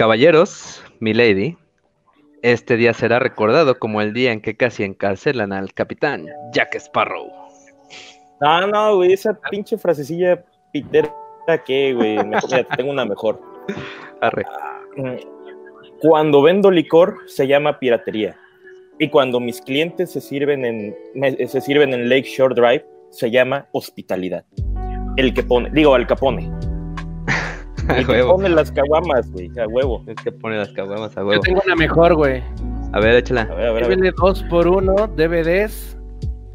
Caballeros, mi lady, este día será recordado como el día en que casi encarcelan al capitán Jack Sparrow. No, no, güey, esa pinche frasecilla pitera que, güey, tengo una mejor. Arre. Cuando vendo licor se llama piratería. Y cuando mis clientes se sirven en, se sirven en Lake Shore Drive, se llama hospitalidad. El que pone, digo, al capone. El que pone las caguamas, güey, a huevo. El que pone las caguamas a huevo. Yo tengo una mejor, güey. A ver, échala. A ver, a ver, a ver. 2 por 1 DVDs,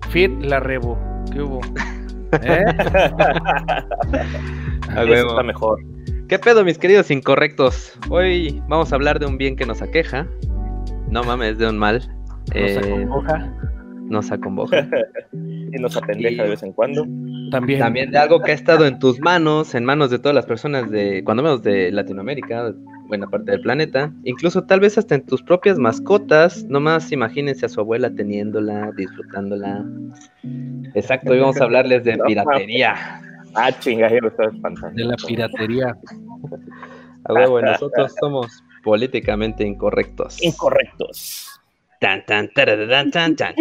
Fit la Rebo. ¿Qué hubo? ¿Eh? a huevo. está mejor. ¿Qué pedo, mis queridos incorrectos? Hoy vamos a hablar de un bien que nos aqueja. No mames, de un mal. Nos eh, acongoja. Nos acongoja. y nos apendeja de vez en cuando. También. También de algo que ha estado en tus manos, en manos de todas las personas de, cuando menos de Latinoamérica, buena parte del planeta, incluso tal vez hasta en tus propias mascotas, nomás imagínense a su abuela teniéndola, disfrutándola. Exacto, hoy vamos a hablarles de piratería. Ah, chinga, ya lo estaba espantando. De la piratería. A huevo, nosotros somos políticamente incorrectos. Incorrectos. Tan tan tan tan tan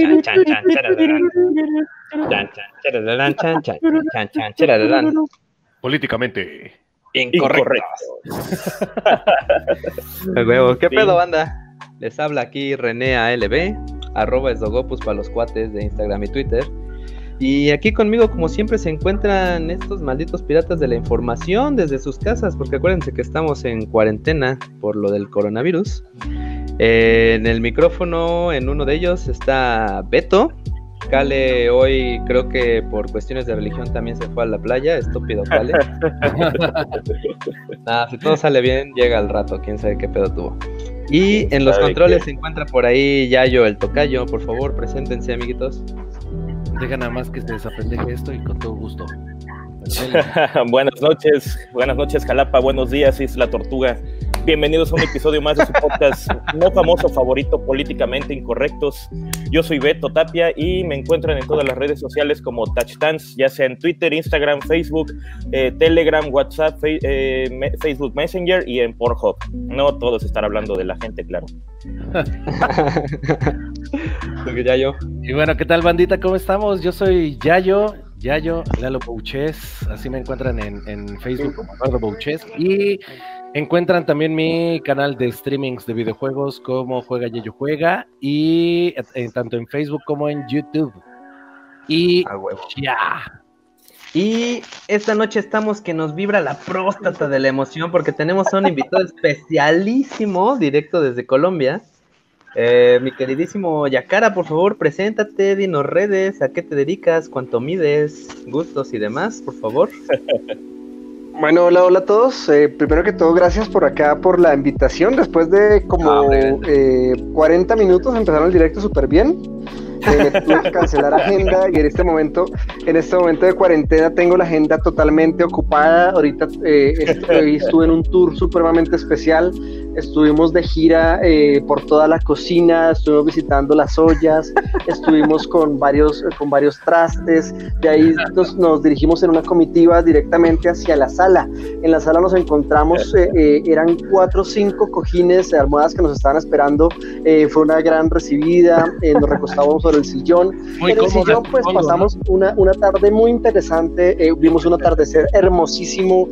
Políticamente incorrectos. huevo, ¿qué pedo, banda? Les habla aquí René ALB, arroba esdogopus para los cuates de Instagram y Twitter. Y aquí conmigo, como siempre, se encuentran estos malditos piratas de la información desde sus casas, porque acuérdense que estamos en cuarentena por lo del coronavirus. Eh, en el micrófono, en uno de ellos, está Beto. Cale hoy creo que por cuestiones de religión también se fue a la playa, estúpido Cale. Nada, si todo sale bien, llega al rato, quién sabe qué pedo tuvo. Y en los controles se encuentra por ahí Yayo el Tocayo, por favor, preséntense amiguitos. Deja nada más que se desapendeje esto y con todo gusto. buenas noches, buenas noches Jalapa, buenos días Isla Tortuga. Bienvenidos a un episodio más de su podcast no famoso favorito políticamente incorrectos. Yo soy Beto Tapia y me encuentran en todas las redes sociales como TouchDance, ya sea en Twitter, Instagram, Facebook, eh, Telegram, WhatsApp, eh, Facebook Messenger y en Pornhub. No todos estar hablando de la gente, claro. Yayo. Y bueno, ¿qué tal bandita? ¿Cómo estamos? Yo soy Yayo, Yayo Lalo Bouches, así me encuentran en, en Facebook como Eduardo Bouches y Encuentran también mi canal de streamings de videojuegos como Juega Yayo Juega y eh, tanto en Facebook como en YouTube. Y ya. Y esta noche estamos que nos vibra la próstata de la emoción porque tenemos a un invitado especialísimo directo desde Colombia. Eh, mi queridísimo Yacara, por favor, preséntate, dinos redes, a qué te dedicas, cuánto mides, gustos y demás, por favor. Bueno, hola, hola a todos. Eh, primero que todo, gracias por acá, por la invitación. Después de como 40 eh, minutos empezaron el directo súper bien. Eh, tuve que cancelar agenda y en este momento, en este momento de cuarentena tengo la agenda totalmente ocupada. Ahorita estuve en un tour supremamente especial estuvimos de gira eh, por toda la cocina, estuvimos visitando las ollas, estuvimos con varios, con varios trastes, de ahí nos, dirigimos en una comitiva directamente hacia la sala. En la sala nos encontramos, eh, eh, eran cuatro o cinco cojines de almohadas que nos estaban esperando, fue una gran recibida, nos recostábamos sobre el sillón. en el sillón pues pasamos una, una tarde muy interesante, vimos un atardecer hermosísimo,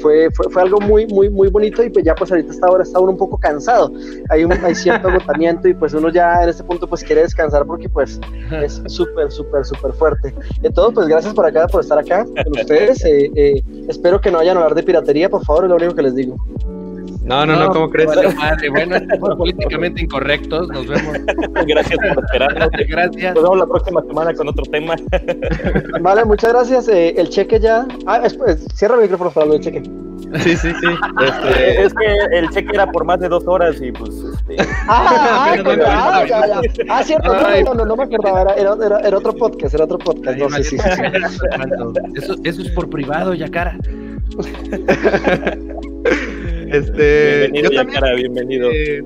fue, fue, fue, algo muy, muy, muy bonito y pues ya pues ahorita está ahora está uno un poco cansado, hay, un, hay cierto agotamiento y pues uno ya en este punto pues quiere descansar porque pues es súper, súper, súper fuerte. Entonces pues gracias por acá, por estar acá con ustedes. Eh, eh, espero que no vayan a hablar de piratería, por favor, es lo único que les digo. No, no, no, ¿cómo crees? Bueno, políticamente incorrectos. Nos vemos. Gracias por esperarnos. Gracias. Nos vemos la próxima semana con otro tema. Vale, muchas gracias. Eh, el cheque ya. Ah, cierra el micrófono para el cheque. Sí, sí, sí. Este... Es que el cheque era por más de dos horas y pues. Este... Ah, ah, ya, ya. ah, cierto. No, no, no, me acordaba. Era, era, era, otro podcast. Era otro podcast. No sé si. Eso, eso es por privado, ya cara. Este. Bienvenido, yo también, bienvenido. Eh,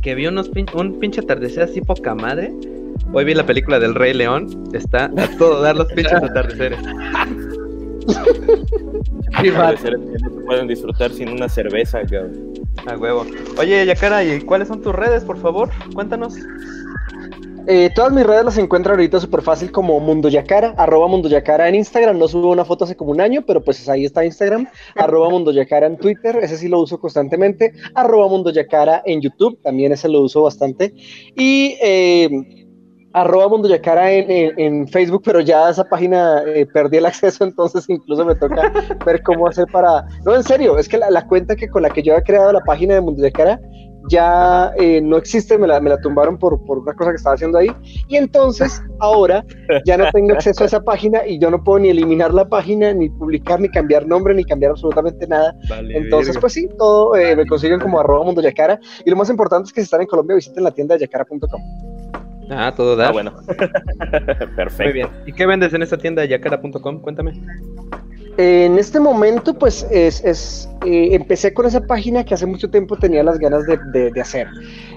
que vi unos un pinche atardecer así poca madre. Hoy vi la película del Rey León. Está a todo dar los pinches atardeceres. no se pueden disfrutar sin una cerveza, cabrón. A huevo. Oye, Yacara, ¿y cuáles son tus redes, por favor? Cuéntanos. Eh, todas mis redes las encuentro ahorita súper fácil como Mundo Yacara, arroba Mundo Yacara en Instagram. No subo una foto hace como un año, pero pues ahí está Instagram. arroba Mundo Yacara en Twitter, ese sí lo uso constantemente. Arroba Mundo Yacara en YouTube, también ese lo uso bastante. Y eh, arroba Mundo Yacara en, Facebook, pero ya esa página eh, perdí el acceso, entonces incluso me toca ver cómo hacer para... No, en serio, es que la, la, cuenta que con la que yo he creado la página de Mundo Yacara ya eh, no existe, me la, me la tumbaron por, por, una cosa que estaba haciendo ahí. Y entonces ahora ya no tengo acceso a esa página y yo no puedo ni eliminar la página, ni publicar, ni cambiar nombre, ni cambiar absolutamente nada. entonces, pues sí, todo eh, me consiguen como arroba mundo yacara. Y lo más importante es que si están en Colombia visiten la tienda de yacara.com. Ah, todo da. Ah, bueno. Perfecto. Muy bien. ¿Y qué vendes en esta tienda de yacara.com? Cuéntame. En este momento, pues es, es eh, empecé con esa página que hace mucho tiempo tenía las ganas de, hacer.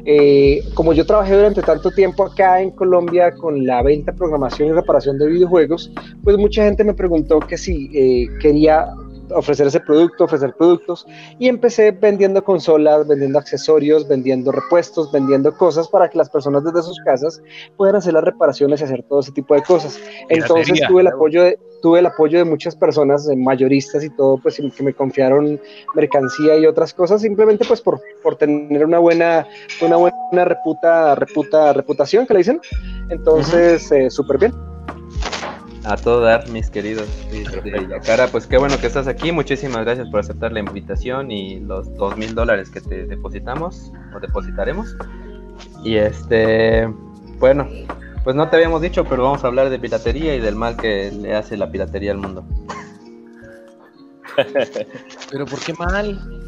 Eh, como yo trabajé durante tanto tiempo acá en Colombia con la venta, programación y reparación de videojuegos, pues mucha gente me preguntó que si eh, quería ofrecer ese producto, ofrecer productos y empecé vendiendo consolas, vendiendo accesorios, vendiendo repuestos, vendiendo cosas para que las personas desde sus casas puedan hacer las reparaciones y hacer todo ese tipo de cosas. Entonces tuve el apoyo de, tuve el apoyo de muchas personas, mayoristas y todo, pues que me confiaron mercancía y otras cosas, simplemente pues por, por tener una buena, una buena reputa, reputa, reputación que le dicen. Entonces, eh, súper bien. A todo dar, mis queridos. cara, pues qué bueno que estás aquí. Muchísimas gracias por aceptar la invitación y los dos mil dólares que te depositamos o depositaremos. Y este, bueno, pues no te habíamos dicho, pero vamos a hablar de piratería y del mal que le hace la piratería al mundo. pero ¿por qué mal?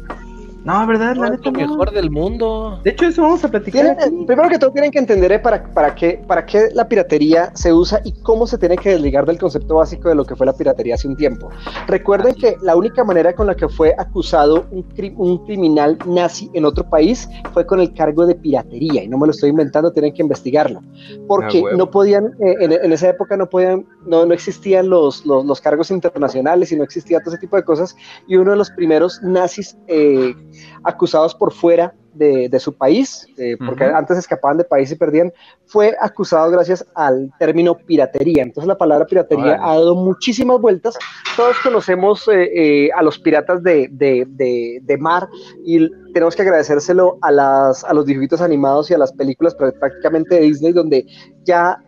No, ¿verdad? La lo mejor del mundo. De hecho, eso vamos a platicar. Primero que todo, tienen que entender eh, para, para, qué, para qué la piratería se usa y cómo se tiene que desligar del concepto básico de lo que fue la piratería hace un tiempo. Recuerden que la única manera con la que fue acusado un, un criminal nazi en otro país fue con el cargo de piratería. Y no me lo estoy inventando, tienen que investigarlo. Porque ah, no podían, eh, en, esa época no podían, no, no existían los, los, los, cargos internacionales y no existía todo ese tipo de cosas. Y uno de los primeros nazis. Eh, acusados por fuera de, su país, eh, porque antes escapaban de país y perdían, fue acusado gracias al término piratería. Entonces la palabra piratería ha dado muchísimas vueltas. Todos conocemos eh, eh, a los piratas de, de, mar y tenemos que agradecérselo a, las, a los dibujitos animados y a las películas prácticamente de Disney, donde ya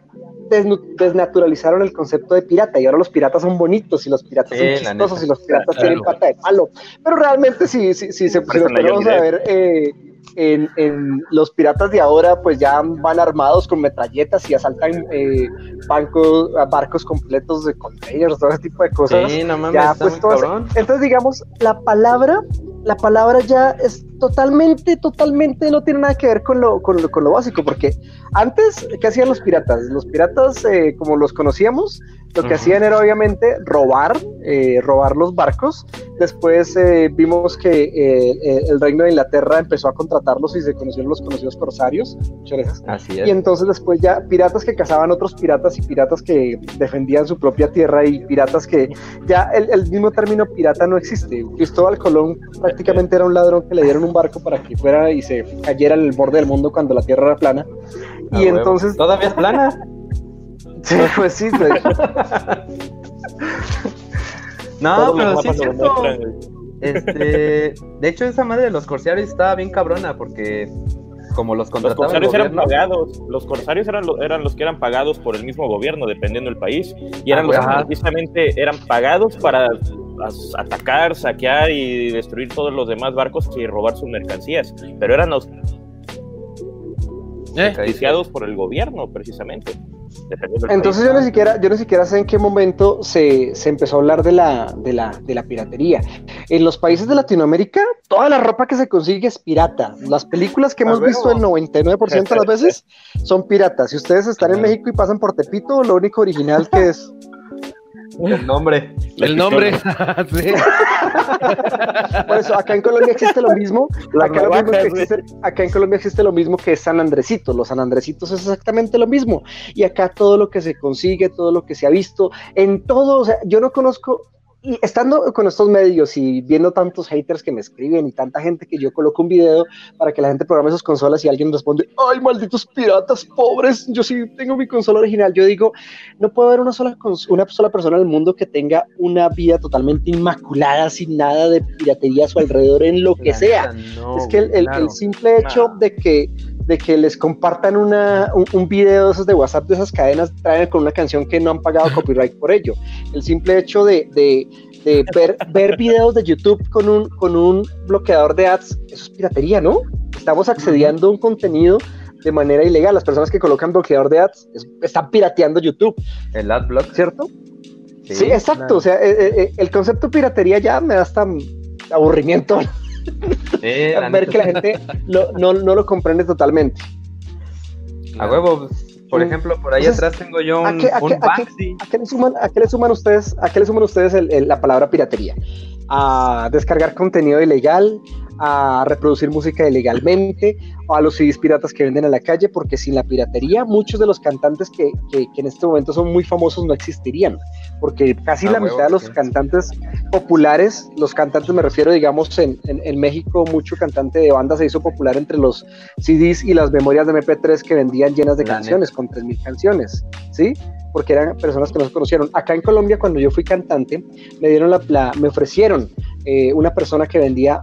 desnaturalizaron el concepto de pirata y ahora los piratas son bonitos y los piratas son chistosos y los piratas tienen pata de palo. Pero realmente si, si, si se vamos a ver eh, en, en, los piratas de ahora pues ya van armados con metralletas y asaltan eh, bancos, barcos completos de containers, todo ese tipo de cosas. Sí, no mames, pues, entonces digamos, la palabra la palabra ya es totalmente, totalmente, no tiene nada que ver con lo, con lo, con lo básico, porque antes, ¿qué hacían los piratas? Los piratas, eh, como los conocíamos, lo que hacían era obviamente robar, eh, robar los barcos. Después eh, vimos que el reino de Inglaterra empezó a contratarlos y se conocieron los conocidos corsarios. Muchas Así Y entonces después ya piratas que cazaban otros piratas y piratas que defendían su propia tierra y piratas que ya el, mismo término pirata no existe. Cristóbal Colón prácticamente era un ladrón que le dieron un barco para que fuera y se cayera el borde del mundo cuando la tierra era plana. y ah, entonces... ¿Todavía es plana? Sí, pues sí, No, pero sí es cierto. Este, de hecho, esa madre de los corsarios estaba bien cabrona porque como los contrataban Los corsarios eran pagados, los corsarios eran, eran los que eran pagados por el mismo gobierno, dependiendo del país, y eran los que precisamente eran pagados para atacar, saquear y destruir todos los demás barcos y robar sus mercancías, pero eran los eh, por el gobierno, precisamente. Entonces yo ni siquiera, yo ni siquiera sé en qué momento se, empezó a hablar de la, de, la, de la piratería. En los países de Latinoamérica, toda la ropa que se consigue es pirata. Las películas que hemos visto el 99% de las veces son piratas. Si ustedes están en México y pasan por Tepito, lo único original que es el nombre. El nombre. Por eso, acá en Colombia existe lo mismo. Acá, en Colombia existe lo mismo que San Andresito. Los San Andresitos es exactamente lo mismo. Y acá todo lo que se consigue, todo lo que se ha visto, en todo, o sea, yo no conozco y estando con estos medios y viendo tantos haters que me escriben y tanta gente que yo coloco un video para que la gente programe sus consolas y alguien responde, ay, malditos piratas pobres, yo sí tengo mi consola original, yo digo, no puede haber una sola, una sola persona en el mundo que tenga una vida totalmente inmaculada, sin nada de piratería a su alrededor en lo que sea. es que el, el, simple hecho de que de que les compartan una, un, video de esos de WhatsApp de esas cadenas traen con una canción que no han pagado copyright por ello. El simple hecho de, de, de ver, ver videos de YouTube con un, con un bloqueador de ads, eso es piratería, ¿no? Estamos accediendo a un contenido de manera ilegal. Las personas que colocan bloqueador de ads están pirateando YouTube. El adblock. ¿Cierto? Sí, exacto. O sea, eh, eh, eh, el concepto piratería ya me da hasta aburrimiento. ver que la gente no, lo comprende totalmente. A huevo, por ejemplo, por ahí atrás tengo yo un, ¿a qué, le suman, a qué le suman ustedes, a qué le suman ustedes la palabra piratería? A descargar contenido ilegal, a reproducir música ilegalmente o a los CDs piratas que venden en la calle, porque sin la piratería muchos de los cantantes que, que, en este momento son muy famosos no existirían, porque casi ah, la mitad de los cantantes populares, los cantantes me refiero, digamos, en, en, México mucho cantante de banda se hizo popular entre los CDs y las memorias de MP3 que vendían llenas de canciones, con 3.000 canciones, ¿sí? porque eran personas que no se conocieron. Acá en Colombia, cuando yo fui cantante, me dieron la, me ofrecieron eh, una persona que vendía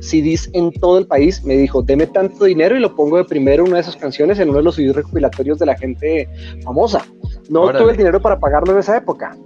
CDs en todo el país, me dijo, deme tanto dinero y lo pongo de primero una de esas canciones en uno de los CDs recopilatorios de la gente famosa. No tuve el dinero para pagarlo en esa época.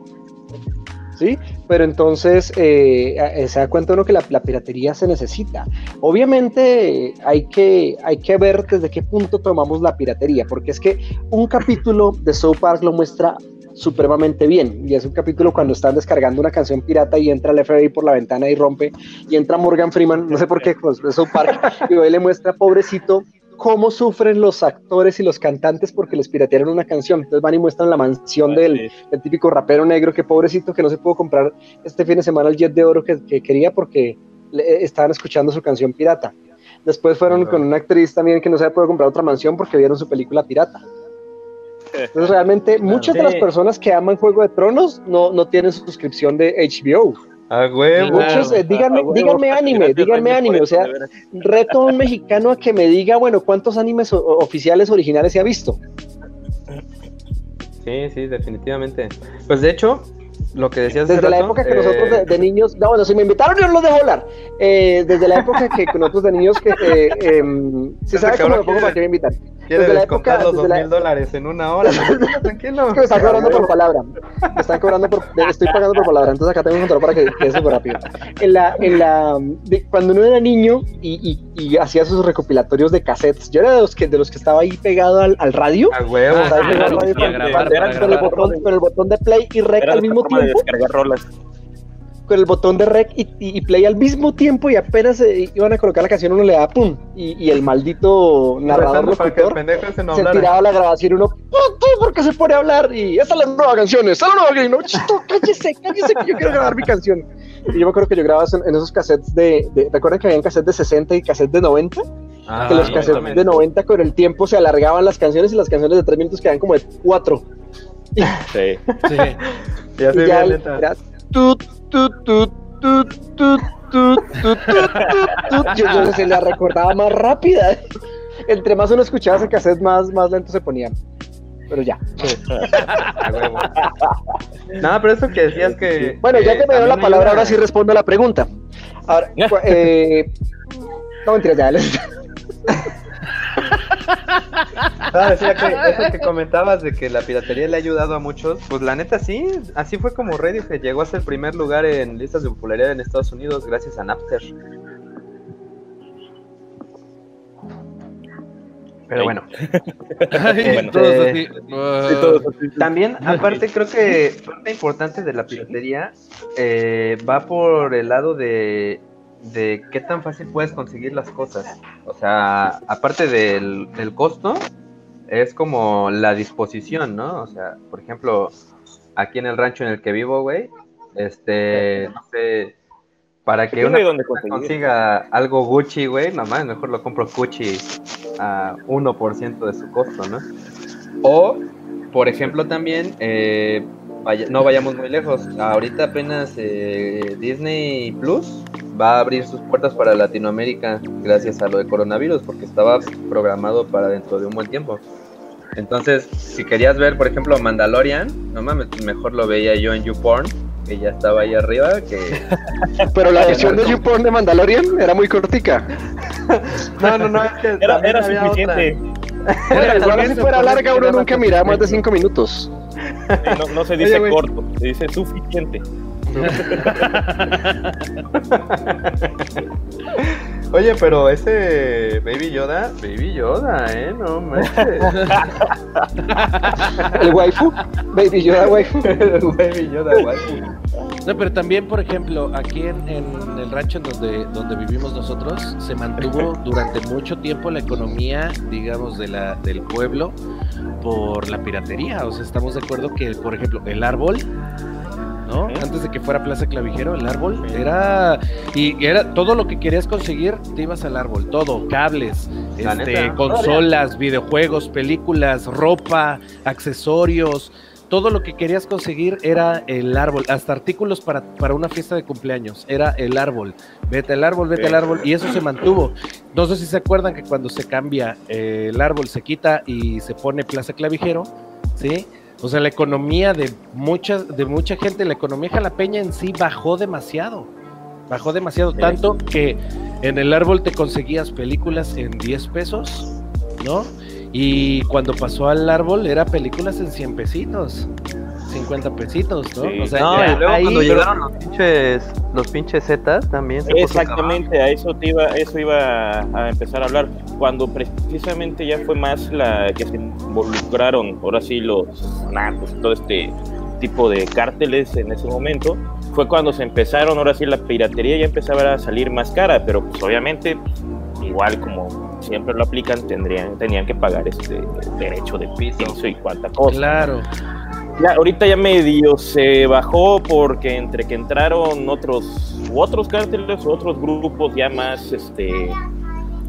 ¿Sí? Pero entonces eh, eh, se da cuenta uno que la, piratería se necesita. Obviamente hay que, hay que ver desde qué punto tomamos la piratería, porque es que un capítulo de South Park lo muestra supremamente bien. Y es un capítulo cuando están descargando una canción pirata y entra el FBI por la ventana y rompe, y entra Morgan Freeman, no sé por qué, pues es un parque, y hoy le muestra, pobrecito, cómo sufren los actores y los cantantes porque les piratearon una canción. Entonces van y muestran la mansión del, típico rapero negro, que pobrecito que no se pudo comprar este fin de semana el jet de oro que, quería porque estaban escuchando su canción pirata. Después fueron con una actriz también que no se pudo comprar otra mansión porque vieron su película pirata. Entonces realmente muchas de las personas que aman Juego de Tronos no, no tienen suscripción de HBO. A huevo. Muchos, eh, díganme, díganme anime, díganme anime. O sea, reto a un mexicano a que me diga, bueno, ¿cuántos animes oficiales originales se ha visto? Sí, sí, definitivamente. Pues de hecho, lo que decías desde la época que nosotros de, eh, niños no bueno si me invitaron yo no los dejo hablar. Eh, desde la época que nosotros de niños que eh, em, si sabes cómo me pongo para que me invitan desde la época los dos mil dólares en una hora tranquilo. Me están cobrando por palabra. Me están cobrando por estoy pagando por palabra entonces acá tengo un control para que quede súper rápido. En la en la cuando uno era niño y, y, hacía sus recopilatorios de cassettes yo era de los que de los que estaba ahí pegado al, al radio. A huevo. Con el botón de play y rec al mismo tiempo descargar rolas. Con el botón de rec y, play al mismo tiempo y apenas eh, iban a colocar la canción, uno le da pum. Y, el maldito narrador se, tiraba la grabación uno, ¿por qué se pone a hablar? Y esta es la nueva canción, esta es la nueva canción. Chito, cállese, cállese que yo quiero grabar mi canción. Y yo me acuerdo que yo grababa en, esos cassettes de, de, ¿recuerdan que habían cassettes de 60 y cassettes de 90? Ah, que los cassettes de 90 con el tiempo se alargaban las canciones y las canciones de 3 minutos quedaban como de 4. Sí. sí. Ya se ya era tut, tut, tut, tut, tut, tut, tut, Yo, yo se la recordaba más rápida. Entre más uno escuchaba ese cassette, más, más lento se ponía. Pero ya. no, pero eso que decías que. Bueno, ya que me dio la palabra, ahora sí respondo a la pregunta. Ahora, eh, no mentira, ya les. Ah, decía que eso que comentabas de que la piratería le ha ayudado a muchos, pues la neta sí, así fue como Reddit llegó a ser el primer lugar en listas de popularidad en Estados Unidos gracias a Napster. Pero bueno. Este, también, aparte, creo que parte importante de la piratería eh, va por el lado de de qué tan fácil puedes conseguir las cosas. O sea, aparte del, costo, es como la disposición, ¿no? O sea, por ejemplo, aquí en el rancho en el que vivo, güey, este, no sé, para que una consiga algo Gucci, güey, nomás mejor lo compro Gucci a 1% de su costo, ¿no? O, por ejemplo, también, eh, no vayamos muy lejos. Ahorita apenas eh, Disney Plus va a abrir sus puertas para Latinoamérica gracias a lo de coronavirus, porque estaba programado para dentro de un buen tiempo. Entonces, si querías ver, por ejemplo, Mandalorian, no mames, mejor lo veía yo en YouPorn, que ya estaba ahí arriba, que... Pero la versión de YouPorn de Mandalorian era muy cortica. no, no, no, es que era, era suficiente. igual si fuera larga, uno nunca miraba más de cinco minutos. no, no, se dice corto, se dice suficiente. Oye, pero ese Baby Yoda, Baby Yoda, ¿eh? No ¿El waifu? Baby Yoda waifu. Baby Yoda waifu. No, pero también, por ejemplo, aquí en, el rancho en donde, donde vivimos nosotros, se mantuvo durante mucho tiempo la economía, digamos, de la, del pueblo por la piratería. O sea, estamos de acuerdo que, por ejemplo, el árbol ¿no? Antes de que fuera Plaza Clavijero, el árbol era y era todo lo que querías conseguir, te ibas al árbol, todo, cables, este, consolas, videojuegos, películas, ropa, accesorios, todo lo que querías conseguir era el árbol, hasta artículos para, para una fiesta de cumpleaños, era el árbol. Vete al árbol, vete al árbol, y eso se mantuvo. No sé si se acuerdan que cuando se cambia eh, el árbol, se quita y se pone Plaza Clavijero, ¿sí? O sea, la economía de mucha, de mucha gente, la economía jalapeña en sí bajó demasiado. Bajó demasiado, tanto que en el árbol te conseguías películas en 10 pesos, ¿no? Y cuando pasó al árbol era películas en 100 pesitos. 50 pesitos, ¿no? O sea, no, y luego cuando llegaron los pinches, los pinches Zetas también. Exactamente, a eso te iba, eso iba a empezar a hablar. Cuando precisamente ya fue más la que se involucraron, ahora sí los narcos, todo este tipo de cárteles en ese momento, fue cuando se empezaron, ahora sí la piratería ya empezaba a salir más cara, pero pues obviamente igual como siempre lo aplican, tendrían, tenían que pagar este derecho de piso y cuánta cosa. Claro. Ya, ahorita ya medio se bajó porque entre que entraron otros otros cárteles, otros grupos ya más este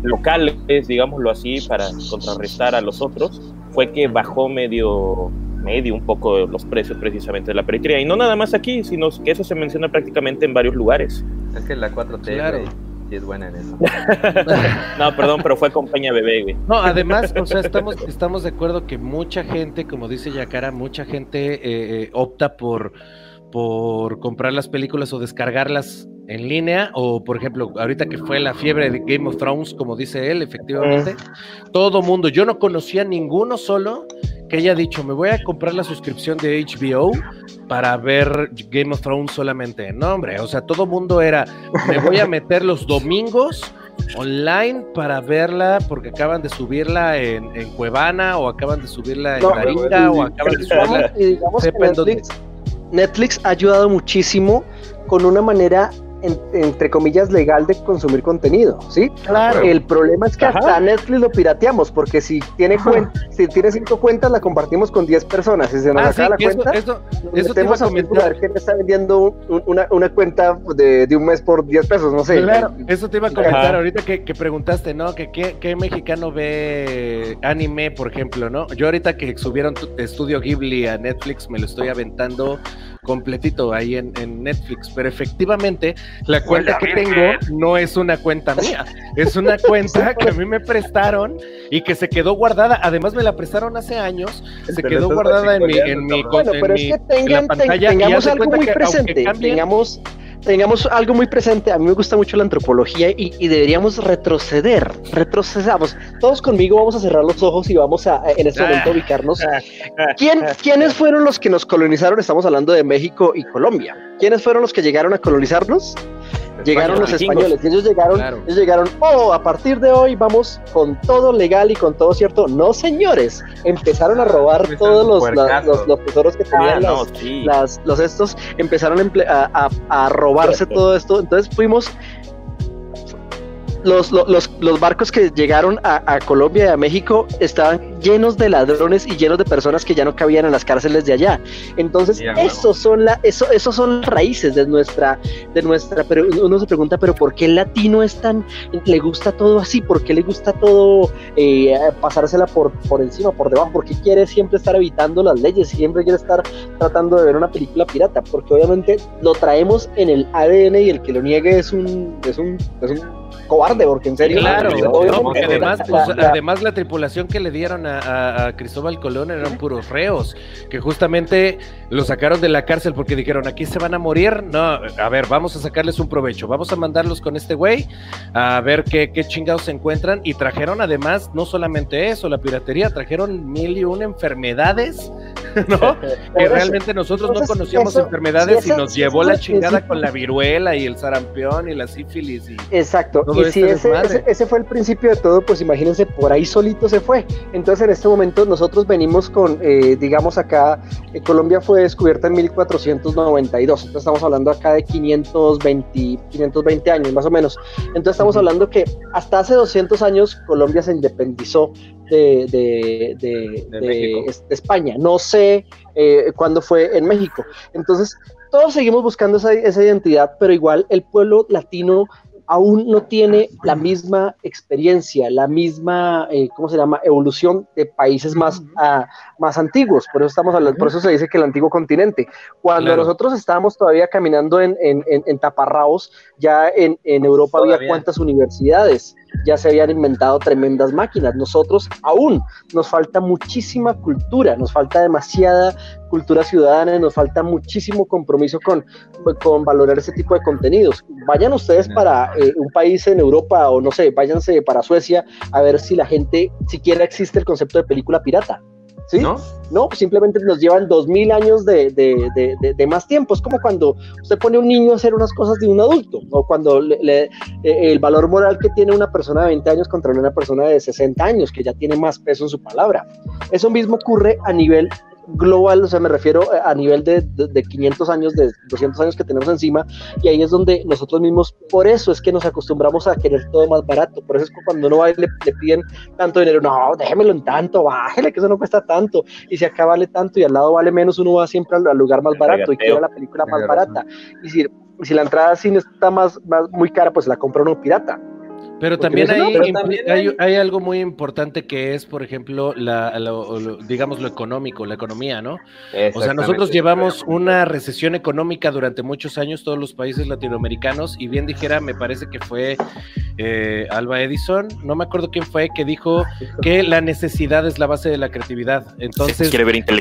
locales, digámoslo así, para contrarrestar a los otros, fue que bajó medio medio un poco los precios precisamente de la periferia. Y no nada más aquí, sino que eso se menciona prácticamente en varios lugares. Es que la 4T, claro es buena en eso. no, perdón, pero fue compañía bebé, güey. No, además, o sea, estamos, estamos de acuerdo que mucha gente, como dice Yacara, mucha gente eh, eh, opta por, por comprar las películas o descargarlas en línea, o por ejemplo, ahorita que fue la fiebre de Game of Thrones, como dice él, efectivamente, todo mundo, yo no conocía ninguno solo que haya dicho, me voy a comprar la suscripción de HBO para ver Game of Thrones solamente. No, hombre, o sea, todo mundo era, me voy a meter los domingos online para verla porque acaban de subirla en, Cuevana o acaban de subirla en no, o acaban de subirla. Netflix, Netflix ha ayudado muchísimo con una manera entre comillas, legal de consumir contenido, ¿sí? Claro. El problema es que hasta Netflix lo pirateamos, porque si tiene si tiene cinco cuentas, la compartimos con 10 personas. Si se nos ah, acaba la cuenta, eso, eso, te a ver quién está vendiendo una, una cuenta de, de, un mes por 10 pesos, no sé. Claro, eso te iba a comentar ahorita que, que, preguntaste, ¿no? Que qué mexicano ve anime, por ejemplo, ¿no? Yo ahorita que subieron Estudio Ghibli a Netflix, me lo estoy aventando completito ahí en, Netflix, pero efectivamente la cuenta que tengo no es una cuenta mía, es una cuenta que a mí me prestaron y que se quedó guardada, además me la prestaron hace años, se quedó guardada en mi, en mi, bueno, pero es que tengan, tengamos algo muy presente, tengamos tengamos algo muy presente. A mí me gusta mucho la antropología y, deberíamos retroceder. Retrocedamos. Todos conmigo vamos a cerrar los ojos y vamos a, en este momento, ubicarnos. ¿Quién, ¿Quiénes fueron los que nos colonizaron? Estamos hablando de México y Colombia. ¿Quiénes fueron los que llegaron a colonizarnos? Llegaron los españoles ellos llegaron, ellos llegaron, oh, a partir de hoy vamos con todo legal y con todo cierto. No, señores, empezaron a robar todos los, los, tesoros que tenían ah, las, los estos, empezaron a, a, robarse todo esto. Entonces fuimos los, los, los, barcos que llegaron a, Colombia y a México estaban llenos de ladrones y llenos de personas que ya no cabían en las cárceles de allá. Entonces, esos son la, eso, esos son las raíces de nuestra, de nuestra, pero uno se pregunta, pero ¿por qué el latino es tan, le gusta todo así? ¿Por qué le gusta todo eh, pasársela por, por encima, por debajo? ¿Por qué quiere siempre estar evitando las leyes? Siempre quiere estar tratando de ver una película pirata, porque obviamente lo traemos en el ADN y el que lo niegue es un, es un, es un cobarde, porque en serio. Claro, además, pues, la, además la tripulación que le dieron a, Cristóbal Colón eran puros reos, que justamente lo sacaron de la cárcel porque dijeron, aquí se van a morir. No, a ver, vamos a sacarles un provecho, vamos a mandarlos con este güey a ver qué, qué chingados se encuentran. Y trajeron además, no solamente eso, la piratería, trajeron mil y una enfermedades, ¿no? que realmente nosotros no conocíamos enfermedades y nos llevó la chingada con la viruela y el sarampión y la sífilis. Y Exacto y si ese, ese, fue el principio de todo, pues imagínense, por ahí solito se fue. Entonces en este momento nosotros venimos con, eh, digamos acá, eh, Colombia fue descubierta en 1492, entonces estamos hablando acá de 520, 520 años más o menos. Entonces estamos hablando que hasta hace 200 años Colombia se independizó de, de, España. No sé eh, cuándo fue en México. Entonces todos seguimos buscando esa, esa, identidad, pero igual el pueblo latino aún no tiene la misma experiencia, la misma, eh, ¿cómo se llama?, evolución de países más, uh, más antiguos. Por eso estamos hablando, por eso se dice que el antiguo continente. Cuando nosotros estábamos todavía caminando en, en, en, taparrabos, ya en, Europa había cuántas universidades, ya se habían inventado tremendas máquinas. Nosotros aún nos falta muchísima cultura, nos falta demasiada cultura ciudadana, nos falta muchísimo compromiso con, con valorar ese tipo de contenidos. Vayan ustedes para eh, un país en Europa o no sé, váyanse para Suecia a ver si la gente siquiera existe el concepto de película pirata. ¿Sí? ¿No? No, pues simplemente nos llevan dos mil años de, de, más tiempo. Es como cuando usted pone a un niño a hacer unas cosas de un adulto, o cuando le, eh, el valor moral que tiene una persona de 20 años contra una persona de 60 años, que ya tiene más peso en su palabra. Eso mismo ocurre a nivel global, o sea, me refiero a nivel de, de, 500 años, de 200 años que tenemos encima, y ahí es donde nosotros mismos, por eso es que nos acostumbramos a querer todo más barato, por eso es que cuando uno va y le, piden tanto dinero, no, déjemelo en tanto, bájele, que eso no cuesta tanto, y si acá vale tanto y al lado vale menos, uno va siempre al, lugar más barato y quiere la película más barata, y si, si la entrada al cine está más, más muy cara, pues la compra uno pirata. Pero también, hay, hay, algo muy importante que es, por ejemplo, la, digamos lo económico, la economía, ¿no? O sea, nosotros llevamos una recesión económica durante muchos años, todos los países latinoamericanos, y bien dijera, me parece que fue eh, Alba Edison, no me acuerdo quién fue, que dijo que la necesidad es la base de la creatividad. Entonces,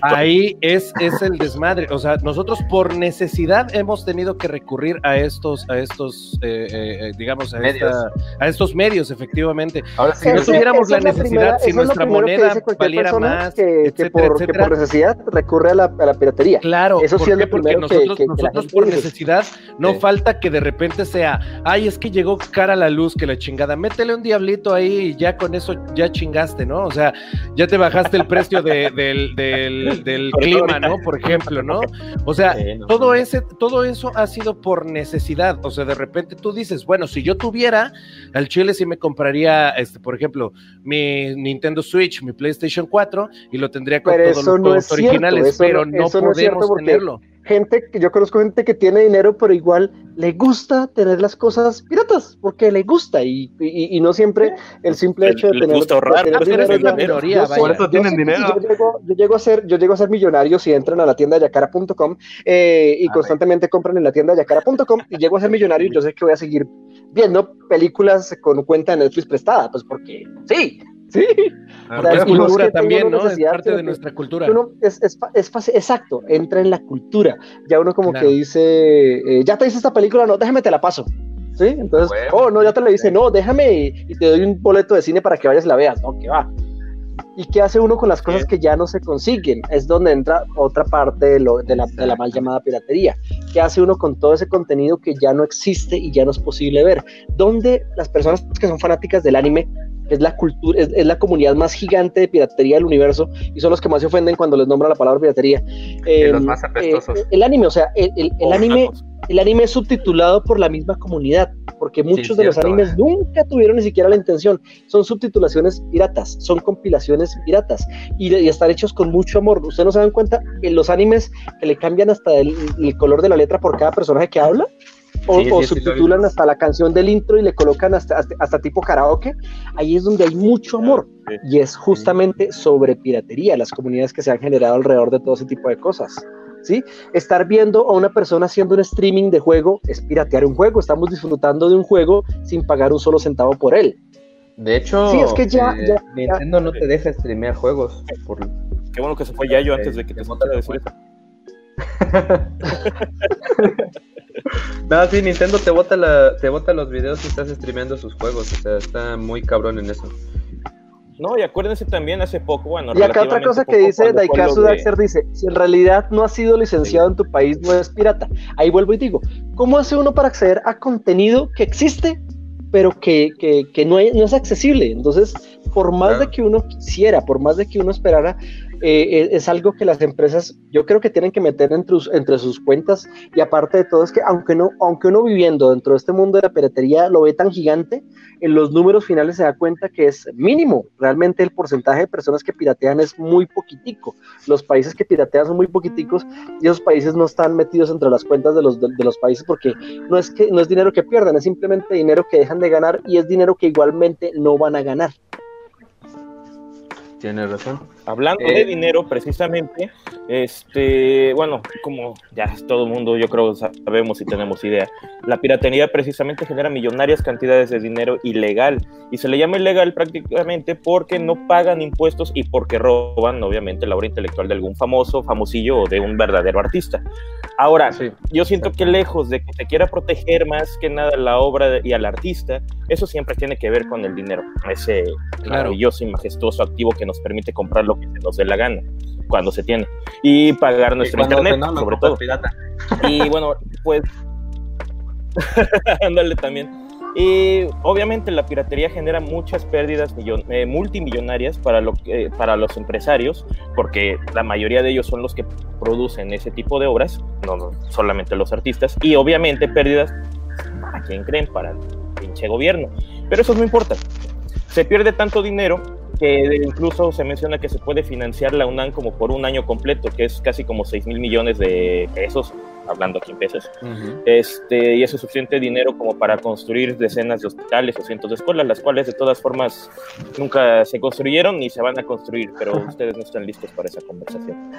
ahí es, es el desmadre. O sea, nosotros por necesidad hemos tenido que recurrir a estos, a estos, eh, eh, digamos, a, esta, a estos medios, efectivamente. Ahora, si no tuviéramos la necesidad, si nuestra moneda valiera más, que, por, necesidad recurre a la, piratería. Claro, eso sí es porque nosotros, nosotros por necesidad no falta que de repente sea, ay, es que llegó cara la luz, que la chingada, métele un diablito ahí y ya con eso ya chingaste, ¿no? O sea, ya te bajaste el precio del, del, del clima, ¿no? Por ejemplo, ¿no? O sea, todo ese, todo eso ha sido por necesidad. O sea, de repente tú dices, bueno, si yo tuviera al Chile sí me compraría, este, por ejemplo, mi Nintendo Switch, mi PlayStation 4 y lo tendría con todos los juegos originales, pero no podemos tenerlo. Gente, yo conozco gente que tiene dinero, pero igual le gusta tener las cosas piratas, porque le gusta y, y, no siempre el simple hecho de tener, gusta ahorrar, dinero, por eso tienen dinero. Yo llego, a ser, yo llego a ser millonario si entran a la tienda yacara.com eh, y constantemente compran en la tienda yacara.com y llego a ser millonario y yo sé que voy a seguir viendo películas con cuenta de Netflix prestada, pues porque sí, sí. Ah, es cultura también, ¿no? Es parte de nuestra cultura. es, es, es fácil, exacto, entra en la cultura. Ya uno como que dice, eh, ya te dice esta película, no, déjame te la paso. ¿Sí? Entonces, oh, no, ya te la dice, no, déjame y, te doy un boleto de cine para que vayas y la veas, ¿no? Que va. ¿Y qué hace uno con las cosas que ya no se consiguen? Es donde entra otra parte de, lo, de, la, de, la, mal llamada piratería. ¿Qué hace uno con todo ese contenido que ya no existe y ya no es posible ver? ¿Dónde las personas que son fanáticas del anime es la cultura, es, la comunidad más gigante de piratería del universo y son los que más se ofenden cuando les nombra la palabra piratería. los em, más apestosos. Eh, el anime, o sea, el, el, anime, el anime es subtitulado por la misma comunidad, porque muchos de los animes nunca tuvieron ni siquiera la intención. Son subtitulaciones piratas, son compilaciones piratas y, están hechos con mucho amor. ¿Ustedes no se dan cuenta en los animes que le cambian hasta el, el color de la letra por cada personaje que habla? O, subtitulan hasta la canción del intro y le colocan hasta, hasta, tipo karaoke, ahí es donde hay mucho amor. Y es justamente sobre piratería, las comunidades que se han generado alrededor de todo ese tipo de cosas. ¿Sí? Estar viendo a una persona haciendo un streaming de juego es piratear un juego. Estamos disfrutando de un juego sin pagar un solo centavo por él. De hecho, sí, es que ya, eh, Nintendo no te deja streamear juegos. Qué bueno que se fue ya yo antes de que te montara a decir eso. no, sí, Nintendo te bota, la, te bota los videos si estás streameando sus juegos. O sea, está muy cabrón en eso. No, y acuérdense también hace poco, bueno. Y acá otra cosa que dice Daikazu Daxer dice, si en realidad no ha sido licenciado en tu país, no es pirata. Ahí vuelvo y digo, ¿cómo hace uno para acceder a contenido que existe, pero que, que, que no, no, es accesible? Entonces, por más de que uno quisiera, por más de que uno esperara, eh, es algo que las empresas yo creo que tienen que meter entre, sus cuentas y aparte de todo es que aunque, no, aunque uno viviendo dentro de este mundo de la piratería lo ve tan gigante, en los números finales se da cuenta que es mínimo. Realmente el porcentaje de personas que piratean es muy poquitico. Los países que piratean son muy poquiticos y esos países no están metidos entre las cuentas de los, de, los países porque no es, que, no es dinero que pierdan, es simplemente dinero que dejan de ganar y es dinero que igualmente no van a ganar. Tienes razón. Hablando de eh, dinero, precisamente, este, bueno, como ya todo el mundo, yo creo, sabemos y tenemos idea, la piratería precisamente genera millonarias cantidades de dinero ilegal y se le llama ilegal prácticamente porque no pagan impuestos y porque roban, obviamente, la obra intelectual de algún famoso, famosillo o de un verdadero artista. Ahora, yo siento que lejos de que te quiera proteger más que nada la obra y al artista, eso siempre tiene que ver con el dinero, ese maravilloso y majestuoso activo que nos permite comprarlo que se nos dé la gana cuando se tiene y pagar nuestro internet sobre todo y bueno pues ándale también y obviamente la piratería genera muchas pérdidas eh, multimillonarias para, lo, para los empresarios, porque la mayoría de ellos son los que producen ese tipo de obras, no solamente los artistas, y obviamente pérdidas, ¿para quién creen? Para el pinche gobierno. Pero eso no importa. Se pierde tanto dinero que incluso se menciona que se puede financiar la UNAM como por un año completo, que es casi como 6 mil millones de pesos, hablando aquí en pesos. este, y eso es suficiente dinero como para construir decenas de hospitales o cientos de escuelas, las cuales de todas formas nunca se construyeron ni se van a construir, pero ustedes no están listos para esa conversación.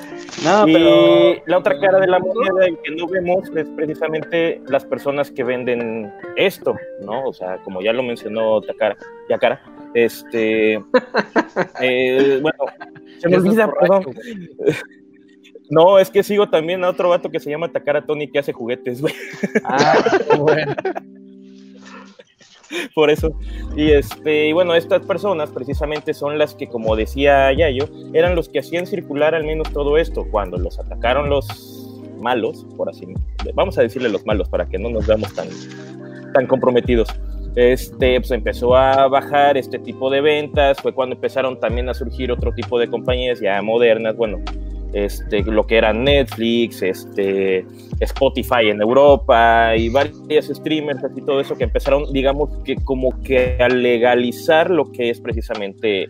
y la otra cara de la moneda que no vemos es precisamente las personas que venden esto, ¿no? O sea, como ya lo mencionó Takara, Yakara, este, eh, bueno, se me olvida, perdón. No, es que sigo también a otro vato que se llama Takara Tony que hace juguetes, güey. Ah, bueno. Por eso. Y este, y bueno, estas personas precisamente son las que, como decía Yayo, eran los que hacían circular al menos todo esto. Cuando los atacaron los malos, por así vamos a decirle los malos para que no nos veamos tan, tan comprometidos este, pues empezó a bajar este tipo de ventas, fue cuando empezaron también a surgir otro tipo de compañías ya modernas, bueno, este, lo que era Netflix, este, Spotify en Europa y varios streamers y todo eso que empezaron, digamos que como que a legalizar lo que es precisamente,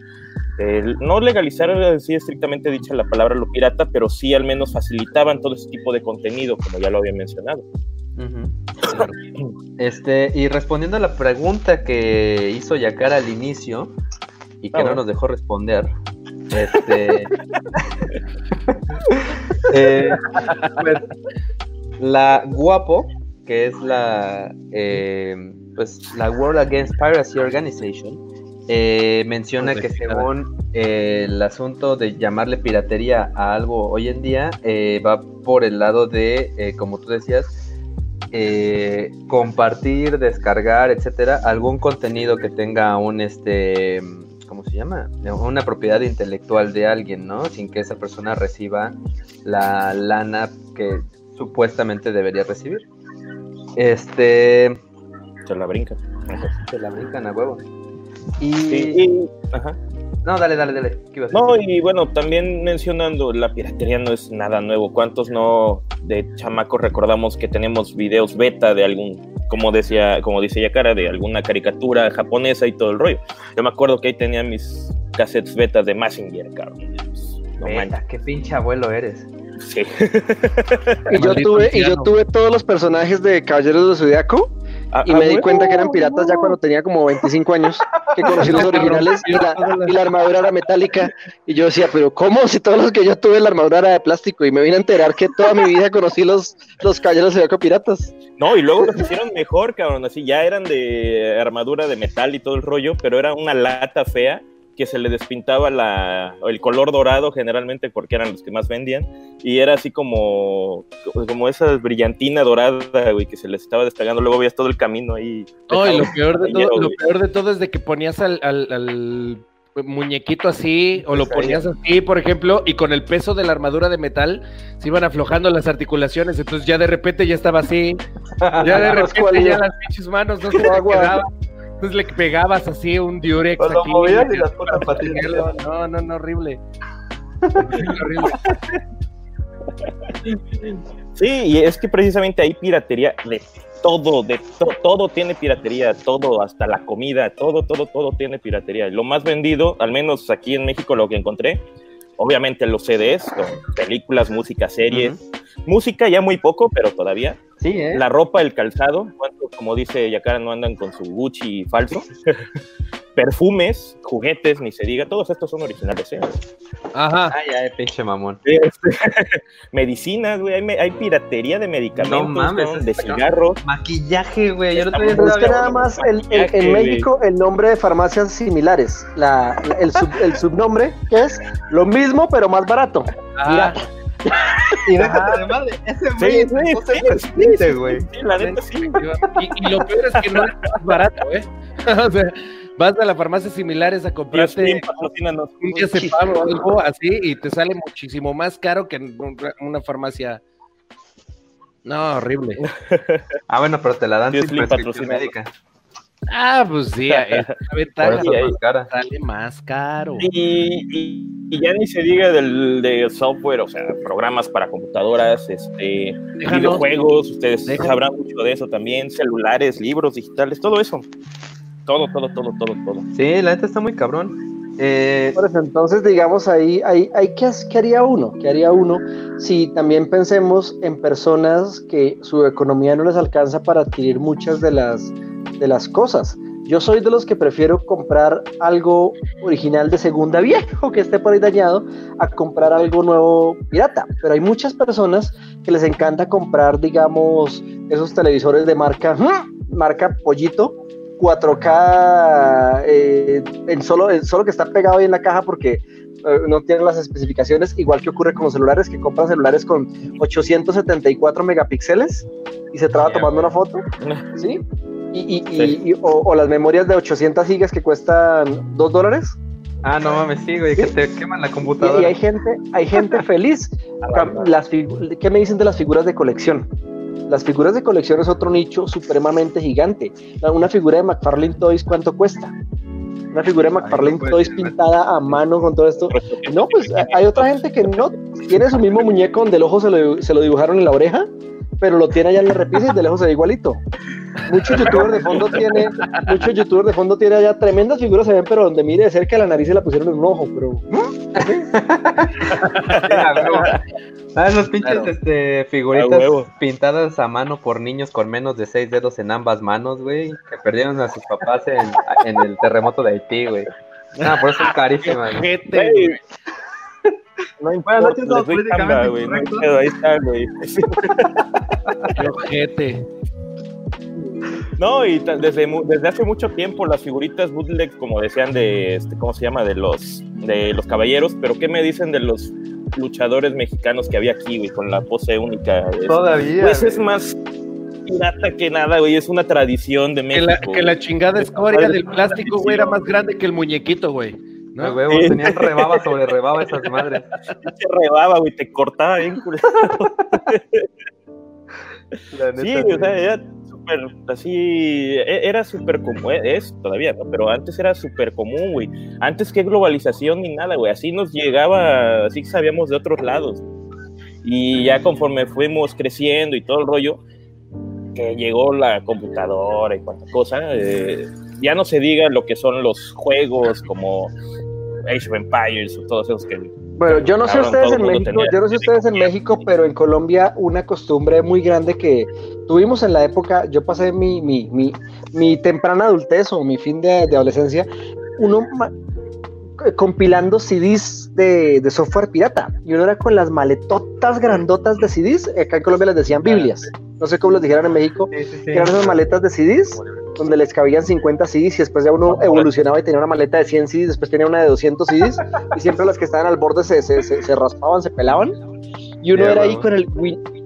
no legalizar así estrictamente dicha la palabra lo pirata, pero sí al menos facilitaban todo ese tipo de contenido, como ya lo había mencionado. Este, y respondiendo a la pregunta que hizo Yakara al inicio y que ah, no nos dejó responder, este, eh, pues, la Guapo, que es la, eh, pues, la World Against Piracy Organization, eh, menciona que según el asunto de llamarle piratería a algo hoy en día va por el lado de, como tú decías, eh, compartir, descargar, etcétera, algún contenido que tenga un este ¿cómo se llama? Una propiedad intelectual de alguien, ¿no? Sin que esa persona reciba la lana que supuestamente debería recibir. Este. Se la brincan. Se la brincan a huevo. Y... Sí, y- ajá. No, dale, dale, dale. ¿Qué ibas a No, y bueno, también mencionando, la piratería no es nada nuevo. ¿Cuántos no de chamacos recordamos que tenemos videos beta de algún, como decía, como dice Yakara, de alguna caricatura japonesa y todo el rollo? Yo me acuerdo que ahí tenía mis cassettes beta de Massinger, cabrón. No Beta, qué pinche abuelo eres. Sí. Y yo tuve, y yo tuve todos los personajes de Caballeros del Zodiaco Ah, y ah, me di cuenta que eran piratas ya cuando tenía como 25 años, que conocí los originales y la, y la armadura era metálica. Y yo decía, pero ¿cómo? Si todos los que yo tuve la armadura era de plástico y me vine a enterar que toda mi vida conocí los, los Caballeros Zodiaco piratas. No, y luego los hicieron mejor, cabrón. Así ya eran de armadura de metal y todo el rollo, pero era una lata fea que se le despintaba la, el color dorado generalmente porque eran los que más vendían y era así como como esa brillantina dorada, güey, que se les estaba despegando. Luego veías todo el camino ahí. No, y lo peor de todo, lo peor de todo es de que ponías al, al- al muñequito así, o lo Pues ponías así, por ejemplo, y con el peso de la armadura de metal se iban aflojando las articulaciones, entonces ya de repente ya estaba así, ya de repente ¿Cuál ya las pinches manos no se Agua. quedaban. Entonces le pegabas así un diurex Pues lo aquí, movías y las putas. No, no, no, horrible. Horrible, horrible. Sí, y es que precisamente hay piratería de todo, de to- todo tiene piratería, todo, hasta la comida, todo, todo, todo tiene piratería. Lo más vendido, al menos aquí en México lo que encontré, obviamente los CDs, con películas, música, series, música ya muy poco, pero todavía. Sí, ¿eh? La ropa, el calzado, ¿cuánto, como dice Yakara, no andan con su Gucci falso? Perfumes, juguetes, ni se diga, todos estos son originales, ¿eh? Ajá. Ay, ay, pinche mamón. Este, Medicinas, güey, hay, hay piratería de medicamentos, No mames, ¿no? de cigarros. Maquillaje, güey. Yo Está día Pero es que nada más el- el- Maquillaje, en. México el nombre de farmacias similares, la, la- el, sub- el subnombre que es lo mismo pero más barato. Ah, Y déjate de madre. Ese Sí, güey sí, no se sí, presente, güey. Sí, la neta sí. y, y lo peor es que no es más barato, ¿eh? o sea, vas a la farmacia similares a comprarte un diazepam o algo así y te sale muchísimo más caro que en un- una farmacia. No, horrible. Ah, bueno, pero te la dan sin prescripción médica. Ah, pues sí, más sale más caro. Y, y- y ya ni se diga del de software, o sea, programas para computadoras, este, Déjanos. videojuegos, ustedes sabrán mucho de eso también, celulares, libros digitales, todo eso. Todo, todo, todo, todo, todo. Sí, la neta está muy cabrón. Eh, Por eso, entonces, digamos, ahí, ahí, ahí ¿qué, qué haría uno? ¿Qué haría uno si también pensemos en personas que su economía no les alcanza para adquirir muchas de las, de las cosas? Yo soy de los que prefiero comprar algo original de segunda viejo que esté por ahí dañado a comprar algo nuevo pirata. Pero hay muchas personas que les encanta comprar, digamos, esos televisores de marca, ¡hmm! marca Pollito, 4K eh, en solo, en solo que está pegado ahí en la caja porque eh, no tiene las especificaciones, igual que ocurre con los celulares, que compran celulares con 874 megapíxeles y se traba tomando una foto, ¿sí? Y, y- y- Sí. y- o, o las memorias de 800 gigas que cuestan 2 dólares. ah, no mames, sí, güey, que te queman la Y, y computadora. hay gente, hay gente feliz. Las ¿Qué me dicen de las figuras de colección? Las figuras de colección es otro nicho supremamente gigante. Una figura de McFarlane Toys, ¿cuánto cuesta? Una figura de McFarlane pues, Toys sí, pintada a mano con todo esto. No, pues hay- hay otra gente que no tiene su mismo muñeco donde el ojo se lo, se lo dibujaron en la oreja, pero lo tiene allá en la repisa y del ojo se ve igualito. Muchos youtubers de fondo tiene, muchos youtubers de fondo tiene allá tremendas figuras se ven, pero donde mire de cerca la nariz se la pusieron en un ojo, pero Ah, huevo. Ah, los pinches Claro. este, A figuritas pintadas a mano por niños con menos de seis dedos en ambas manos, güey, que perdieron a sus papás en, en el terremoto de Haití, güey. Ah, por eso son carísimas. güey. Gente. No importa, noches, les somos doy políticamente güey. No ahí está, güey. Ojete. No, y desde, desde hace mucho tiempo las figuritas bootleg, como decían de, este, ¿cómo se llama? De los, de los caballeros, pero ¿qué me dicen de los luchadores mexicanos que había aquí, güey, con la pose única? Es- Todavía. Pues güey. es más pirata que nada, güey, es una tradición de Que México. la, que la chingada escoria del plástico, güey, era más grande que el muñequito, güey. Ah, ¿no? huevo, Sí. tenían rebaba sobre rebaba esas madres. Te rebaba, güey, te cortaba bien, culero. La Sí, o sea, era súper así, e, era súper común, e, es todavía, ¿no? Pero antes era súper común, güey. Antes que globalización ni nada, güey. Así nos llegaba, así sabíamos de otros lados. Y ya conforme fuimos creciendo y todo el rollo, que llegó la computadora y cuanta cosa, eh, ya no se diga lo que son los juegos como Age of Empires o todos esos que bueno, yo no sé ustedes en México, yo no sé ustedes en México, pero en Colombia una costumbre muy grande que tuvimos en la época, yo pasé mi, mi, mi, mi temprana adultez o mi fin de, adolescencia, uno compilando CDs de, de, software pirata. Y uno era con las maletotas grandotas de CDs, acá en Colombia les decían Biblias. No sé cómo los dijeron en México, eran esas maletas de CDs donde les cabían 50 CDs y después ya uno evolucionaba y tenía una maleta de 100 CDs, después tenía una de 200 CDs y siempre las que estaban al borde se, se, se, raspaban, se pelaban. Y uno era ahí con el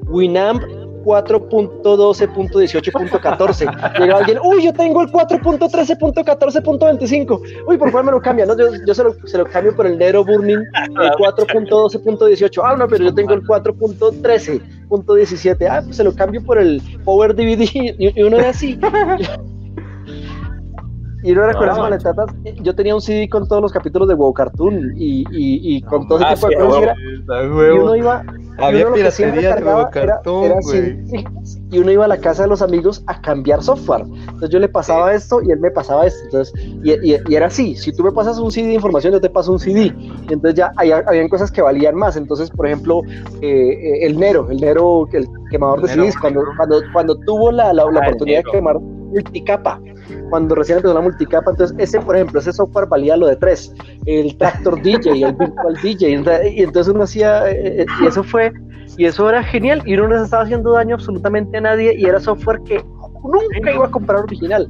Winamp 4.12.18.14. Llega alguien, uy, yo tengo el 4.13.14.25. Uy, ¿por cuál me lo cambian? No, yo, yo se, lo, se, lo, cambio por el Nero Burning, el 4.12.18. Ah, no, pero yo tengo el 4.13.17. Ah, pues se lo cambio por el Power DVD. Y, uno era así. Y uno era con las maletatas. Yo tenía un CD con todos los capítulos de WoW Cartoon y, y, y con todo ese tipo de cosas. Y uno iba, había piratería de cartón, Y uno iba a la casa de los amigos a cambiar software. Entonces yo le pasaba esto y él me pasaba esto. Entonces, y, y, era así, si tú me pasas un CD de información, yo te paso un CD. Y entonces ya había, habían cosas que valían más. Entonces, por ejemplo, eh, eh, el Nero, el Nero, el quemador de CDs, cuando, cuando, cuando tuvo la, la, la ah, oportunidad de quemar multicapa, cuando recién empezó la multicapa, entonces ese, por ejemplo, ese software valía lo de tres, el Tractor DJ, el Virtual DJ, y entonces uno hacía, eh, eh, y eso fue, y eso era genial, y uno no se estaba haciendo daño absolutamente a nadie, y era software que nunca iba a comprar original.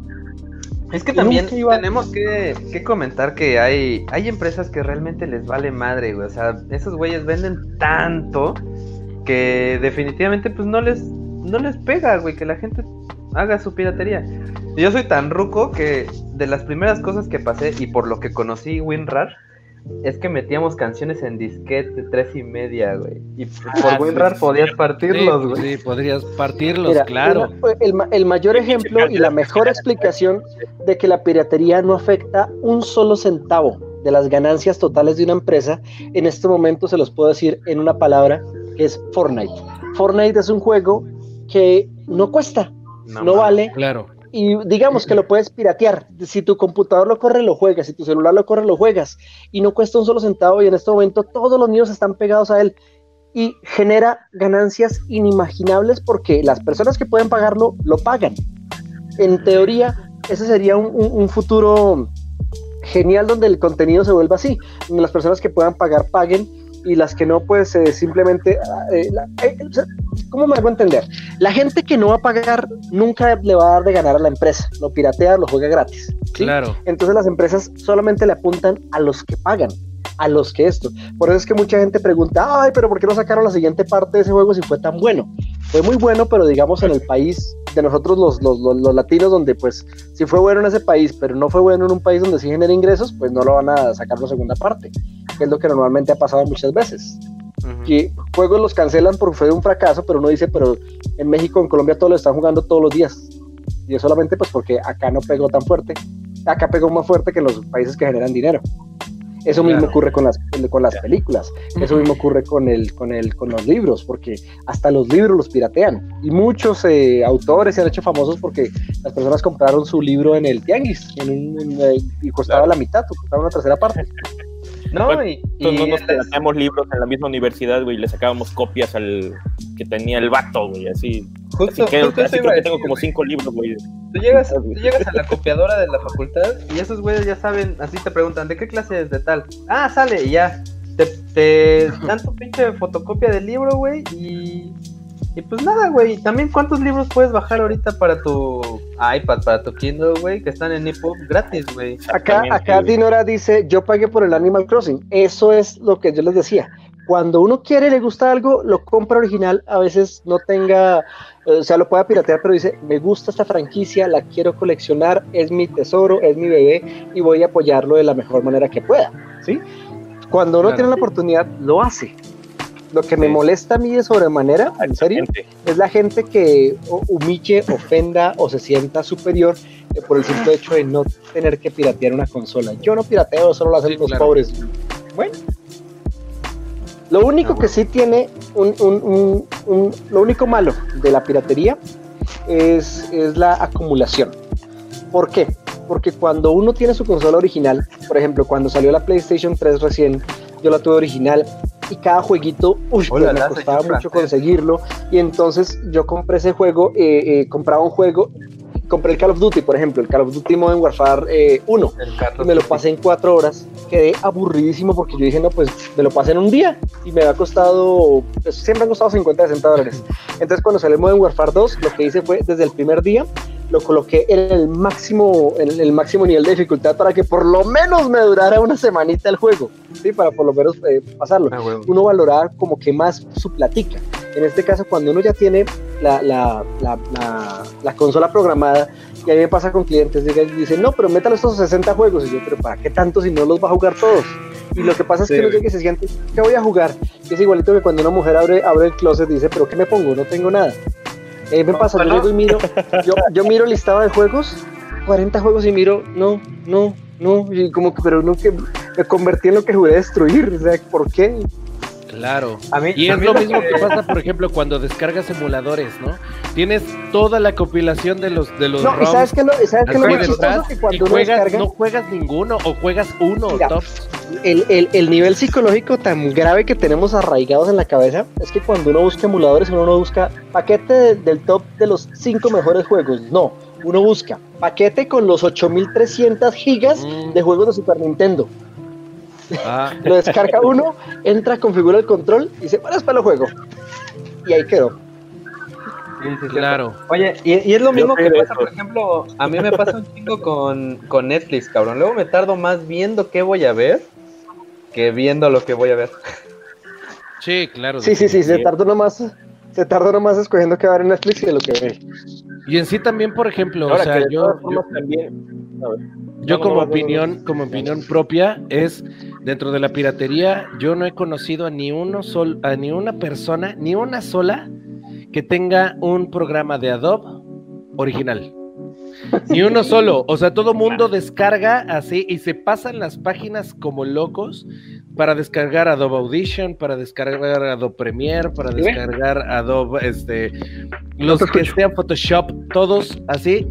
Es que también tenemos que, que, comentar que hay, hay empresas que realmente les vale madre, güey. O sea, esos güeyes venden tanto que definitivamente pues no les, no les pega, güey, que la gente haga su piratería. Yo soy tan ruco que de las primeras cosas que pasé y por lo que conocí WinRAR es que metíamos canciones en disquete tres y media, güey. Y por ah, WinRAR podías partirlos, güey. Sí, podrías partirlos, claro. el, el, mayor ejemplo y la mejor explicación de que la piratería no afecta un solo centavo de las ganancias totales de una empresa, en este momento se los puedo decir en una palabra, que es Fortnite. Fortnite es un juego que no cuesta, no, vale. Claro. Y digamos que lo puedes piratear. Si tu computador lo corre, lo juegas. Si tu celular lo corre, lo juegas. Y no cuesta un solo centavo. Y en este momento todos los niños están pegados a él. Y genera ganancias inimaginables porque las personas que pueden pagarlo, lo pagan. En teoría, ese sería un, futuro genial donde el contenido se vuelva así. Las personas que puedan pagar, paguen y las que no, pues eh, simplemente, eh, eh, ¿cómo me hago entender? La gente que no va a pagar nunca le va a dar de ganar a la empresa, lo piratea, lo juega gratis. Claro. Entonces las empresas solamente le apuntan a los que pagan a los que esto. Por eso es que mucha gente pregunta, ay, pero ¿por qué no sacaron la siguiente parte de ese juego si fue tan bueno? Fue muy bueno, pero digamos en el país de nosotros los, los, los, latinos, donde pues si fue bueno en ese país, pero no fue bueno en un país donde sí genera ingresos, pues no lo van a sacar la segunda parte, que es lo que normalmente ha pasado muchas veces. Que juegos los cancelan porque fue un fracaso, pero uno dice, pero en México, en Colombia, todos lo están jugando todos los días. Y es solamente pues porque acá no pegó tan fuerte. Acá pegó más fuerte que en los países que generan dinero. Eso mismo ocurre con las, con las películas, eso mismo ocurre con, el, con, el, con los libros, porque hasta los libros los piratean. Y muchos eh, autores se han hecho famosos porque las personas compraron su libro en el tianguis eh, y costaba la mitad, costaba una tercera parte. No, y, no nos teníamos libros en la misma universidad, güey, y le sacábamos copias al que tenía el vato, güey, así. Justo, así que, justo así creo que tengo como cinco libros, güey. Tú llegas, tú llegas a la copiadora de la facultad y esos güeyes ya saben, así te preguntan, ¿de qué clase es de tal? Ah, sale, y ya. Te, te dan tu pinche fotocopia del libro, güey, y y pues nada, güey. También cuántos libros puedes bajar ahorita para tu iPad, para tu Kindle, güey, que están en EPUB gratis, güey. Acá, acá Dinora dice, yo pagué por el Animal Crossing. Eso es lo que yo les decía. Cuando uno quiere, le gusta algo, lo compra original, a veces no tenga, eh, o sea, lo pueda piratear, pero dice, me gusta esta franquicia, la quiero coleccionar, es mi tesoro, es mi bebé y voy a apoyarlo de la mejor manera que pueda, ¿sí? Cuando uno tiene la oportunidad, lo hace Lo que me molesta a mí de sobremanera, en serio, es la gente que humille, ofenda o se sienta superior eh, por el simple hecho de no tener que piratear una consola. Yo no pirateo, solo lo hacen los pobres. Bueno, lo único que sí tiene, un, un, un, lo único malo de la piratería es, es la acumulación. ¿Por qué? Porque cuando uno tiene su consola original, por ejemplo, cuando salió la PlayStation 3 recién, yo la tuve original y cada jueguito, uy, pues me costaba mucho conseguirlo. Y entonces yo compré ese juego, eh, eh, compraba un juego compré el Call of Duty, por ejemplo, el Call of Duty Modern Warfare 1, eh, y me lo pasé en cuatro horas. Quedé aburridísimo porque yo dije, no, pues me lo pasé en un día y me ha costado, pues, siempre han costado 50, 60 dólares. Entonces, cuando salió Modern Warfare 2, lo que hice fue desde el primer día lo coloqué en el máximo, en el máximo nivel de dificultad para que por lo menos me durara una semanita el juego, ¿sí? para por lo menos eh, pasarlo. Ah, uno valoraba como que más su platica. En este caso, cuando uno ya tiene la, la, la, la consola programada, y a mí me pasa con clientes, dicen, no, pero métale estos 60 juegos. Y yo, pero ¿para qué tanto si no los va a jugar todos? Y lo que pasa es que uno llega y se siente, ¿qué voy a jugar? es igualito que cuando una mujer abre, abre el closet y dice, pero ¿qué me pongo? No tengo nada. Eh, me pasa, yo llego y miro, yo, miro el listado de juegos, 40 juegos y miro, no, no, no, y como que, pero no que me convertí en lo que jugué a destruir, o sea, ¿por qué? Claro. y es lo mismo que... pasa, por ejemplo, cuando descargas emuladores, ¿no? Tienes toda la compilación de los de los no, ROMs. sabes que lo, sabes que lo más chistoso que cuando juegas, no juegas ninguno o juegas uno top. El, el, el, nivel psicológico tan grave que tenemos arraigados en la cabeza es que cuando uno busca emuladores, uno no busca paquete del top de los cinco mejores juegos. No, uno busca paquete con los 8300 gigas mm. de juegos de Super Nintendo. Ah. Lo descarga uno, entra, configura el control y se para para el juego. Y ahí quedó. claro. Oye, y, es lo mismo que pasa, por ejemplo, a mí me pasa un chingo con, con Netflix, cabrón. Luego me tardo más viendo qué voy a ver que viendo lo que voy a ver. Sí, claro. Sí, sí, sí, se tardó nomás, se tardó nomás escogiendo qué ver en Netflix y de lo que ve. Y en sí también, por ejemplo, o sea, yo, yo, también, yo como opinión, como opinión propia es dentro de la piratería, yo no he conocido a ni uno sol, a ni una persona, ni una sola que tenga un programa de Adobe original. Ni uno solo. O sea, todo mundo descarga así y se pasan las páginas como locos para descargar Adobe Audition, para descargar Adobe Premiere, para descargar Adobe, este, los que sean Photoshop, todos así.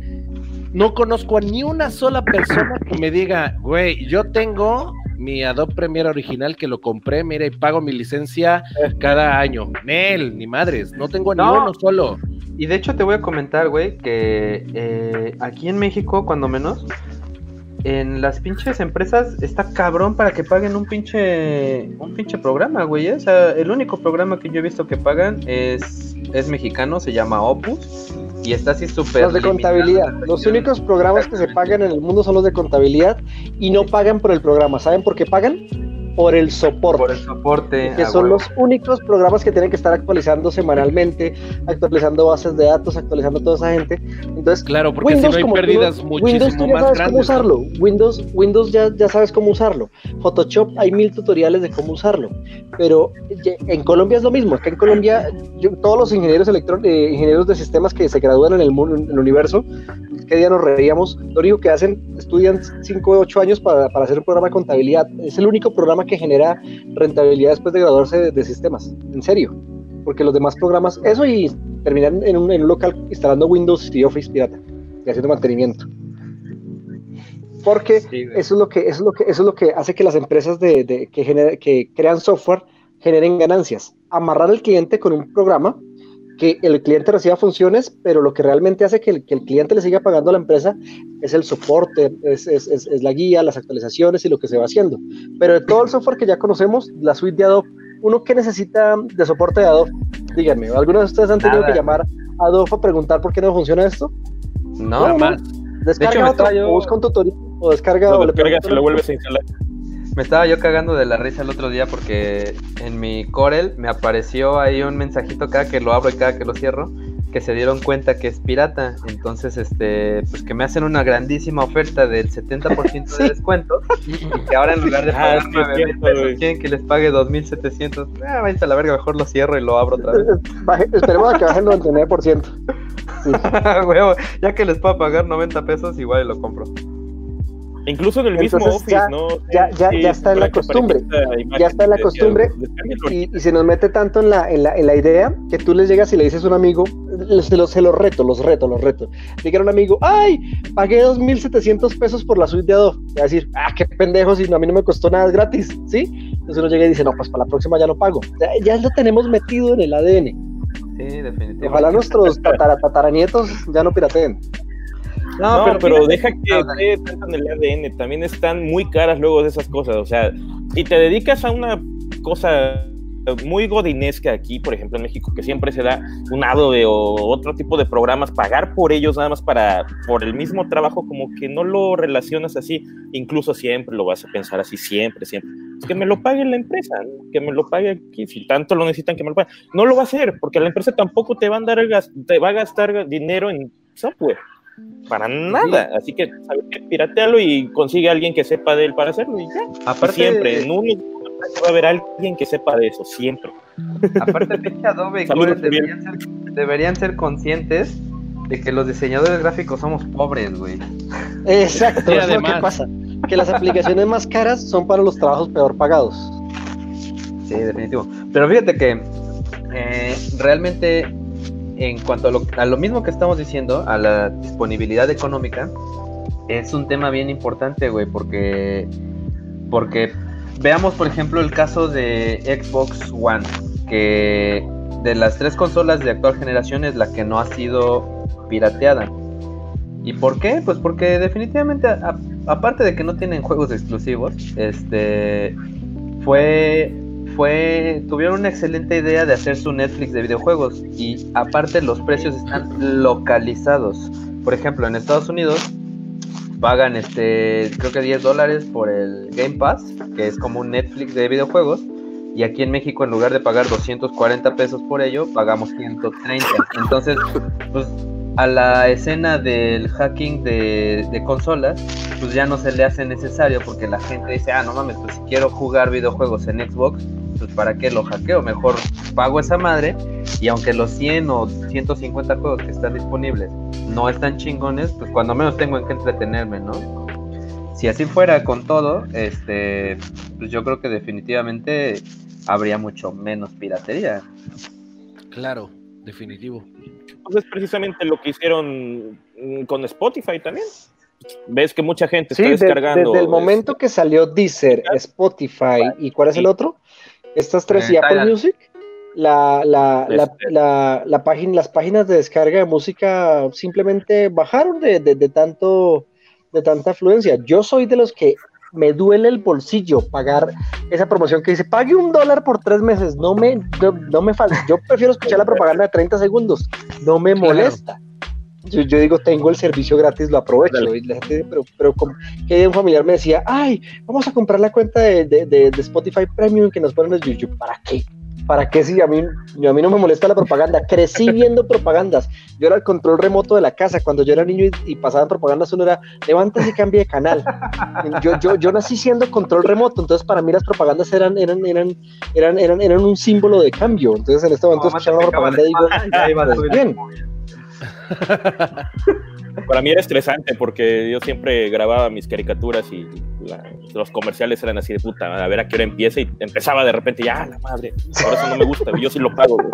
No conozco a ni una sola persona que me diga, güey, yo tengo mi Adobe Premiere original que lo compré, mira, y pago mi licencia cada año. Nel, ni madres, no tengo ni uno solo. Y de hecho te voy a comentar, güey, que eh, aquí en México, cuando menos, en las pinches empresas está cabrón para que paguen un pinche un pinche programa, güey. ¿eh? O sea, el único programa que yo he visto que pagan es, es mexicano, se llama Opus. Y está así súper. Los de contabilidad. Los únicos programas que se pagan en el mundo son los de contabilidad y no pagan por el programa. ¿Saben por qué pagan? Por el soporte. Por el soporte. Que son los únicos programas que tienen que estar actualizando semanalmente, actualizando bases de datos, actualizando toda esa gente. Entonces, claro, porque Windows, si no hay pérdidas muchísimo Windows tú ya sabes cómo usarlo. Windows, Windows ya, ya sabes cómo usarlo. Photoshop hay mil tutoriales de cómo usarlo. Pero en Colombia es lo mismo. Acá en Colombia, todos los ingenieros eh, ingenieros de sistemas que se gradúan en el, en el universo, que día nos reíamos, lo único que hacen, estudian 5 o 8 años para, para hacer un programa de contabilidad. Es el único programa que genera rentabilidad después de graduarse de, sistemas, en serio, porque los demás programas, eso y terminar en un, en un local instalando Windows y Office pirata y haciendo mantenimiento. Porque eso es lo que eso es lo que eso es lo que hace que las empresas de, de que, que crean software generen ganancias. Amarrar al cliente con un programa que el cliente reciba funciones, pero lo que realmente hace que el, que el cliente le siga pagando a la empresa es el soporte, es, es, es, la guía, las actualizaciones y lo que se va haciendo. Pero de todo el software que ya conocemos, la suite de Adobe, ¿uno qué necesita de soporte de Adobe? Díganme, ¿algunos de ustedes han tenido que llamar a Adobe a preguntar por qué no funciona esto? No, no, más. Descarga otro, o busca un tutorial, o descarga... o descargas y lo vuelves a instalar. Me estaba yo cagando de la risa el otro día porque en mi Corel me apareció ahí un mensajito cada que lo abro y cada que lo cierro que se dieron cuenta que es pirata. Entonces, este, pues que me hacen una grandísima oferta del 70% de descuento. Y que ahora en lugar de Ah, pagar sí, 9 mil cierto, pesos, quieren que les pague 2.700. Ah, váyanse a la verga, mejor lo cierro y lo abro otra vez. Baje- esperemos a que baje el 99%. Sí. Huevo, ya que les puedo pagar 90 pesos, igual y lo compro. Incluso en el mismo Entonces, Office, ya- ¿no? ya- ya- ya está en la costumbre. Ya está en la costumbre. Y, y se nos mete tanto en la, en, la, en la idea que tú les llegas y le dices a un amigo, se los, se los reto, los reto, los reto. Llega un amigo, ¡ay! Pagué 2.700 pesos por la suite de Adobe. Y va a decir, ¡ah, qué pendejo! Si no, a mí no me costó nada, es gratis, ¿sí? Entonces uno llega y dice, no, pues para la próxima ya no pago. Ya, ya lo tenemos metido en el ADN. Sí, definitivamente. Ojalá nuestros tatara, tataranietos ya no pirateen. No, pero, fíjate- deja que tanto en el ADN, también están muy caras luego de esas cosas, o sea, si te dedicas a una cosa muy godinesca aquí, por ejemplo en México, que siempre se da un Adobe o otro tipo de programas, pagar por ellos nada más para, por el mismo trabajo, como que no lo relacionas así, incluso siempre lo vas a pensar así, siempre, siempre. Es que me lo pague la empresa, que me lo pague aquí, si tanto lo necesitan que me lo paguen. No lo va a hacer, porque la empresa tampoco te va a dar el gas- te va a gastar dinero en software. Para nada. Así que, ¿sabes qué? Piratealo y consigue a alguien que sepa de él para hacerlo y ya. Aparte, siempre, en un va a haber alguien que sepa de eso, siempre. Aparte, pinche Adobe y Saludos, deberían ser, deberían ser conscientes de que los diseñadores gráficos somos pobres, güey. Exacto, eso es lo que además. pasa. Que las aplicaciones más caras son para los trabajos peor pagados. Sí, definitivo. Pero fíjate que eh, realmente, en cuanto a lo, mismo que estamos diciendo, a la disponibilidad económica, es un tema bien importante, güey, porque, porque veamos, por ejemplo, el caso de Xbox One, que de las tres consolas de actual generación es la que no ha sido pirateada. ¿Y por qué? Pues porque definitivamente, aparte de que no tienen juegos exclusivos, este fue fue tuvieron una excelente idea de hacer su Netflix de videojuegos y aparte los precios están localizados. Por ejemplo, en Estados Unidos pagan este creo que 10 dólares por el Game Pass, que es como un Netflix de videojuegos. Y aquí en México, en lugar de pagar 240 pesos por ello, pagamos 130. Entonces, pues a la escena del hacking de, consolas, pues ya no se le hace necesario porque la gente dice, ah, no mames, pues si quiero jugar videojuegos en Xbox, pues para qué lo hackeo, mejor pago esa madre y aunque los 100 o 150 juegos que están disponibles no están chingones, pues cuando menos tengo en qué entretenerme, ¿no? Si así fuera con todo, este, pues yo creo que definitivamente habría mucho menos piratería. Claro, definitivo. Entonces, precisamente lo que hicieron mm, con Spotify también. Ves que mucha gente Sí, está de- descargando. desde el momento este, que salió Deezer, Spotify y ¿cuál es el otro? Estas tres y Eh, Apple Tidal. Music. La, la, la, Este. la, la página, las páginas de descarga de música simplemente bajaron de, de, de tanto de tanta afluencia. Yo soy de los que me duele el bolsillo pagar esa promoción que dice pague un dólar por tres meses. No me, no, no me falta. Yo prefiero escuchar la propaganda de 30 segundos. No me Claro. molesta. Yo, yo digo, tengo el servicio gratis, lo aprovecho. Dale. Y la gente dice, pero, pero como que un familiar me decía, ay, vamos a comprar la cuenta de, de, de- de Spotify Premium que nos ponen los YouTube. ¿Para qué? ¿Para qué si a mí, a mí no me molesta la propaganda? Crecí viendo propagandas. Yo era el control remoto de la casa. Cuando yo era niño y, y pasaban propagandas, uno era, levántese y cambie de canal. Yo, yo, yo nací siendo control remoto, entonces para mí las propagandas eran, eran, eran, eran, eran, eran un símbolo de cambio. Entonces en este momento picaba propaganda la digo, pues bien. Para mí era estresante porque yo siempre grababa mis caricaturas y los comerciales eran así de puta, a ver a qué hora empieza y empezaba de repente, ya, la madre, por eso no me gusta, yo sí lo pago.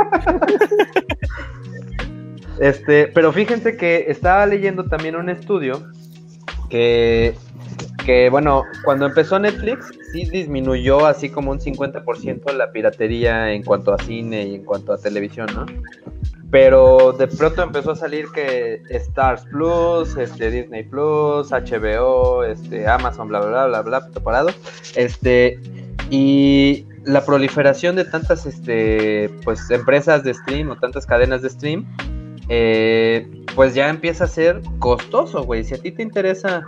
Este, pero fíjense que estaba leyendo también un estudio que, que, bueno, cuando empezó Netflix, sí disminuyó así como un 50% la piratería en cuanto a cine y en cuanto a televisión, ¿no? Pero de pronto empezó a salir que Stars Plus, este, Disney Plus, HBO, este, Amazon, bla, bla, bla, bla, bla, separado. Este, y la proliferación de tantas este, pues, empresas de stream o tantas cadenas de stream eh, pues ya empieza a ser costoso, güey. Si a ti te interesa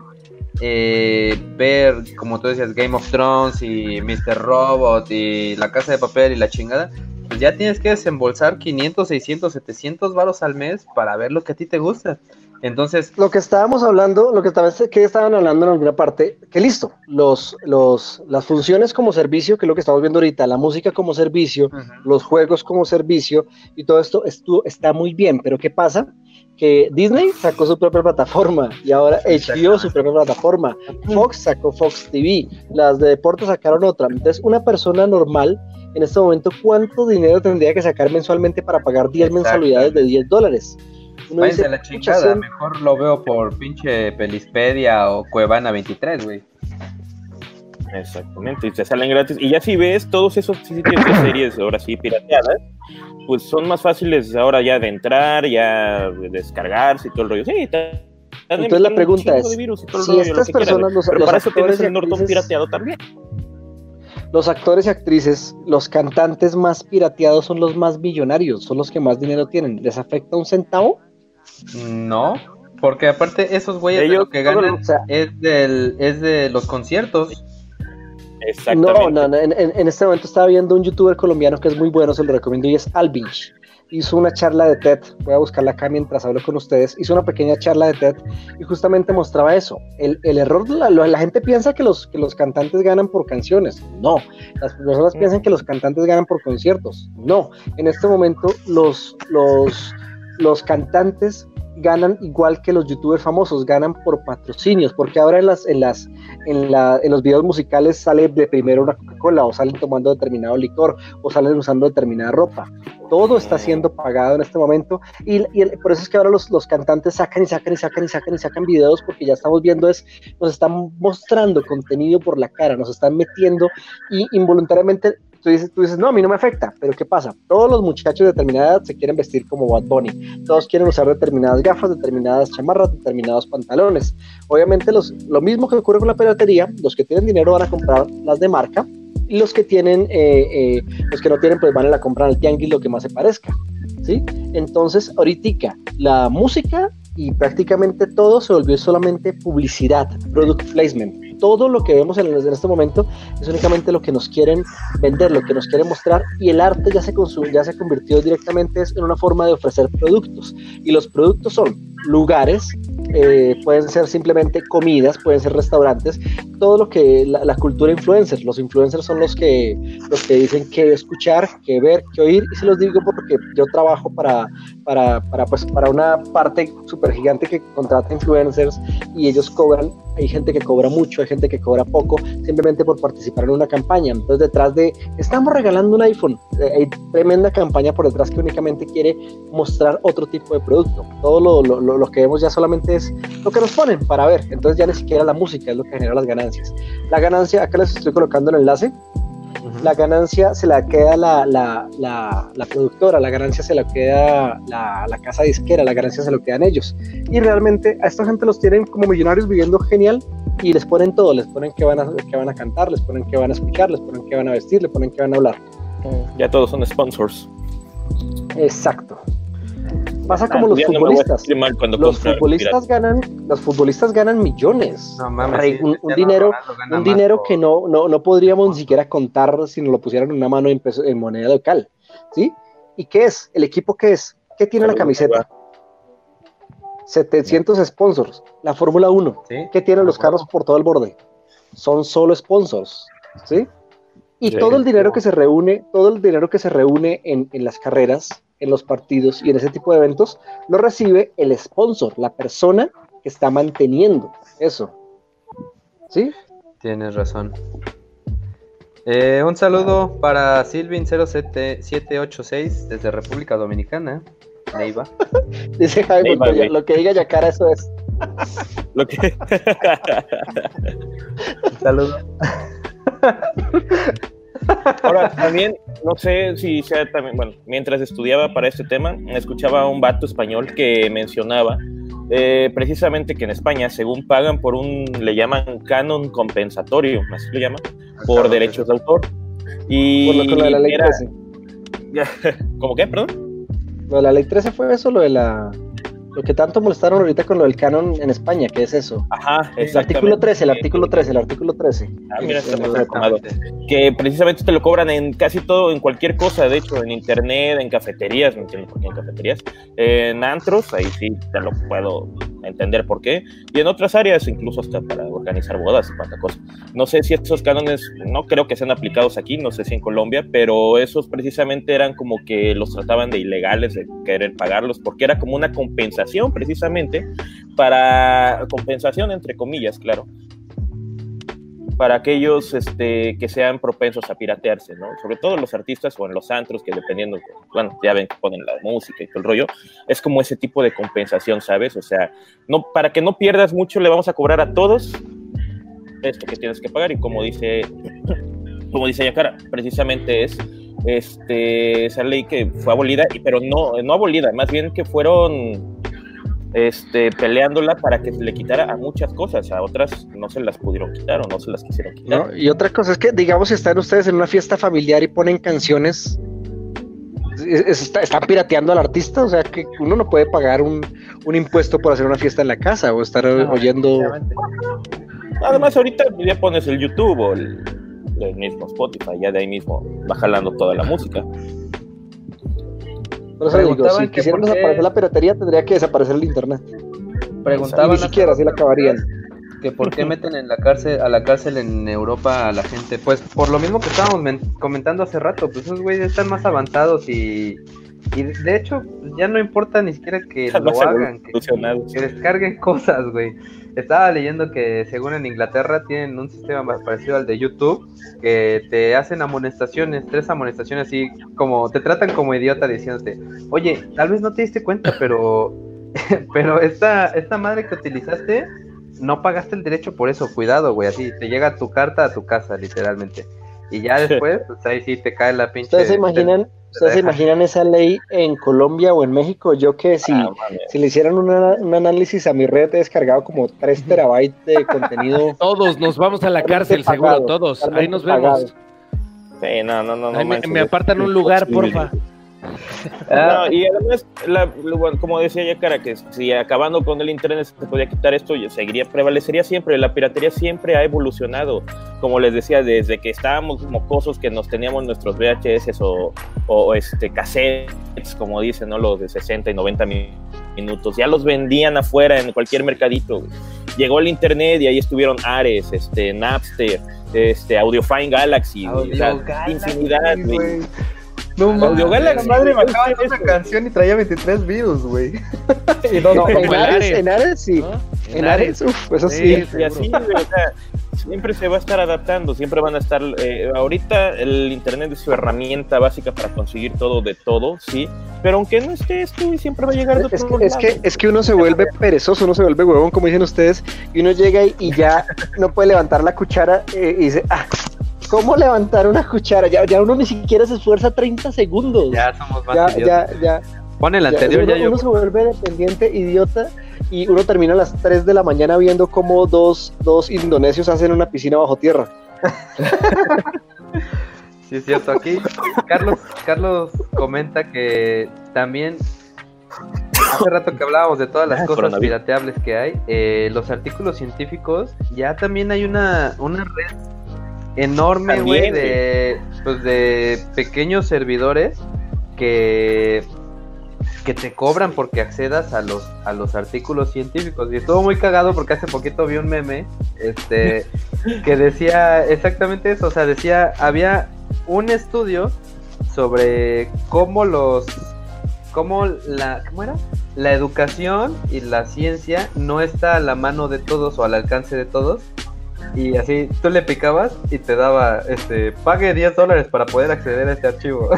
eh, ver, como tú decías, Game of Thrones y Mr. Robot y La Casa de Papel y la chingada, pues ya tienes que desembolsar 500, 600, 700 varos al mes para ver lo que a ti te gusta. Entonces, lo que estábamos hablando, lo que, que estaban hablando en alguna parte, que listo, los, los, las funciones como servicio, que es lo que estamos viendo ahorita, la música como servicio, los juegos como servicio y todo esto estuvo, está muy bien, pero ¿qué pasa? Que Disney sacó su propia plataforma y ahora HBO su propia plataforma, Fox sacó Fox TV, las de deportes sacaron otra. Entonces, una persona normal en este momento, ¿cuánto dinero tendría que sacar mensualmente para pagar 10 mensualidades de 10 dólares? Váyanse la chingada, mejor lo veo por pinche Pelispedia o Cuevana 23, güey. Exactamente, y te salen gratis. Y ya si ves todos esos sitios de series ahora sí pirateadas, pues son más fáciles ahora ya de entrar, ya de descargarse y todo el rollo. Sí, entonces la pregunta es, si estas personas, los, Pero para eso tienes el Norton pirateado también. Los actores y actrices, los cantantes más pirateados son los más millonarios, son los que más dinero tienen. ¿Les afecta un centavo? No, porque aparte esos güeyes lo que ganan es, del, es de los conciertos. No, no, en, este momento estaba viendo un youtuber colombiano que es muy bueno, se lo recomiendo, y es Alvinch. Hizo una charla de TED, voy a buscarla acá mientras hablo con ustedes, hizo una pequeña charla de TED y justamente mostraba eso. El, error, la, la, gente piensa que los, que los cantantes ganan por canciones, no. Las personas piensan que los cantantes ganan por conciertos, no. En este momento los, los, los cantantes ganan igual que los youtubers famosos, ganan por patrocinios, porque ahora en las, en las, en, la, en los videos musicales sale de primero una Coca-Cola, o salen tomando determinado licor, o salen usando determinada ropa. Todo está siendo pagado en este momento, y, por eso es que ahora los, los, cantantes sacan y sacan y sacan y sacan y sacan videos, porque ya estamos viendo es, nos están mostrando contenido por la cara, nos están metiendo y involuntariamente dices, tú dices, no, a mí no me afecta, pero ¿qué pasa? Todos los muchachos de determinada edad se quieren vestir como Bad todos quieren usar determinadas gafas, determinadas chamarras, determinados pantalones. Obviamente los, lo mismo que ocurre con la piratería, los que tienen dinero van a comprar las de marca y los que tienen, eh, eh, los que no tienen, pues van a la comprar al tianguis lo que más se parezca. ¿Sí? Entonces, ahorita la música y prácticamente todo se volvió solamente publicidad, product placement todo lo que vemos en, este momento es únicamente lo que nos quieren vender, lo que nos quieren mostrar y el arte ya se, ya se convirtió directamente en una forma de ofrecer productos. Y los productos son lugares, eh, pueden ser simplemente comidas, pueden ser restaurantes, todo lo que la, cultura influencer, los influencers son los que, los que dicen qué escuchar, qué ver, qué oír, y se los digo porque yo trabajo para, para, para, pues, para una parte súper gigante que contrata influencers y ellos cobran, hay gente que cobra mucho, hay gente que cobra poco, simplemente por participar en una campaña, entonces detrás de, estamos regalando un iPhone, eh, hay tremenda campaña por detrás que únicamente quiere mostrar otro tipo de producto, todo lo, lo lo, que vemos ya solamente es lo que nos ponen para ver. Entonces ya ni siquiera la música es lo que genera las ganancias. La ganancia, acá les estoy colocando el enlace. La ganancia se la queda la, la, la, productora, la ganancia se la queda la, casa disquera, la ganancia se lo quedan ellos. Y realmente a esta gente los tienen como millonarios viviendo genial y les ponen todo, les ponen que van a, que van a cantar, les ponen que van a escuchar, les ponen que van a vestir, les ponen que van a hablar. Ya todos son sponsors. Exacto. Pasa como los futbolistas. los futbolistas ganan, los futbolistas ganan millones. un, dinero, un dinero que no, no, no, podríamos ni siquiera contar si nos lo pusieran en una mano en, en moneda local. ¿Sí? ¿Y qué es? ¿El equipo qué es? ¿Qué tiene la camiseta? 700 sponsors. La Fórmula 1. ¿Qué tienen los carros por todo el borde? Son solo sponsors. ¿Sí? Y todo el dinero que se reúne, todo el dinero que se reúne en, en las carreras en los partidos y en ese tipo de eventos, lo recibe el sponsor, la persona que está manteniendo eso. ¿Sí? Tienes razón. Eh, un saludo para Silvin07786 desde República Dominicana. Neiva. Dice Jaime, lo que diga Yacara, eso es. lo que. un saludo. Ahora, también, no sé si sea también, bueno, mientras estudiaba para este tema, escuchaba a un vato español que mencionaba eh, precisamente que en España, según pagan por un, le llaman canon compensatorio, así lo llaman, por derechos de autor. Y por lo que lo de la ley 13. ¿Cómo qué, perdón? Lo de la ley 13 fue eso, lo de la lo que tanto molestaron ahorita con lo del canon en España, que es eso. Ajá, El artículo 13, el artículo 13, el artículo 13. Ah, mira, más acomodado. que precisamente te lo cobran en casi todo, en cualquier cosa, de hecho, en internet, en cafeterías, no entiendo por qué en cafeterías, en antros, ahí sí te lo puedo entender por qué, y en otras áreas, incluso hasta para organizar bodas y cuanta cosa. No sé si esos cánones, no creo que sean aplicados aquí, no sé si en Colombia, pero esos precisamente eran como que los trataban de ilegales, de querer pagarlos, porque era como una compensación precisamente para, compensación entre comillas, claro, para aquellos este, que sean propensos a piratearse, ¿no? Sobre todo los artistas o en los antros, que dependiendo, bueno, ya ven que ponen la música y todo el rollo, es como ese tipo de compensación, ¿sabes? O sea, no, para que no pierdas mucho, le vamos a cobrar a todos esto que tienes que pagar y como dice, como dice Yacara, precisamente es este, esa ley que fue abolida, y- pero no, no abolida, más bien que fueron este, peleándola para que se le quitara a muchas cosas, a otras no se las pudieron quitar o no se las quisieron quitar. ¿no? Y otra cosa es que, digamos, si están ustedes en una fiesta familiar y ponen canciones, es- es- está- están pirateando al artista, o sea que uno no puede pagar un, un impuesto por hacer una fiesta en la casa o estar No, oyendo. Además, ahorita ya pones el YouTube o el, el mismo Spotify, ya de ahí mismo va jalando toda la música. Por eso digo, si que quisieran por qué- desaparecer la piratería, tendría que desaparecer el internet. Y Preguntaban ni siquiera así la acabarían. que por qué meten en la cárcel a la cárcel en Europa a la gente pues por lo mismo que estábamos men- comentando hace rato pues esos güeyes están más avanzados y y de hecho ya no importa ni siquiera que lo hagan que descarguen cosas güey. Estaba leyendo que según en Inglaterra tienen un sistema más parecido al de YouTube que te hacen amonestaciones tres amonestaciones así como te tratan como idiota diciéndote oye tal vez no te diste cuenta pero pero esta esta madre que utilizaste no pagaste el derecho por eso, cuidado, güey, así te llega tu carta a tu casa, literalmente. Y ya después, pues ahí sí te cae la pinche. ¿Ustedes se imaginan, ustedes se imaginan esa ley en Colombia o en México? Yo que si, Ah, si le hicieran una- un análisis a mi red, he descargado como 3 terabytes de contenido. Todos nos vamos a la cárcel, seguro, todos. Ahí nos vemos. Sí, no, no, no, no me, manches. me apartan un lugar, porfa. Ah, No, y además, la- como decía ya cara, que si acabando con el internet se podía quitar esto, seguiría, prevalecería siempre. La piratería siempre ha evolucionado. Como les decía, desde que estábamos mocosos que nos teníamos nuestros VHS o, o, este cassettes, como dicen, ¿no? Los de 60 y 90 mi- minutos, ya los vendían afuera en cualquier mercadito. Llegó el internet y ahí estuvieron Ares, este, Napster, este, Audiofine Galaxy, güey, o sea, Audio Galaxy, infinidad, güey. güey. No Audio mames, Galaxy, madre me acaba de una canción y traía 23 virus, güey. y No, no, en Ares, Ares. en Ares sí. ¿no? En Ares, uff, eso sí. Sí, Y así, güey, o sea, siempre se va a estar adaptando, siempre van a estar. eh, ahorita el Internet es su herramienta básica para conseguir todo de todo, sí, pero aunque no esté esto, y siempre va a llegar de Es otro que, es, que, es que uno se vuelve perezoso, uno se vuelve huevón, como dicen ustedes, y uno llega y, y ya no puede levantar la cuchara eh, y dice, ah, ¿cómo levantar una cuchara? Ya, ya uno ni siquiera se esfuerza 30 segundos. ya somos más ya, idiotas. ya, ya. Pon el Ya, anterior, uno, ya yo. uno se vuelve dependiente, idiota, y uno termina a las 3 de la mañana viendo cómo dos, dos indonesios hacen una piscina bajo tierra. Sí, es cierto. Aquí Carlos, Carlos comenta que también hace rato que hablábamos de todas las Ah, cosas pirateables que hay, eh, los artículos científicos, ya también hay una, una red enorme, güey, de, pues, de pequeños servidores que que te cobran porque accedas a los a los artículos científicos y estuvo muy cagado porque hace poquito vi un meme este que decía exactamente eso, o sea, decía había un estudio sobre cómo los cómo la ¿cómo era? La educación y la ciencia no está a la mano de todos o al alcance de todos. Y así tú le picabas y te daba este pague 10 dólares para poder acceder a este archivo.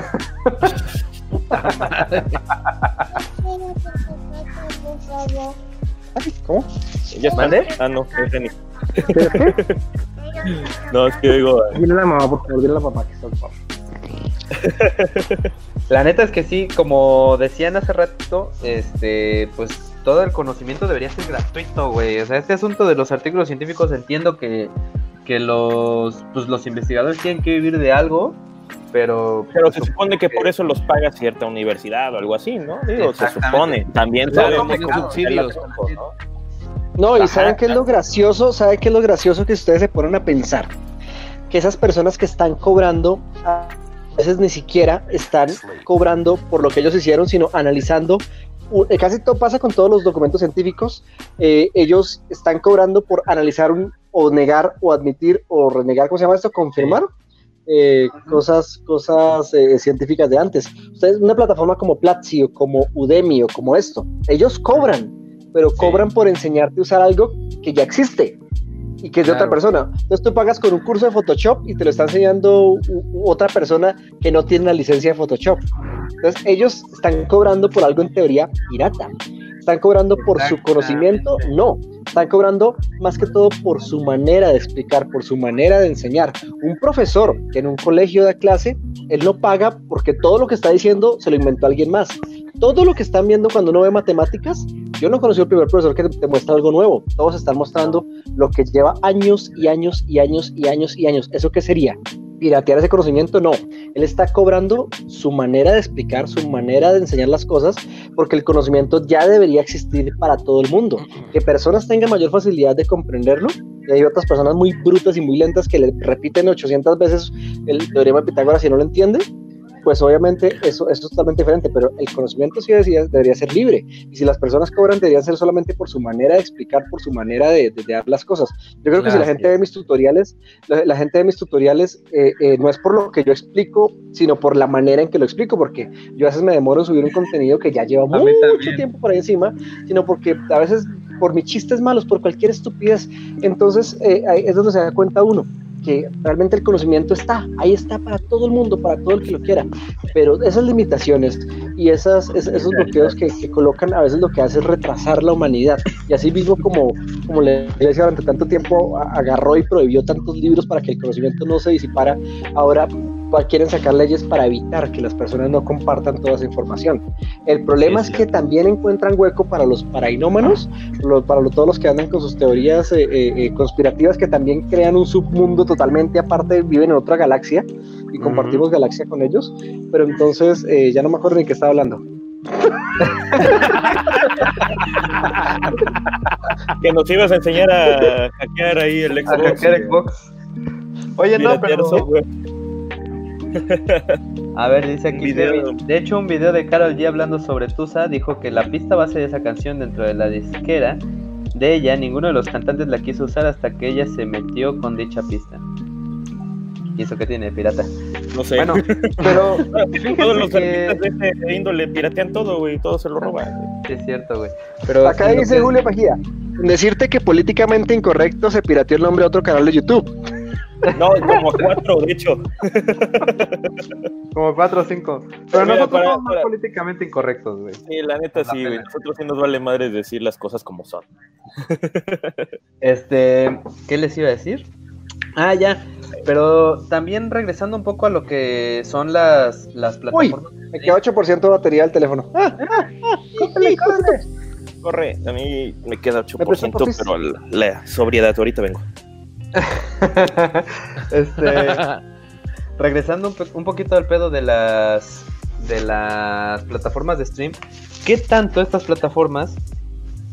¿Cómo? ¿Ya está? ¿Mande? Ah, no, es Jenny. no, es que digo, Dile a la mamá, por favor, dile a la papá que está ocupado. La neta es que sí, como decían hace rato, este, pues todo el conocimiento debería ser gratuito, güey. O sea, este asunto de los artículos científicos entiendo que, que los, pues, los investigadores tienen que vivir de algo, pero... Pero se supone que por eso los paga cierta universidad o algo así, ¿no? Digo, se supone. También sabemos subsidios. No, y ¿saben qué es lo gracioso? ¿Saben qué es lo gracioso que ustedes se ponen a pensar? Que esas personas que están cobrando, a veces ni siquiera están cobrando por lo que ellos hicieron, sino analizando. Eh, casi todo pasa con todos los documentos científicos. Eh, ellos están cobrando por analizar un, o negar o admitir o renegar, ¿cómo se llama esto? Confirmar. Eh, cosas, cosas científicas de antes. Ustedes, una plataforma como Platzi o como Udemy o como esto, ellos cobran pero cobran por enseñarte a usar algo que ya existe y que es de otra persona. Entonces tú pagas con un curso de Photoshop y te lo está enseñando otra persona que no tiene la licencia de Photoshop. Entonces ellos están cobrando por algo en teoría pirata. ¿Están cobrando por su conocimiento? No. Están cobrando más que todo por su manera de explicar, por su manera de enseñar. Un profesor que en un colegio da clase, él no paga porque todo lo que está diciendo se lo inventó alguien más. Todo lo que están viendo cuando uno ve matemáticas yo no conocí al primer profesor que te muestra algo nuevo. Todos están mostrando lo que lleva años y años y años y años y años. ¿Eso qué sería? ¿Piratear ese conocimiento? No. Él está cobrando su manera de explicar, su manera de enseñar las cosas, porque el conocimiento ya debería existir para todo el mundo. Que personas tengan mayor facilidad de comprenderlo y hay otras personas muy brutas y muy lentas que le repiten 800 veces el teorema de Pitágoras y no lo entienden pues obviamente eso, eso es totalmente diferente, pero el conocimiento sí decía, debería ser libre. Y si las personas cobran, deberían ser solamente por su manera de explicar, por su manera de, de, dar las cosas. Yo creo que si la gente ve mis tutoriales, la, gente de mis tutoriales eh, eh, no es por lo que yo explico, sino por la manera en que lo explico, porque yo a veces me demoro en subir un contenido que ya lleva mucho tiempo por ahí encima, sino porque a veces por mis chistes malos, por cualquier estupidez, entonces eh, es donde se da cuenta uno que realmente el conocimiento está, ahí está para todo el mundo, para todo el que lo quiera, pero esas limitaciones y esas, esos bloqueos que, colocan a veces lo que hace es retrasar la humanidad. Y así mismo como, como la iglesia durante tanto tiempo agarró y prohibió tantos libros para que el conocimiento no se disipara, ahora quieren sacar leyes para evitar que las personas no compartan toda esa información. El problema es que también encuentran hueco para los parainómanos, para todos los que andan con sus teorías eh, eh, eh, conspirativas que también crean un submundo totalmente aparte, viven en otra galaxia y compartimos galaxia con ellos, pero entonces ya no me acuerdo ni qué estaba hablando. que nos ibas a enseñar a hackear ahí el Xbox. Oye, no, pero... A ver, dice aquí, de hecho un video de Carol G hablando sobre Tusa dijo que la pista base de esa canción dentro de la disquera de ella, ninguno de los cantantes la quiso usar hasta que ella se metió con dicha pista. ¿Y eso qué tiene, pirata? No sé. Bueno, pero todos los artistas de este índole piratean todo, güey, todo se lo roban. es cierto, güey. Pero acá dice Julio Pajía, decirte que políticamente incorrecto se pirateó el nombre de otro canal de YouTube. No, como cuatro, de hecho. Como cuatro o cinco. Pero nosotros somos más políticamente incorrectos, güey. Sí, la neta sí, güey. Nosotros sí nos vale madre decir las cosas como son. Este, ¿qué les iba a decir? Ah, ya. Pero también regresando un poco a lo que son las, las plataformas. Uy, me queda 8% de batería del teléfono. Ah, ah, ah, córrele, Corre, a mí me queda 8%, pero la sobriedad, ahorita vengo. este, regresando un, poquito al pedo de las de las plataformas de stream, ¿qué tanto estas plataformas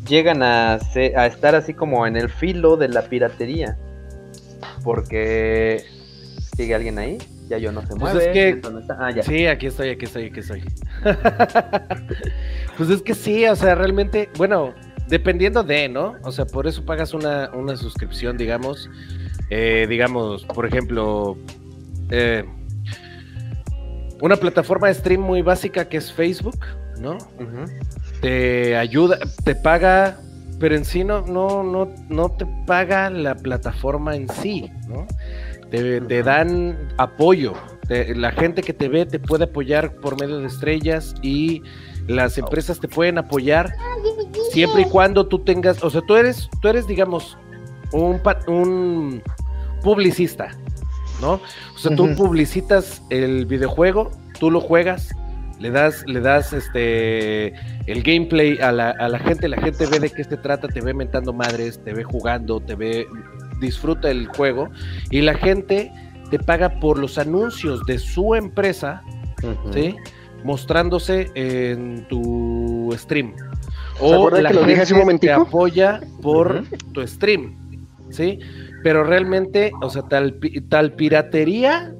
llegan a, a estar así como en el filo de la piratería? Porque sigue alguien ahí, ya yo no se pues mueve. Ah, sí, aquí estoy, aquí estoy, aquí estoy. pues es que sí, o sea, realmente, bueno, Dependiendo de, ¿no? O sea, por eso pagas una, suscripción, digamos. Eh, digamos, por ejemplo, eh, una plataforma de stream muy básica que es Facebook, ¿no? Te ayuda, te paga, pero en sí no, no, no, no te paga la plataforma en sí, ¿no? Te, dan apoyo. la gente que te ve te puede apoyar por medio de estrellas y las empresas te pueden apoyar siempre y cuando tú tengas, o sea, tú eres, tú eres, digamos, un, un publicista, ¿no? O sea, tú publicitas el videojuego, tú lo juegas, le das, le das este el gameplay a la, a la gente, la gente ve de qué se trata, te ve mentando madres, te ve jugando, te ve, disfruta el juego, y la gente te paga por los anuncios de su empresa, ¿sí? Mostrándose en tu stream. O la gente te apoya por tu stream, ¿sí? Pero realmente, o sea, tal, tal piratería,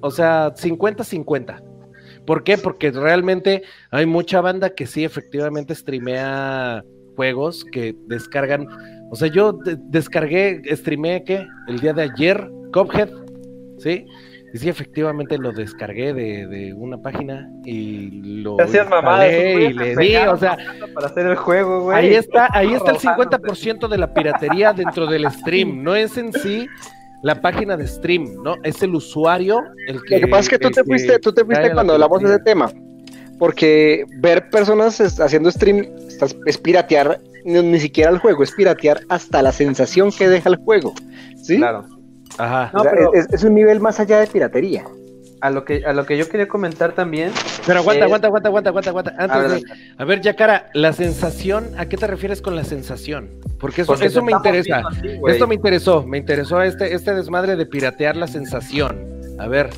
o sea, 50-50. ¿Por qué? Porque realmente hay mucha banda que sí, efectivamente, streamea juegos que descargan. O sea, yo descargué, streameé, ¿qué? El día de ayer, Cophead, ¿sí? Y sí, efectivamente lo descargué de, una página y lo y le di, o sea, para hacer el juego, güey. Ahí está, ahí está el 50% de la piratería dentro del stream, no es en sí la página de stream, ¿no? Es el usuario el que Lo que pasa es que tú te fuiste, tú te fuiste cuando hablamos de ese tema. Porque ver personas haciendo stream es piratear ni siquiera el juego, es piratear hasta la sensación que deja el juego. ¿Sí? Claro. Ajá. es, un nivel más allá de piratería. A lo que, a lo que yo quería comentar también. Pero aguanta, aguanta, aguanta, aguanta, aguanta, aguanta. Antes de, a ver, ya cara, la sensación, ¿a qué te refieres con la sensación? Porque eso, eso me interesa. Esto me interesó, me interesó este, este desmadre de piratear la sensación. A ver.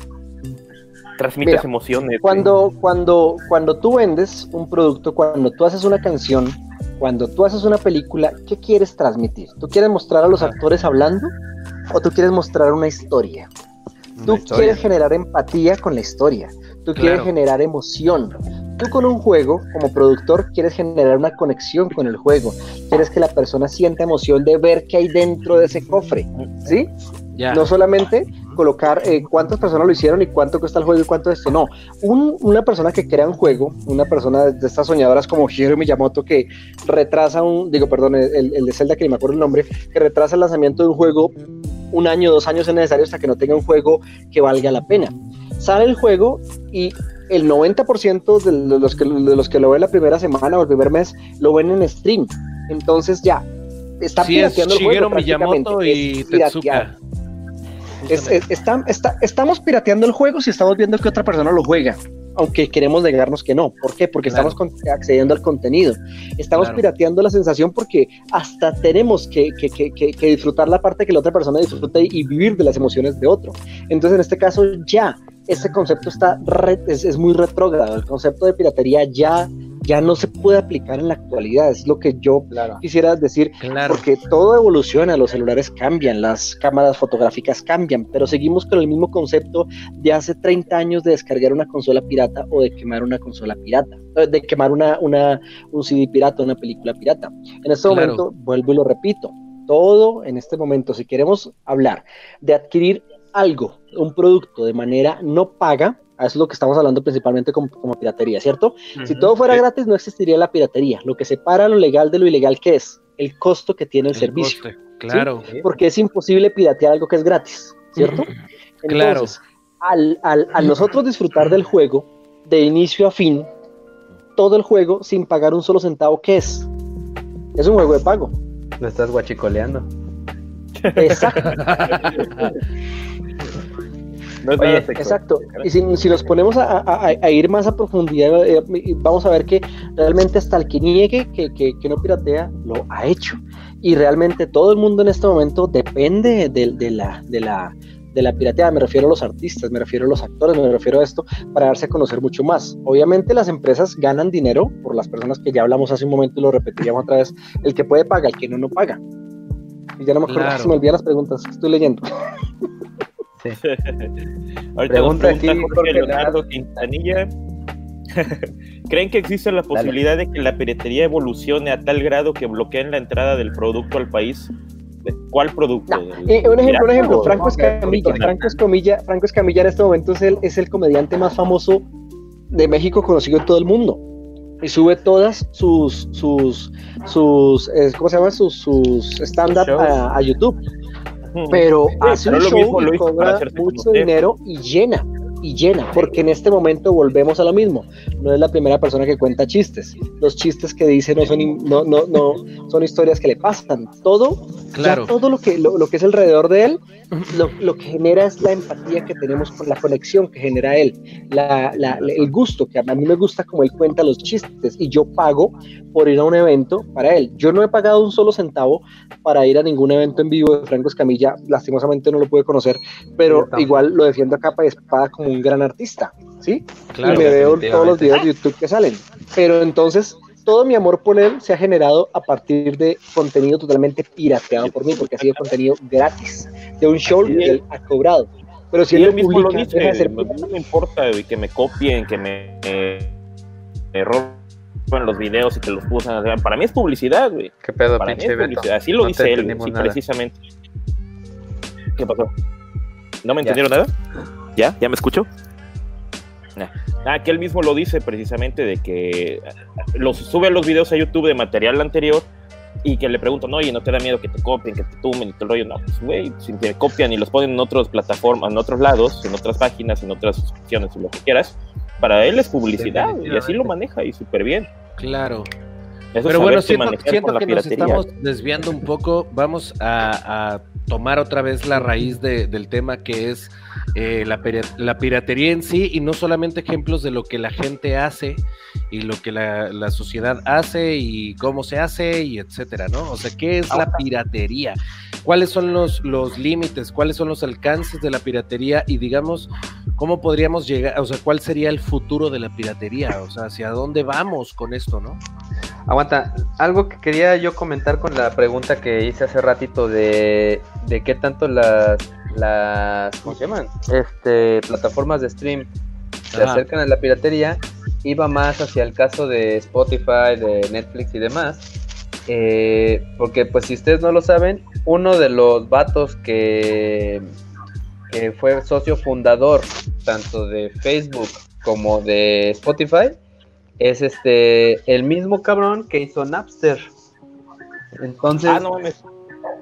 Transmites emociones. Cuando, cuando, cuando tú vendes un producto, cuando tú haces una canción, cuando tú haces una película, ¿qué quieres transmitir? ¿Tú quieres mostrar a los actores hablando o tú quieres mostrar una historia? Tú quieres generar empatía con la historia, tú quieres generar emoción. Tú con un juego, como productor, quieres generar una conexión con el juego. Quieres que la persona sienta emoción de ver qué hay dentro de ese cofre, ¿sí? No solamente colocar eh, cuántas personas lo hicieron y cuánto cuesta el juego y cuánto esto. No, una persona que crea un juego, una persona de estas soñadoras como Hiro Miyamoto que retrasa un, digo, perdón, el, el de Zelda que ni me acuerdo el nombre, que retrasa el lanzamiento de un juego un año, dos años es necesario hasta que no tenga un juego que valga la pena. Sale el juego y el 90% de los, que, de los que lo ven la primera semana o el primer mes lo ven en stream. Entonces ya, está pirateando el juego. Miyamoto y Tetsuka. estamos pirateando el juego si estamos viendo que otra persona lo juega aunque queremos negarnos que no. ¿Por qué? Porque estamos accediendo al contenido. Estamos pirateando la sensación porque hasta tenemos que, disfrutar la parte que la otra persona disfruta y, vivir de las emociones de otro. Entonces, en este caso, ya, ese concepto está es, es, muy retrógrado. El concepto de piratería ya ya no se puede aplicar en la actualidad, es lo que yo quisiera decir, porque todo evoluciona, los celulares cambian, las cámaras fotográficas cambian, pero seguimos con el mismo concepto de hace 30 años de descargar una consola pirata o de quemar una consola pirata, eh, de quemar una, una un CD pirata, una película pirata. En este momento, vuelvo y lo repito, todo en este momento, si queremos hablar de adquirir algo, un producto de manera no paga, eso es lo que estamos hablando principalmente como, piratería, ¿cierto? Si todo fuera gratis, no existiría la piratería. Lo que separa lo legal de lo ilegal, ¿qué es? El costo que tiene el, servicio. claro. Porque es imposible piratear algo que es gratis, ¿cierto? Entonces, al, al, nosotros disfrutar del juego, de inicio a fin, todo el juego sin pagar un solo centavo, ¿qué es? Es un juego de pago. Lo estás guachicoleando. Exacto. exacto. Y si, nos ponemos a, ir más a profundidad, eh, vamos a ver que realmente hasta el que niegue que, no piratea, lo ha hecho. Y realmente todo el mundo en este momento depende de, la, de, la, de la pirateada. Me refiero a los artistas, me refiero a los actores, me refiero a esto para darse a conocer mucho más. Obviamente las empresas ganan dinero por las personas que ya hablamos hace un momento y lo repetiríamos otra vez. El que puede paga, el que no, no paga. Y ya no me acuerdo, se me olvidan las preguntas estoy leyendo. Ahorita pregunta, aquí Leonardo Quintanilla. ¿Creen que existe la posibilidad de que la piratería evolucione a tal grado que bloqueen la entrada del producto al país? ¿Cuál producto? Eh, un ejemplo, un ejemplo, Franco Escamilla. Franco Escamilla, Franco Escamilla en este momento es el, es el comediante más famoso de México conocido en todo el mundo. Y sube todas sus, sus, sus, ¿cómo se llama? Sus, sus stand-up a, YouTube pero hace un show y cobra mucho dinero y llena. Y llena, porque en este momento volvemos a lo mismo. No es la primera persona que cuenta chistes. Los chistes que dice no son, no, no, no, son historias que le pasan. Todo, claro. todo lo que, lo, que es alrededor de él, lo, lo, que genera es la empatía que tenemos con la conexión que genera él, la, la, el gusto, que a mí me gusta como él cuenta los chistes y yo pago por ir a un evento para él. Yo no he pagado un solo centavo para ir a ningún evento en vivo de Franco Escamilla, lastimosamente no lo pude conocer, pero igual lo defiendo a capa y espada como un gran artista, ¿sí? Claro, y me veo todos los videos de YouTube que salen. Pero entonces, todo mi amor por él se ha generado a partir de contenido totalmente pirateado por mí, porque ha sido contenido gratis, de un show que él ha cobrado. Pero si él, mismo lo dice, no me importa que me copien, que me, me roben los videos y que los usan. para mí es publicidad, güey. ¿Qué pedo, para pinche Así lo dice él, precisamente. ¿Qué pasó? ¿No me entendieron nada? ¿Ya? ¿Ya me escucho? Ah, que él mismo lo dice precisamente de que los, sube los videos a YouTube de material anterior y que le pregunto, no, oye, ¿no te da miedo que te copien, que te tumen y todo el rollo? No, pues, güey, si te copian y los ponen en otras plataformas, en otros lados, en otras páginas, en otras suscripciones, lo que quieras, para él es publicidad y así lo maneja y súper bien. Claro. Pero bueno, siento, que nos estamos desviando un poco. Vamos a, tomar otra vez la raíz del tema que es eh, la, la, piratería en sí y no solamente ejemplos de lo que la gente hace y lo que la, sociedad hace y cómo se hace y etcétera, ¿no? O sea, ¿qué es la piratería? ¿Cuáles son los, los límites? ¿Cuáles son los alcances de la piratería? Y digamos, ¿cómo podríamos llegar? O sea, ¿cuál sería el futuro de la piratería? O sea, ¿hacia dónde vamos con esto, no? Aguanta, algo que quería yo comentar con la pregunta que hice hace ratito de, de qué tanto las, las ¿cómo se llaman? Este, plataformas de stream se acercan a la piratería, iba más hacia el caso de Spotify, de Netflix y demás. Eh, porque pues si ustedes no lo saben, uno de los vatos que, que fue socio fundador tanto de Facebook como de Spotify es este el mismo cabrón que hizo Napster. Entonces. Ah, no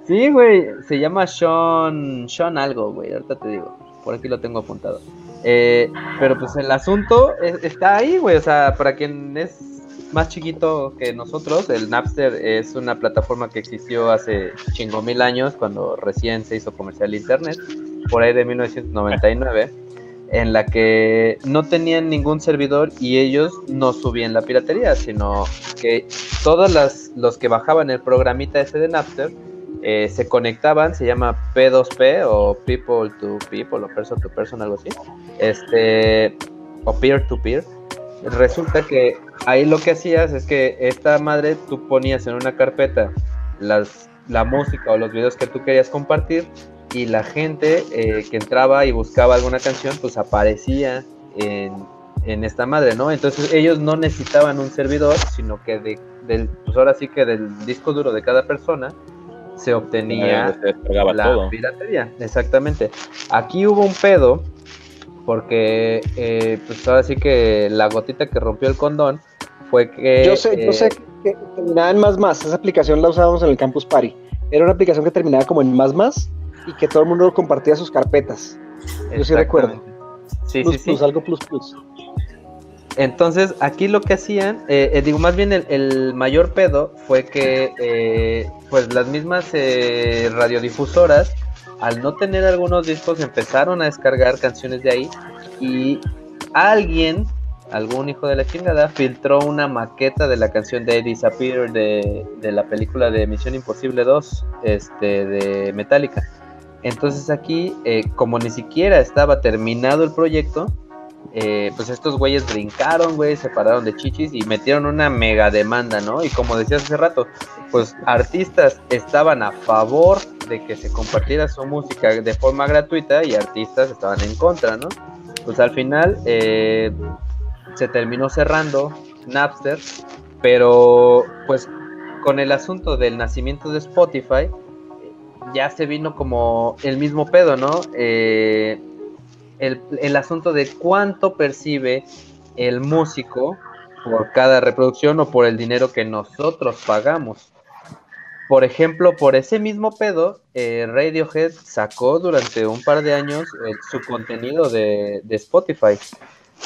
Sí, güey, se llama Sean, Sean algo, güey, ahorita te digo. Por aquí lo tengo apuntado. Eh, pero pues el asunto está ahí, güey, o sea, para quien es más chiquito que nosotros, el Napster es una plataforma que existió hace chingo mil años, cuando recién se hizo comercial internet, por ahí de 1999 en la que no tenían ningún servidor y ellos no subían la piratería, sino que todos los que bajaban el programita ese de Napster eh, se conectaban, se llama P2P o People to People o Person to Person, algo así, este, o Peer to Peer. Resulta que ahí lo que hacías es que esta madre tú ponías en una carpeta las, la música o los videos que tú querías compartir y la gente eh, que entraba y buscaba alguna canción, pues aparecía en, en, esta madre, ¿no? Entonces ellos no necesitaban un servidor, sino que de, del, pues ahora sí que del disco duro de cada persona se obtenía la piratería, exactamente. Aquí hubo un pedo, porque eh, pues ahora sí que la gotita que rompió el condón fue que... Yo sé, yo sé eh, que terminaba en más más, esa aplicación la usábamos en el Campus Party. Era una aplicación que terminaba como en más más y que todo el mundo compartía sus carpetas. Yo sí recuerdo. Sí, sí, sí. algo plus plus. Entonces, aquí lo que hacían, eh, eh, digo, más bien el, mayor pedo fue que, eh, pues las mismas radiodifusoras, al no tener algunos discos, empezaron a descargar canciones de ahí y alguien, algún hijo de la chingada, filtró una maqueta de la canción de Disappear de, de la película de Misión Imposible 2, este, de Metallica. Entonces aquí, eh, como ni siquiera estaba terminado el proyecto, eh, pues estos güeyes brincaron, güey, se pararon de chichis y metieron una mega demanda, ¿no? Y como decías hace rato, pues artistas estaban a favor de que se compartiera su música de forma gratuita y artistas estaban en contra, ¿no? Pues al final eh, se terminó cerrando Napster, pero pues con el asunto del nacimiento de Spotify, ya se vino como el mismo pedo, ¿no? Eh, el, asunto de cuánto percibe el músico por cada reproducción o por el dinero que nosotros pagamos. por ejemplo, por ese mismo pedo, eh, Radiohead sacó durante un par de años eh, su contenido de, Spotify.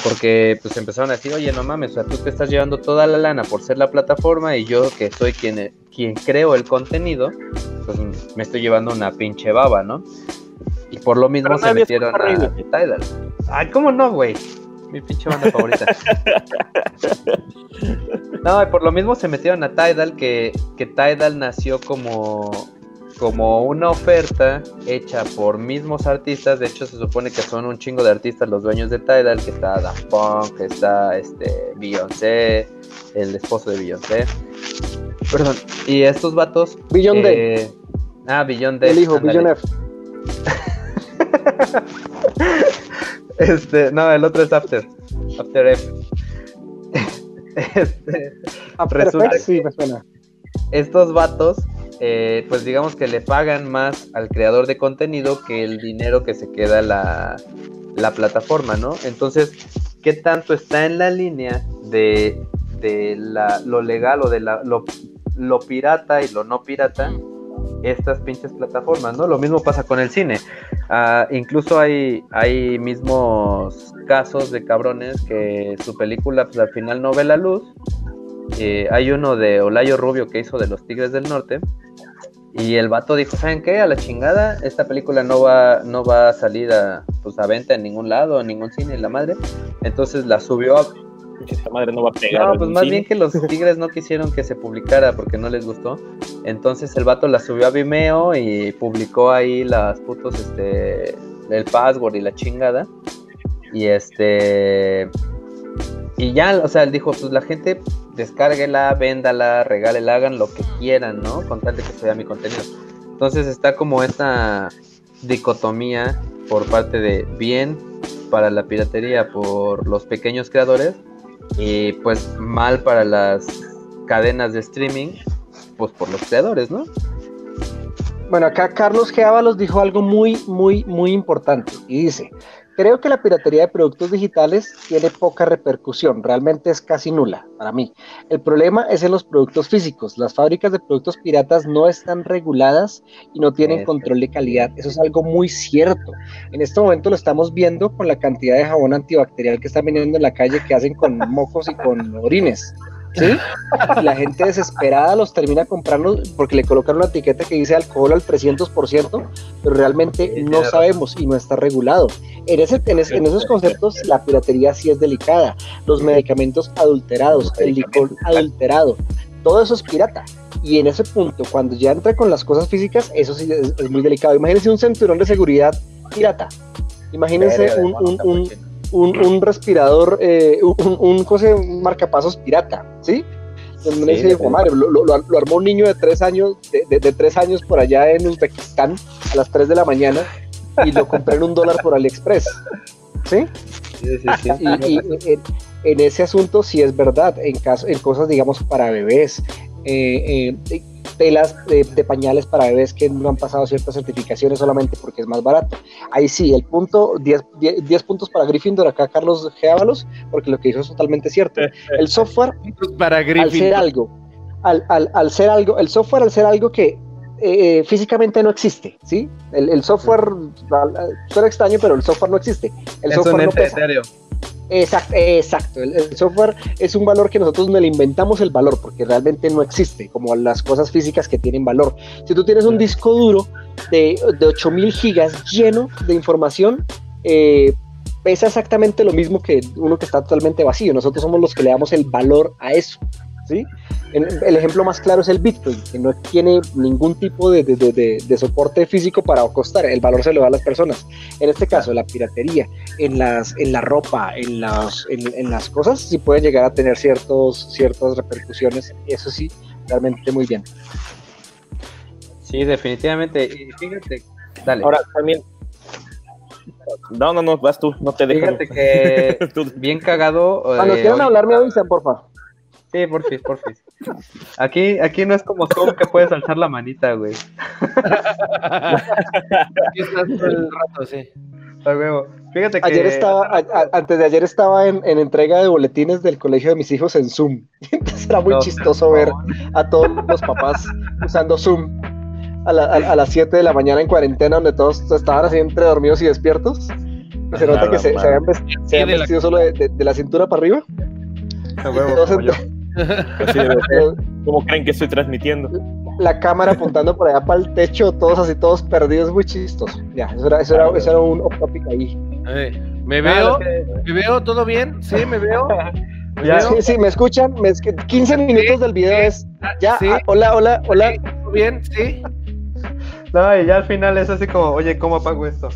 Porque pues empezaron a decir, oye, no mames, o sea, tú te estás llevando toda la lana por ser la plataforma y yo que soy quien, quien creo el contenido, pues me estoy llevando una pinche baba, ¿no? Y por lo mismo se metieron a Tidal. Ay, ¿cómo no, güey? Mi pinche banda favorita. no, y por lo mismo se metieron a Tidal, que, que Tidal nació como, como una oferta hecha por mismos artistas. De hecho, se supone que son un chingo de artistas los dueños de Tidal, que está Daft Punk, que está este Beyoncé, el esposo de Beyoncé. Perdón. Y estos vatos. Beyoncé. Eh, ah, Beyoncé. El hijo, Beyoncé. este, no, el otro es After. After F. este, resulta sí, me suena. Estos vatos, eh, pues digamos que le pagan más al creador de contenido que el dinero que se queda la, la plataforma, ¿no? Entonces, ¿qué tanto está en la línea de, de la, lo legal o de la, lo, lo pirata y lo no pirata? Estas pinches plataformas, ¿no? Lo mismo pasa con el cine. Ah, incluso hay, hay mismos casos de cabrones que su película pues, al final no ve la luz. Eh, hay uno de Olayo Rubio que hizo de Los Tigres del Norte. Y el vato dijo, ¿saben qué? A la chingada, esta película no va, no va a salir a, pues, a venta en ningún lado, en ningún cine, la madre. Entonces la subió a, esta madre no va a pegar. No, pues más bien que los Tigres no quisieron que se publicara porque no les gustó. Entonces el vato la subió a Vimeo y publicó ahí las putos, este, el password y la chingada. Y este. Y ya, o sea, él dijo, pues la gente descárguela, véndala, regálela, hagan lo que quieran, ¿no? Con tal de que sea mi contenido. Entonces está como esta dicotomía por parte de bien para la piratería por los pequeños creadores y pues mal para las cadenas de streaming, pues por los creadores, ¿no? Bueno, acá Carlos G. dijo algo muy, muy, muy importante y dice, creo que la piratería de productos digitales tiene poca repercusión, realmente es casi nula para mí. El problema es en los productos físicos. Las fábricas de productos piratas no están reguladas y no tienen control de calidad. Eso es algo muy cierto. En este momento lo estamos viendo con la cantidad de jabón antibacterial que están vendiendo en la calle que hacen con mocos y con orines. ¿Sí? Y la gente desesperada los termina comprando porque le colocan una etiqueta que dice alcohol al 300%, pero realmente no sabemos y no está regulado. En, ese, en, esos conceptos la piratería sí es delicada. Los medicamentos adulterados, el licor adulterado, todo eso es pirata. Y en ese punto, cuando ya entra con las cosas físicas, eso sí es, muy delicado. Imagínense un cinturón de seguridad pirata. Imagínense un un, respirador, eh, un, un, marcapasos pirata, ¿sí? lo, armó un niño de tres años, de, tres años por allá en Uzbekistán a las 3 de la mañana y lo compré en un dólar por AliExpress. ¿Sí? sí, sí, y, en, ese asunto sí es verdad, en, caso, en cosas, digamos, para bebés. Eh, eh, telas de, pañales para bebés que no han pasado ciertas certificaciones solamente porque es más barato. Ahí sí, el punto, 10, puntos para Gryffindor, acá Carlos G. porque lo que dijo es totalmente cierto. El software, para al ser algo, al, ser algo, el software al ser algo que eh, físicamente no existe, ¿sí? El, software, suena extraño, pero el software no existe. El es software un no Exacto, exacto. El, software es un valor que nosotros no le inventamos el valor porque realmente no existe, como las cosas físicas que tienen valor. Si tú tienes un disco duro de, de 8000 gigas lleno de información, eh, pesa exactamente lo mismo que uno que está totalmente vacío. Nosotros somos los que le damos el valor a eso. ¿Sí? El ejemplo más claro es el Bitcoin, que no tiene ningún tipo de, soporte físico para costar, el valor se lo da a las personas. En este caso, la piratería, en, las, en la ropa, en las, en, las cosas, sí pueden llegar a tener ciertos, ciertas repercusiones, eso sí, realmente muy bien. Sí, definitivamente. Y fíjate, dale. Ahora también. No, no, no, vas tú, no te dejes. Fíjate que bien cagado. Cuando eh, quieran hablar, me avisan, por favor. Sí, porfis, porfis. Aquí, aquí no es como Zoom que puedes alzar la manita, güey. Aquí estás todo el rato, sí. Fíjate que... Ayer estaba, antes de ayer estaba en, entrega de boletines del colegio de mis hijos en Zoom. Entonces era muy chistoso ver a todos los papás usando Zoom a, las 7 de la mañana en cuarentena, donde todos estaban así entre dormidos y despiertos. se nota que se, habían vestido, solo de, la cintura para arriba. ¿Cómo creen que estoy transmitiendo? La cámara apuntando por allá para el techo, todos así, todos perdidos, muy chistosos. Ya, eso era, eso era, eso era un off topic ahí. ¿Me veo? ¿Me veo? ¿Todo bien? ¿Sí? ¿Me veo? Sí, sí, me escuchan. Me 15 minutos del video es. Ya, ah, hola, hola, hola. ¿Todo bien? Sí. No, y ya al final es así como, oye, ¿cómo apago esto?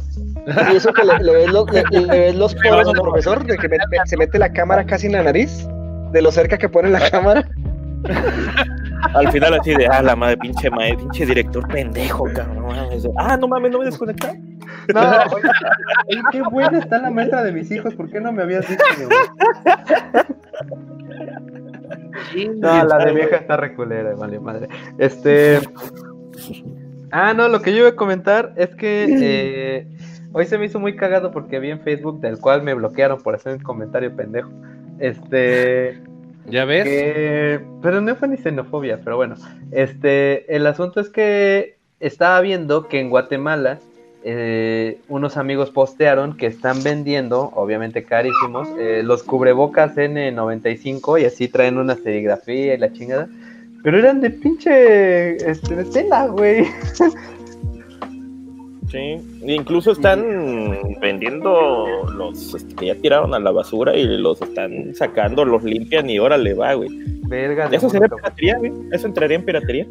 Y eso que le, ves, los, le, los poros al profesor, de que se mete la cámara casi en la nariz, de lo cerca que pone la cámara. Al final así de, ah, la madre, pinche madre, pinche director pendejo, cabrón. Ah, no mames, no me desconecté. No, oye, qué buena está la maestra de mis hijos, ¿por qué no me habías dicho? No, la de vieja está reculera, vale, madre. Este. Ah, no, lo que yo iba a comentar es que eh, hoy se me hizo muy cagado porque vi en Facebook del cual me bloquearon por hacer un comentario pendejo. Este. ¿Ya ves? pero no fue ni xenofobia, pero bueno. Este, el asunto es que estaba viendo que en Guatemala eh, unos amigos postearon que están vendiendo, obviamente carísimos, eh, los cubrebocas N95 y así traen una serigrafía y la chingada. Pero eran de pinche este, de tela, güey. Sí, incluso están vendiendo los este, que ya tiraron a la basura y los están sacando, los limpian y órale va, güey. Verga. ¿Eso sería piratería, güey? ¿Eso entraría en piratería?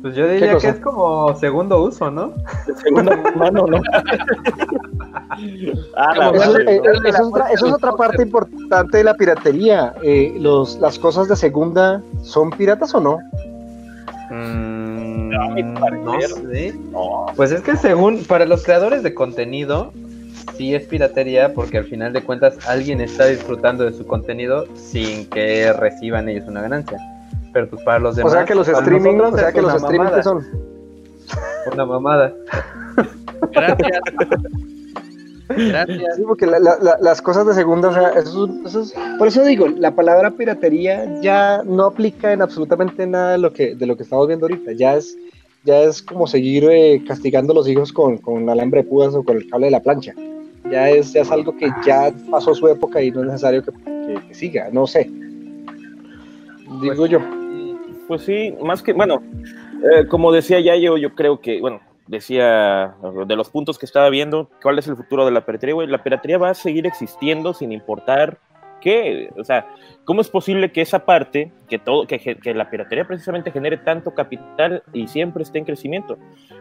Pues yo diría que es como segundo uso, ¿no? Segunda mano, ¿no? ah, eso, es otra, parte importante de la piratería. Eh, los, ¿Las cosas de segunda son piratas o no? Mm, no, sé. Pues es que según, para los creadores de contenido, sí es piratería porque al final de cuentas alguien está disfrutando de su contenido sin que reciban ellos una ganancia pero pues para los demás. O sea que los streaming, o sea que los streaming son. Una mamada. Gracias. Gracias. Sí, porque las cosas de segunda, o sea, eso, es, por eso digo, la palabra piratería ya no aplica en absolutamente nada de lo que, de lo que estamos viendo ahorita. Ya es, ya es como seguir eh, castigando a los hijos con, con alambre de púas o con el cable de la plancha. Ya es, ya es algo que ya pasó su época y no es necesario que, que siga, no sé. Digo pues, yo. Pues sí, más que, bueno, eh, como decía ya yo, yo creo que, bueno, decía de los puntos que estaba viendo, cuál es el futuro de la piratería, güey, la piratería va a seguir existiendo sin importar qué, o sea, ¿cómo es posible que esa parte, que todo, que, que la piratería precisamente genere tanto capital y siempre esté en crecimiento?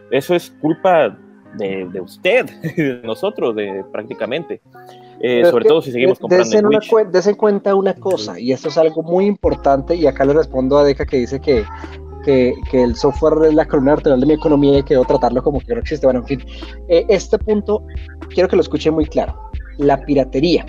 Eso es culpa de, de usted, de nosotros, de prácticamente. Eh, sobre todo si seguimos comprando. Desen, en cuenta una cosa, y esto es algo muy importante, y acá le respondo a Deca que dice que, que, que, el software es la columna vertebral de mi economía y quiero tratarlo como que no existe. Bueno, en fin, eh, este punto quiero que lo escuche muy claro. La piratería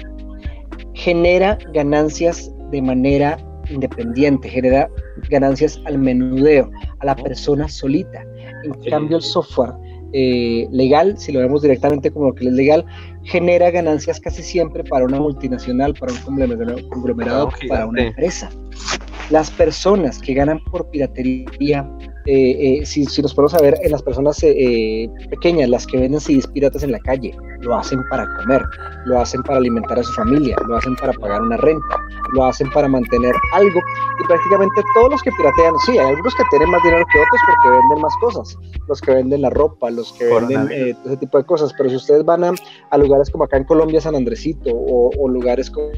genera ganancias de manera independiente, genera ganancias al menudeo, a la persona solita. En cambio, el software eh, legal, si lo vemos directamente como lo que es legal, genera ganancias casi siempre para una multinacional, para un conglomerado, para una empresa. Las personas que ganan por piratería eh, eh, si, nos podemos saber en las personas eh, pequeñas, las que venden CDs piratas en la calle, lo hacen para comer, lo hacen para alimentar a su familia, lo hacen para pagar una renta, lo hacen para mantener algo. Y prácticamente todos los que piratean, sí, hay algunos que tienen más dinero que otros porque venden más cosas, los que venden la ropa, los que venden ese tipo de cosas. Pero si ustedes van a, lugares como acá en Colombia, San Andresito, o, o lugares como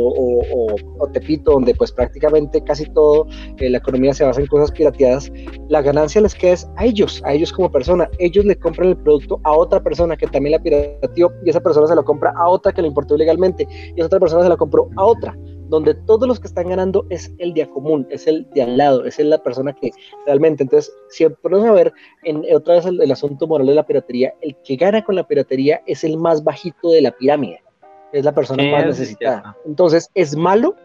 o, Tepito, donde pues prácticamente casi todo eh, la economía se basa en cosas pirateadas, la ganancia les queda a ellos, a ellos como persona. Ellos le compran el producto a otra persona que también la pirateó y esa persona se lo compra a otra que lo importó ilegalmente y esa otra persona se la compró a otra donde todos los que están ganando es el día común, es el de al lado, es la persona que realmente, entonces, si podemos a ver en, otra vez el asunto moral de la piratería, el que gana con la piratería es el más bajito de la pirámide es la persona más necesitada. Entonces, ¿es malo?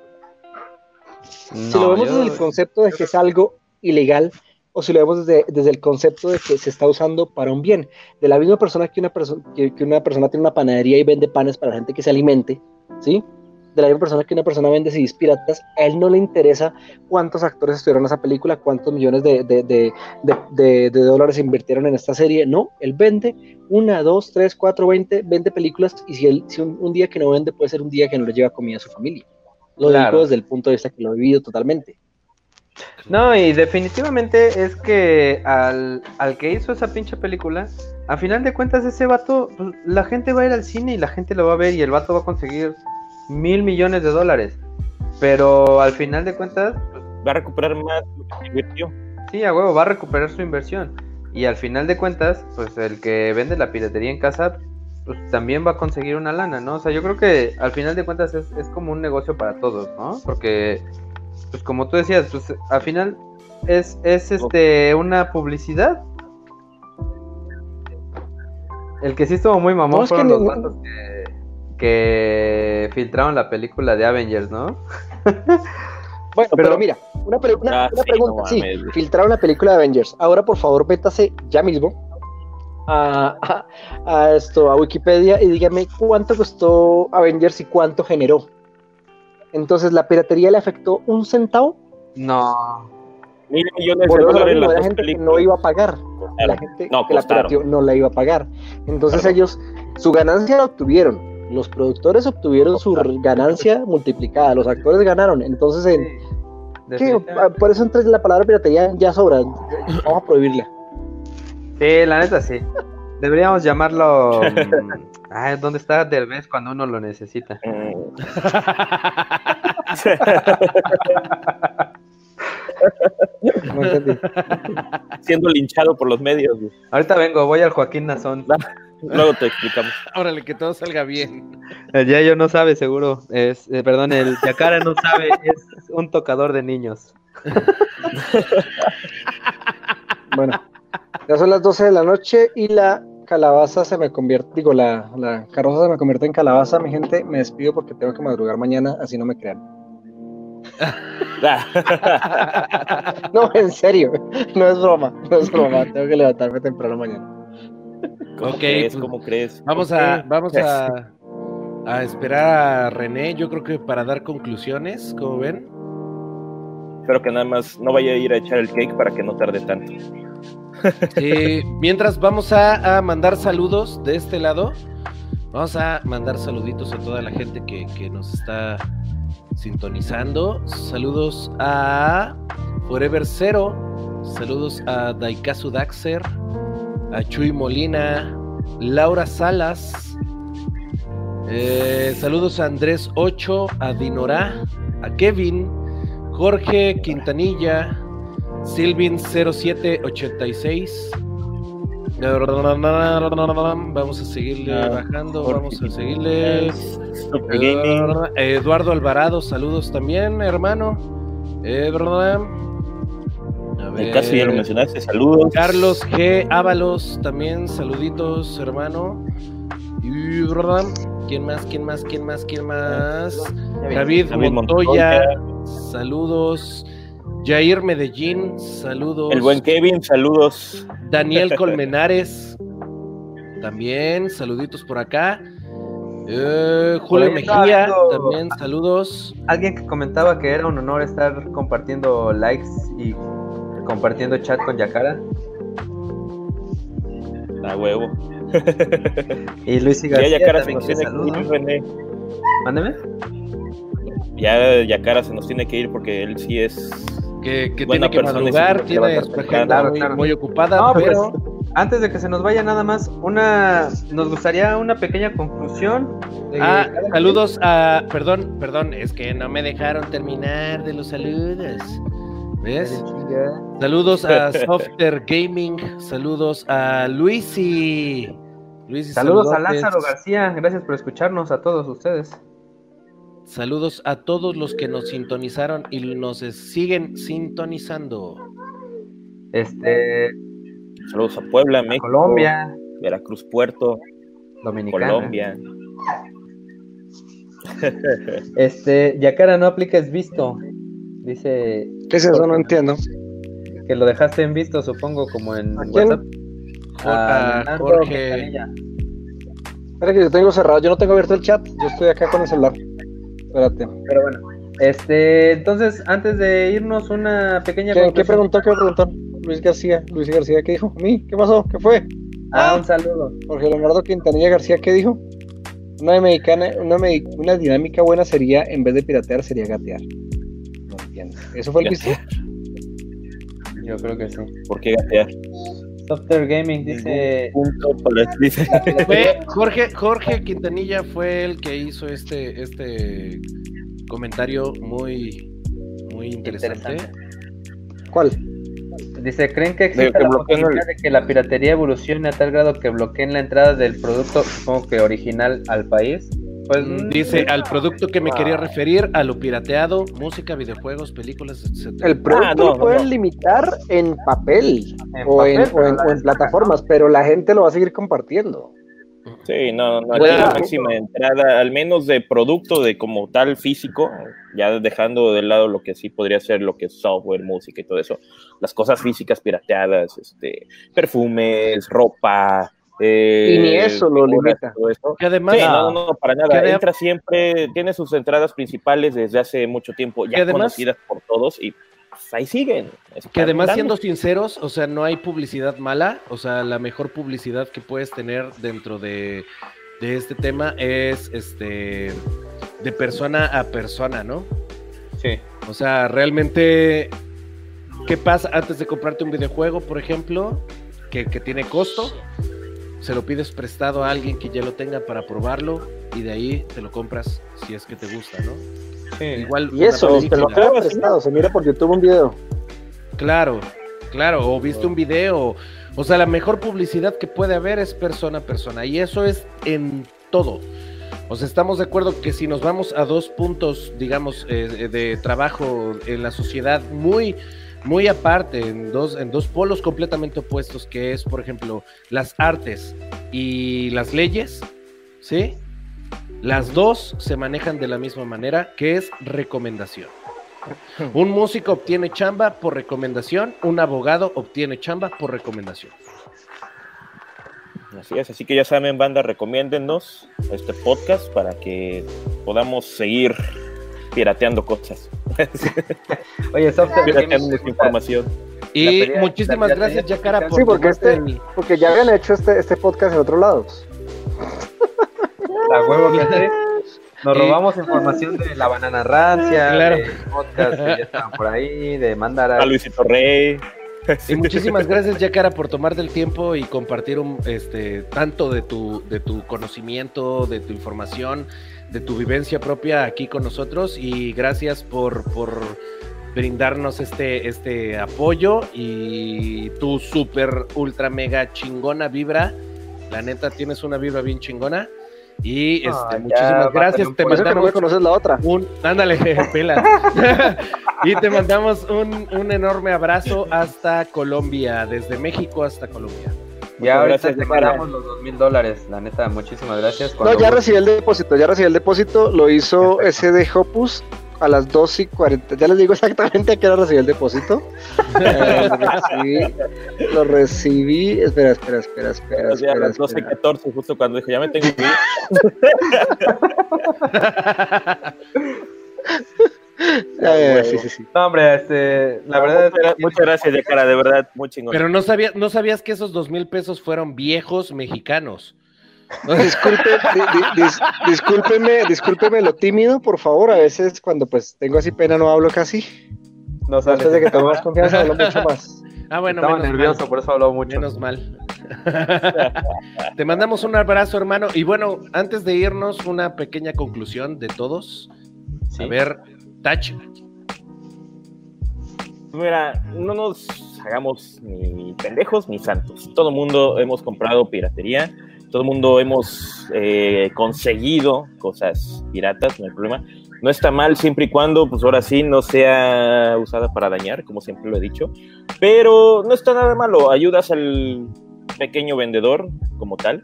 si lo vemos desde el concepto de que es algo ilegal, o si lo vemos desde, desde el concepto de que se está usando para un bien. De la misma persona que una, persona que, que una persona tiene una panadería y vende panes para la gente que se alimente, ¿sí? De la misma persona que una persona vende CDs piratas, a él no le interesa cuántos actores estuvieron en esa película, cuántos millones de, de, de, de, dólares invirtieron en esta serie, no, él vende una, dos, tres, cuatro, veinte, veinte películas y si, él, si un, día que no vende puede ser un día que no le lleva comida a su familia. Lo digo desde el punto de vista que lo he vivido totalmente. No, y definitivamente es que al, al, que hizo esa pinche película, a final de cuentas ese vato, pues, la gente va a ir al cine y la gente lo va a ver y el vato va a conseguir mil millones de dólares. Pero al final de cuentas. Pues, va a recuperar más lo que invirtió. Sí, a huevo, va a recuperar su inversión. Y al final de cuentas, pues el que vende la piratería en casa, pues también va a conseguir una lana, ¿no? O sea, yo creo que al final de cuentas es, es como un negocio para todos, ¿no? Porque, pues como tú decías, pues al final es, es este una publicidad. El que sí estuvo muy mamón fueron los vatos que que filtraron la película de Avengers, ¿no? bueno, pero, mira, una, una, ah, pregunta, sí, filtraron la película de Avengers. Ahora, por favor, métase ya mismo a, esto, a Wikipedia y dígame cuánto costó Avengers y cuánto generó. Entonces, ¿la piratería le afectó un centavo? No. Mil millones de dólares la gente que no iba a pagar. La gente que la pirateó no la iba a pagar. Entonces ellos, su ganancia la obtuvieron los productores obtuvieron su ganancia multiplicada, los actores ganaron, entonces en, por eso entre la palabra piratería ya sobra, vamos a prohibirla. Sí, la neta sí. Deberíamos llamarlo mm, ¿dónde está Derbez cuando uno lo necesita? Siendo linchado por los medios. Ahorita vengo, voy al Joaquín Nazón. Luego te explicamos. Órale, que todo salga bien. El Yayo no sabe, seguro. Es, eh, perdón, el Yacara no sabe, es un tocador de niños. bueno, ya son las 12 de la noche y la calabaza se me convierte, digo, la, la carroza se me convierte en calabaza, mi gente. Me despido porque tengo que madrugar mañana, así no me crean. no, en serio, no es broma, no es broma, tengo que levantarme temprano mañana. ¿Cómo crees? Pues, ¿Cómo crees? Vamos a, vamos a, a, esperar a René, yo creo que para dar conclusiones, ¿cómo ven? Espero que nada más no vaya a ir a echar el cake para que no tarde tanto. mientras vamos a, mandar saludos de este lado, vamos a mandar saluditos a toda la gente que, que nos está sintonizando. Saludos a Forever Zero, saludos a Daikazu Daxer, a Chuy Molina, Laura Salas, eh, saludos a Andrés Ocho, a Dinorá, a Kevin, Jorge Quintanilla, Silvin 0786. Vamos a seguirle bajando, vamos a seguirle. Eduardo Alvarado, saludos también, hermano. Eh, en caso ya lo mencionaste, saludos. Carlos G. Ábalos, también saluditos, hermano. Y, ¿Quién más? ¿Quién más? ¿Quién más? ¿Quién más? David, Montoya, saludos. Jair Medellín, saludos. El buen Kevin, saludos. Daniel Colmenares, también, saluditos por acá. Eh, Julio Mejía, también saludos. Alguien que comentaba que era un honor estar compartiendo likes y compartiendo chat con Yakara. A huevo. y Luis y García ya Yakara se nos tiene que ir, René. Mándeme. Ya Yakara se nos tiene que ir porque él sí es que, que tiene que madrugar, tiene su agenda muy, ocupada, pues, pero antes de que se nos vaya nada más, una nos gustaría una pequeña conclusión. ah, saludos a, perdón, perdón, es que no me dejaron terminar de los saludos. ¿Ves? Saludos a Softer Gaming, saludos a Luisi. Luisi saludos a Lázaro García, gracias por escucharnos a todos ustedes. Saludos a todos los que nos sintonizaron y nos siguen sintonizando. Este. Saludos a Puebla, México, Colombia, Veracruz, Puerto, Dominicana. Colombia. este, Yacara no apliques visto. Dice. ¿Qué es eso? No entiendo. que lo dejaste en visto, supongo, como en ¿A quién? WhatsApp. A Leonardo Jorge. Quintanilla. Espera que yo tengo cerrado, yo no tengo abierto el chat, yo estoy acá con el celular. Espérate. Pero bueno, este, entonces, antes de irnos, una pequeña ¿Qué, qué preguntó? ¿Qué preguntó? Luis García. Luis García, ¿qué dijo? ¿A mí? ¿Qué pasó? ¿Qué fue? Ah, un saludo. Jorge Leonardo Quintanilla García, ¿qué dijo? Una, mexicana, una, me- una dinámica buena sería, en vez de piratear, sería gatear. Entiendo. ¿Eso fue el visto? Yo creo que sí. ¿Por qué gatear? Software Gaming dice. Punto para- dice. Fue Jorge, Jorge Quintanilla fue el que hizo este, este comentario muy, muy interesante. Interesante. ¿Cuál? Dice, ¿creen que existe que la posibilidad de que la piratería evolucione a tal grado que bloqueen la entrada del producto, supongo que original, al país? Pues Mm, Dice, al producto que me Ah. quería referir, a lo pirateado, música, videojuegos, películas, etcétera. El producto Ah, no, lo pueden no. limitar en papel, En o, en, papel, o, en, pero o en plataformas, pero la gente lo va a seguir compartiendo. Sí, no, no, aquí Bueno. la máxima entrada, al menos de producto de como tal físico, ya dejando de lado lo que sí podría ser lo que es software, música y todo eso, las cosas físicas pirateadas, este, perfumes, ropa. Eh, Y ni eso lo limita. todo eso. Que además, Sí, no, no, no, para Que nada. Entra siempre, tiene sus entradas principales desde hace mucho tiempo, ya además- conocidas por todos y pues, ahí siguen. que además siendo sinceros, o sea, no hay publicidad mala, o sea, la mejor publicidad que puedes tener dentro de, de este tema es este de persona a persona, ¿no? Sí. O sea, realmente, ¿qué pasa antes de comprarte un videojuego, por ejemplo, que, que tiene costo? Se lo pides prestado a alguien que ya lo tenga para probarlo y de ahí te lo compras si es que te gusta, ¿no? sí. Igual Y eso, te lo queda prestado, se mira por YouTube un video. Claro, claro, o viste un video, o sea, la mejor publicidad que puede haber es persona a persona, y eso es en todo. O sea, estamos de acuerdo que si nos vamos a dos puntos, digamos, eh, de trabajo en la sociedad muy, muy aparte, en dos, en dos polos completamente opuestos, que es, por ejemplo, las artes y las leyes, ¿sí? Las dos se manejan de la misma manera, que es recomendación. Un músico obtiene chamba por recomendación, un abogado obtiene chamba por recomendación. Así es, así que ya saben, banda, recomiéndennos este podcast para que podamos seguir pirateando cosas, Oye, Software pirateando información. Y La pelea- muchísimas la gracias, Yacara, por Sí, porque tomarte este- el- Porque ya habían hecho este, este podcast en otros lados. A huevo que sí. Nos robamos información de la banana rancia, Claro. de podcast que ya estaban por ahí, de mandar A Luisito Rey. Y muchísimas gracias, Yacara, por tomar del tiempo y compartir un, este, tanto de tu, de tu conocimiento, de tu información, de tu vivencia propia aquí con nosotros. Y gracias por, por brindarnos este, este apoyo y tu super, ultra, mega chingona vibra. La neta, tienes una vibra bien chingona. Y este, Ah, muchísimas gracias. Te mandamos la otra. un, ándale, pela. y te mandamos un, un enorme abrazo hasta Colombia, desde México hasta Colombia. Ya ahorita gracias, mandamos los dos mil dólares, la neta, muchísimas gracias. No, ya recibí el depósito, ya recibí el depósito, lo hizo de Hopus a las 2 y 40. Ya les digo exactamente a qué hora recibí el depósito. Eh, lo, recibí, lo recibí. Espera, espera, espera, espera. Ya a las 12 espera. 14, justo cuando dijo, ya me tengo que ir. Ya, ya, sí, sí, sí. No, hombre, este, la verdad es muchas, muchas gracias, Yacara, de verdad, muy chingón. Pero no, sabía, no sabías que esos dos mil pesos fueron viejos mexicanos. Disculpe, di- di- dis- discúlpeme, discúlpeme lo tímido, por favor. A veces cuando pues tengo así pena no hablo casi. no sale. Antes de que tengamos confianza hablo mucho más. Ah, bueno, Estaba menos nervioso, mal. por eso habló mucho. Menos mal. Te mandamos un abrazo, hermano. Y bueno, antes de irnos, una pequeña conclusión de todos. Sí. A ver, Tach, Mira, no nos hagamos ni pendejos ni santos. Todo el mundo hemos comprado piratería, todo el mundo hemos eh, conseguido cosas piratas, no hay problema. No está mal siempre y cuando, pues ahora sí, no sea usada para dañar, como siempre lo he dicho. Pero no está nada malo, ayudas al pequeño vendedor como tal.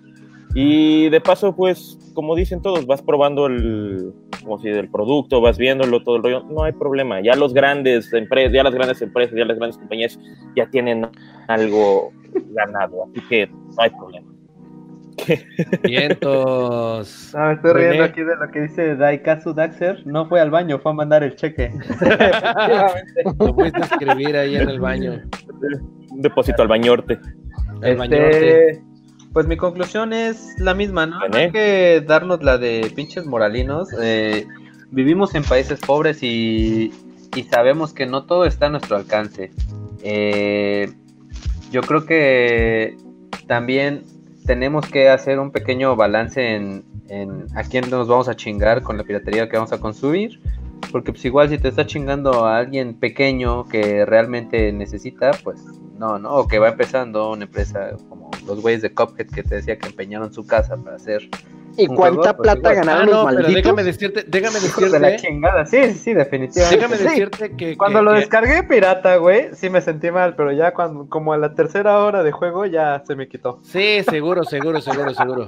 Y de paso, pues, como dicen todos, vas probando el, como si del producto, vas viéndolo, todo el rollo, no hay problema. Ya los grandes empresas, ya las grandes empresas, ya las grandes compañías ya tienen algo ganado, así que no hay problema. Vientos. Ah, me estoy riendo aquí de lo que dice Daikazu Daxer. No fue al baño, fue a mandar el cheque. Lo puedes escribir ahí en el baño. Un depósito al bañorte. El Este, bañote. Pues mi conclusión es la misma, ¿no? Hay que darnos la de pinches moralinos. Eh, vivimos en países pobres y, y sabemos que no todo está a nuestro alcance. Eh, yo creo que también tenemos que hacer un pequeño balance en, en a quién nos vamos a chingar con la piratería que vamos a consumir. Porque pues igual si te está chingando a alguien pequeño que realmente necesita, pues no, ¿no? O que va empezando una empresa como los güeyes de Cuphead que te decía que empeñaron su casa para hacer ¿Y cuánta juego, pues, plata ganaron Ah, los pero déjame decirte, déjame hijos de la decirte, chingada. Sí, sí, sí, definitivamente. déjame Sí. decirte que Cuando que- lo que- descargué pirata, güey, sí me sentí mal, pero ya cuando, como a la tercera hora de juego ya se me quitó. Sí, seguro, seguro, seguro, seguro.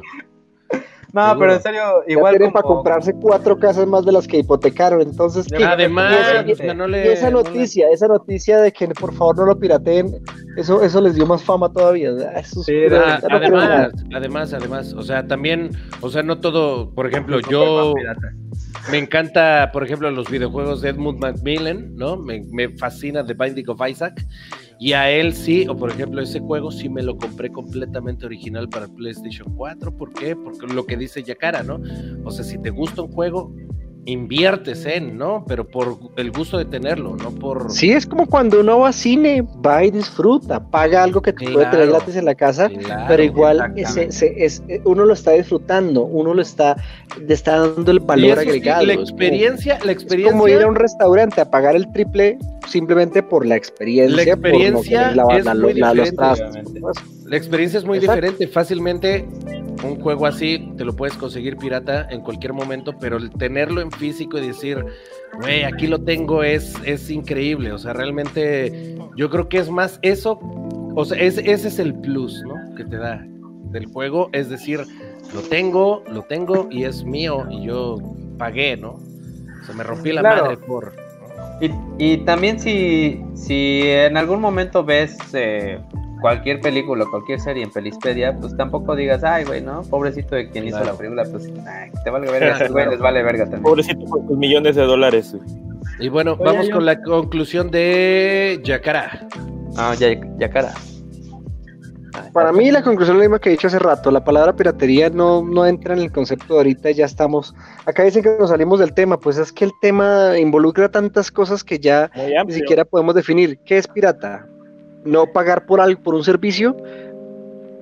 No, Seguro. pero en serio, Ya igual tienen como... para comprarse cuatro casas más de las que hipotecaron. Entonces, ¿qué? Además, Y esa- no y esa no le- noticia, esa noticia de que por favor no lo pirateen, eso, eso les dio más fama todavía. Eso Sí, no además, además, además, o sea, también, o sea, no todo, por ejemplo, yo me encanta, por ejemplo, los videojuegos de Edmund Macmillan, ¿no? Me, me fascina The Binding of Isaac. Y a él sí, o por ejemplo, ese juego sí me lo compré completamente original para PlayStation 4. ¿Por qué? Porque lo que dice Yakara, ¿no? O sea, si te gusta un juego, inviertes en, ¿no? Pero por el gusto de tenerlo, no por... Sí, es como cuando uno va a cine, va y disfruta, paga algo que te puede tener gratis en la casa, Claro. pero igual ese- ese- es, eh, uno lo está disfrutando, uno lo está, le está dando el Y valor sí, agregado. la es como- experiencia, la Es experiencia... como ir a un restaurante a pagar el triple simplemente por la experiencia. La por no es la- muy la- los diferente, trastos. La experiencia es muy Exacto. diferente. Fácilmente un juego así te lo puedes conseguir pirata en cualquier momento, pero el tenerlo en físico y decir, güey, aquí lo tengo es, es increíble. O sea, realmente yo creo que es más eso. O sea, es- ese es el plus, ¿no? Que te da del juego. Es decir, lo tengo, lo tengo y es mío y yo pagué, ¿no? O sea, me rompí la Claro. madre por... Y, y también si, si en algún momento ves eh, cualquier película, cualquier serie en Pelispedia, pues tampoco digas, ay, güey, ¿no? Pobrecito de quien hizo la película, pues, ay, te valga verga, güey les vale verga también. Pobrecito con sus millones de dólares. Y bueno, Oye, vamos yo- con la conclusión de Yakara. Ah, ya, ya cara. Ah, Para mí la conclusión es la misma que he dicho hace rato, la palabra piratería no, no entra en el concepto de ahorita, ya estamos, acá dicen que nos salimos del tema, pues es que el tema involucra tantas cosas que ya ni siquiera podemos definir qué es pirata. No pagar por algo, por un servicio,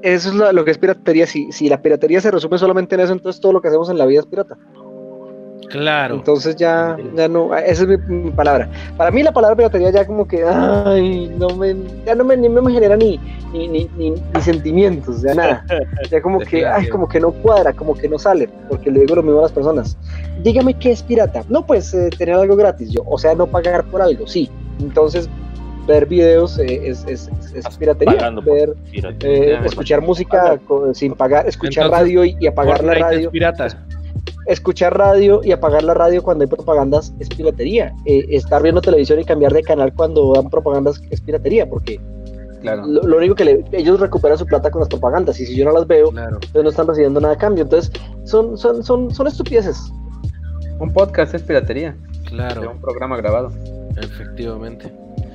eso es lo, lo que es piratería. Si, si la piratería se resume solamente en eso, entonces todo lo que hacemos en la vida es pirata. Claro. Entonces ya, ya no, esa es mi, mi palabra. Para mí la palabra piratería ya como que, ay, no me, ya no me, ni me genera ni, ni, ni, ni- ni sentimientos, ya nada. Ya como que, ay, como que no cuadra, como que no sale, porque le digo lo mismo a las personas. Dígame qué es pirata. No, pues eh, tener algo gratis, yo, o sea, no pagar por algo, sí. Entonces, ver videos eh, es, es, piratería. Ver, eh, escuchar música co- sin pagar, escuchar Entonces, radio y, y apagar la es radio pirata. escuchar radio y apagar la radio cuando hay propagandas es piratería. Eh, estar viendo televisión y cambiar de canal cuando dan propagandas es piratería, porque Claro. lo, lo único que le- ellos recuperan su plata con las propagandas y si yo no las veo, Claro. entonces no están recibiendo nada a cambio. Entonces son, son, son, son estupideces. Un podcast es piratería. De Claro, un programa grabado. efectivamente.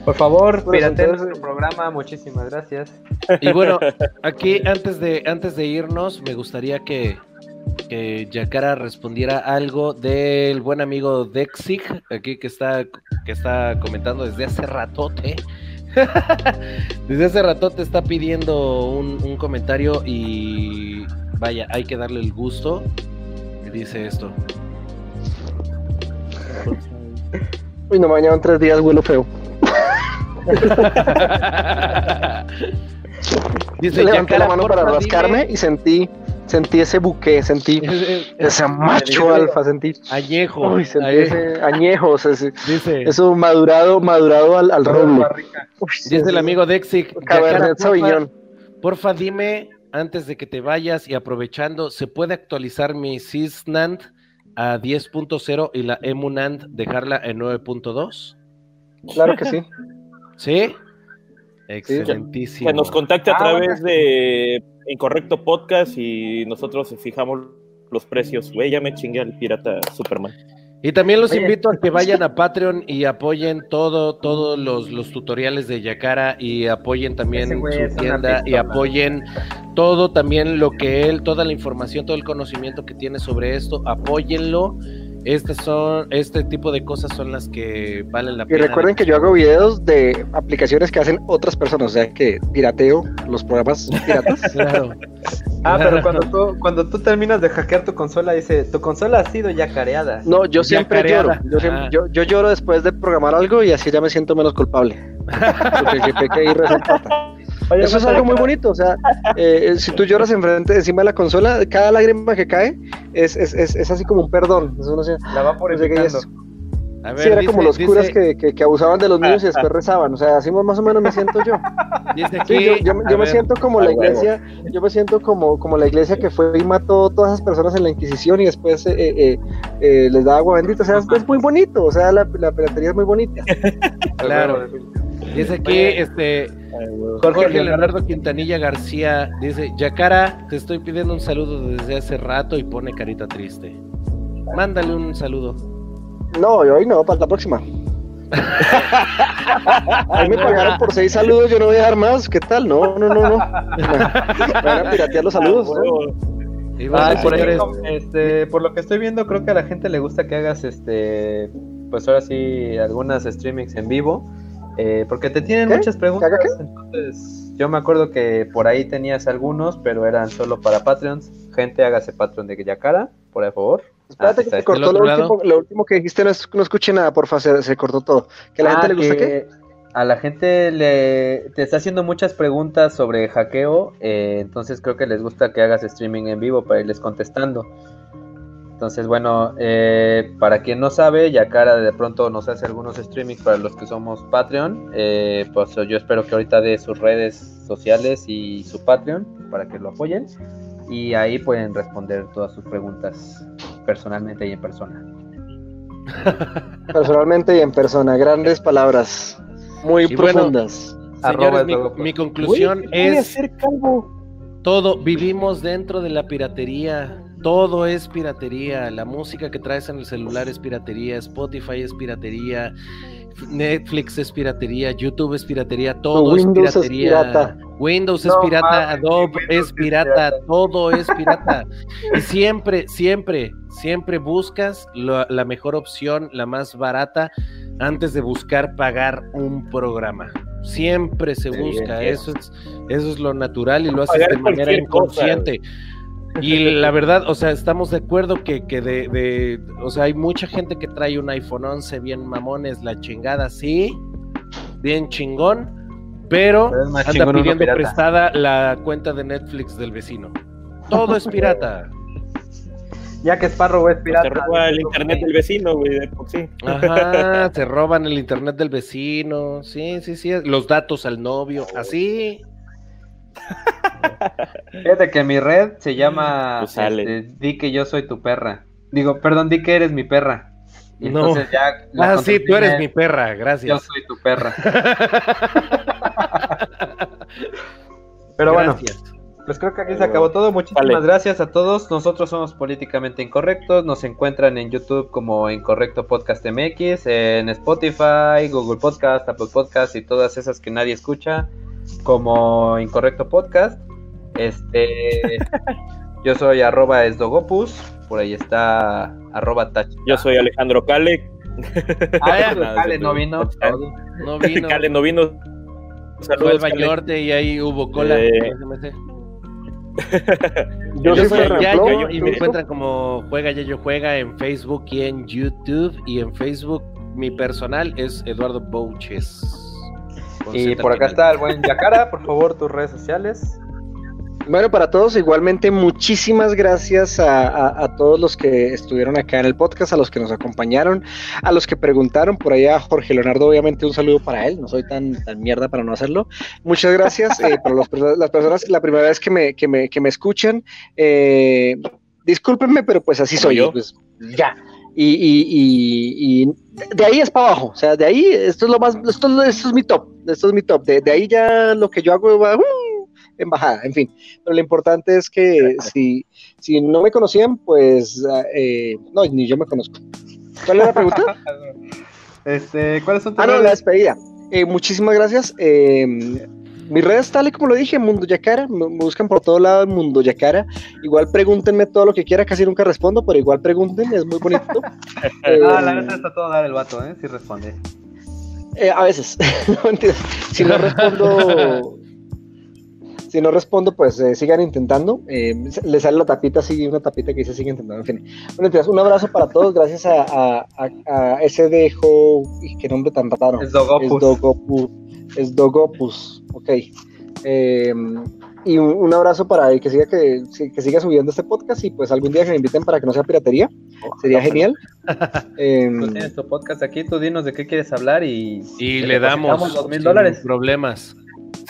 Por favor, pirateen entonces- nuestro programa. Muchísimas gracias. Y bueno, aquí antes de, antes de irnos, me gustaría que, que Yakara respondiera algo del buen amigo Dexig, aquí que está, que está comentando desde hace ratote. desde hace ratote está pidiendo un, un comentario y vaya, hay que darle el gusto. Y dice esto. Uy, no me bañaron tres días, huelo feo. dice Levanté la mano para rascarme dime- y sentí, sentí ese buque, sentí ese macho alfa, sentí. Añejo. Uy, sentí ese añejo, o sea, ese- dice, eso madurado, madurado al, al roble. Dice el amigo. Cabernet Yakara, porfa. Porfa, dime antes de que te vayas y aprovechando, ¿se puede actualizar mi SysNAND a 10.0 y la EmuNAND dejarla en 9.2? Claro que sí. ¿Sí? Excelentísimo. Que nos contacte a Ah, través de Incorrecto Podcast y nosotros fijamos los precios. Güey, ya me chingué al pirata Superman. Y también los Oye. invito a que vayan a Patreon y apoyen todo, todos los, los tutoriales de Yakara y apoyen también su tienda y apoyen todo también lo que él, toda la información, todo el conocimiento que tiene sobre esto, apóyenlo. Estas son, este tipo de cosas son las que valen la Y pena. recuerden que yo hago videos de aplicaciones que hacen otras personas, o sea que pirateo los programas piratas. Claro. Ah, pero cuando tú, cuando tú terminas de hackear tu consola, dice, tu consola ha sido ya careada. No, yo siempre lloro. Yo, siempre- Ah. yo, yo lloro después de programar algo y así ya me siento menos culpable. Porque que y el pata. Oye, Eso es algo muy bonito, o sea, eh, si tú lloras enfrente, encima de la consola, cada lágrima que cae es, es, es, es así como un perdón. Es una- La va no sé purificando. es. A ver, sí, era dice- como los curas dice- que, que, que abusaban de los niños y después rezaban, o sea, así más o menos me siento yo. dice aquí, Sí, yo, yo- yo me ver, siento como la huevo. iglesia, yo me siento como, como la iglesia que fue y mató todas esas personas en la Inquisición y después eh, eh, eh, les da agua bendita, o sea, es, es muy bonito, o sea, la, la piratería es muy bonita. Claro. Dice aquí, este. Jorge Jorge Leonardo Quintanilla García dice, Yacara, te estoy pidiendo un saludo desde hace rato y pone carita triste. Mándale un saludo. No, hoy no, para la próxima. Ahí me pagaron por seis saludos, yo no voy a dar más, ¿qué tal? No, no, no, no. Van a piratear los saludos. Ay, por, este, por lo que estoy viendo, creo que a la gente le gusta que hagas, este, pues ahora sí, algunas streamings en vivo, eh, porque te tienen ¿Qué? muchas preguntas. ¿Que haga Entonces, yo me acuerdo que por ahí tenías algunos, pero eran solo para Patreons. Gente, hágase Patreon de Yacara, por favor. Espérate Ah, que se está. cortó ¿Del lo último, lo último que dijiste, no, es- no escuché nada, porfa, se, se cortó todo. ¿Que a la Ah, gente le gusta qué? que A la gente le te está haciendo muchas preguntas sobre hackeo, eh, entonces creo que les gusta que hagas streaming en vivo para irles contestando. Entonces, bueno, eh, para quien no sabe, Yacara de pronto nos hace algunos streamings para los que somos Patreon. eh, pues yo espero que ahorita dé sus redes sociales y su Patreon para que lo apoyen. Y ahí pueden responder todas sus preguntas personalmente y en persona. Personalmente y en persona, grandes palabras, muy Y bueno, profundas. Arroba señores, mi, conclusión Güey, ¿qué voy a es todo, vivimos dentro de la piratería, todo es piratería, la música que traes en el celular es piratería, Spotify es piratería, Netflix es piratería, YouTube es piratería, todo es piratería. pirata. Windows es pirata, Adobe Windows es es pirata, todo es pirata. y siempre, siempre, siempre buscas la mejor opción, la más barata, antes de buscar pagar un programa. Siempre se Sí, busca, es eso es, eso es lo natural y lo haces de manera cosa, inconsciente. Y la verdad, o sea, estamos de acuerdo que, que de, de- o sea, hay mucha gente que trae un iPhone 11 bien mamones, la chingada, sí, bien chingón, pero anda chingón pidiendo prestada la cuenta de Netflix del vecino. Todo es pirata. Ya que Sparrow es Pues pirata. te roba el internet del vecino, güey, de por sí. Ajá, se roban el internet del vecino. Sí, sí, sí, los datos al novio, así. Fíjate que mi red se llama Pues sale. este, Di que yo soy tu perra. Digo, perdón, di que eres mi perra. Y No. entonces ya la Ah, sí, tú eres mi perra, es, Yo gracias. soy tu perra. Pero bueno, Gracias. pues creo que aquí se acabó todo. Muchísimas Vale. gracias a todos. Nosotros somos políticamente incorrectos. Nos encuentran en YouTube como Incorrecto Podcast MX, en Spotify, Google Podcast, Apple Podcast y todas esas que nadie escucha como Incorrecto Podcast. Este, yo soy arroba esdogopus. Por ahí está arroba tach. Yo soy Alejandro Cale. Ah, ya, Nada, Cale no vino. No vino. Cale no vino. Fue al Saludos, Cale. Bañorte y ahí hubo cola. Eh. Yo, Yo soy Yayo y me encuentran como Juega Yayo Juega en Facebook y en YouTube. Y en Facebook mi personal es Eduardo Bouches. Y por acá está el buen Yacara. Por favor, tus redes sociales. Bueno, para todos, igualmente, muchísimas gracias a, todos los que estuvieron acá en el podcast, a los que nos acompañaron, a los que preguntaron por allá, Jorge Leonardo, obviamente un saludo para él, no soy tan, tan mierda para no hacerlo. Muchas gracias eh, para las personas, la primera vez que me, que me, que me escuchan. Eh, discúlpenme, pero pues así soy yo, pues ya. Y, y, y, de ahí es para abajo, o sea, de ahí, esto es lo más, esto, esto es mi top, esto es mi top, de, de ahí ya lo que yo hago va, uh, embajada, en fin. Pero lo importante es que si, si no me conocían, pues eh, no, ni yo me conozco. ¿Cuál es la pregunta? este, ¿Cuáles son tus Ah, no, la despedida. Eh, muchísimas gracias. Eh, mis redes, tal y como lo dije, Mundo Yacara, me, buscan por todo lado Mundo Yacara. Igual pregúntenme todo lo que quiera, casi nunca respondo, pero igual pregunten, es muy bonito. ah, la verdad está todo dar el vato, ¿eh? Si responde. a veces, si no respondo, si no respondo, pues eh, sigan intentando. Eh, le sale la tapita así, una tapita que dice sigue intentando. En fin. Bueno, un abrazo para todos. Gracias a, a, a, ese dejo. Qué nombre tan raro. Es Dogopus. Es Dogopus. Ok. Em, y un, abrazo para el que siga que, que, siga subiendo este podcast y pues algún día que me inviten para que no sea piratería. Oh, Sería genial. eh, tú tienes tu podcast aquí, tú dinos de qué quieres hablar y, y le damos dos mil dólares. Problemas.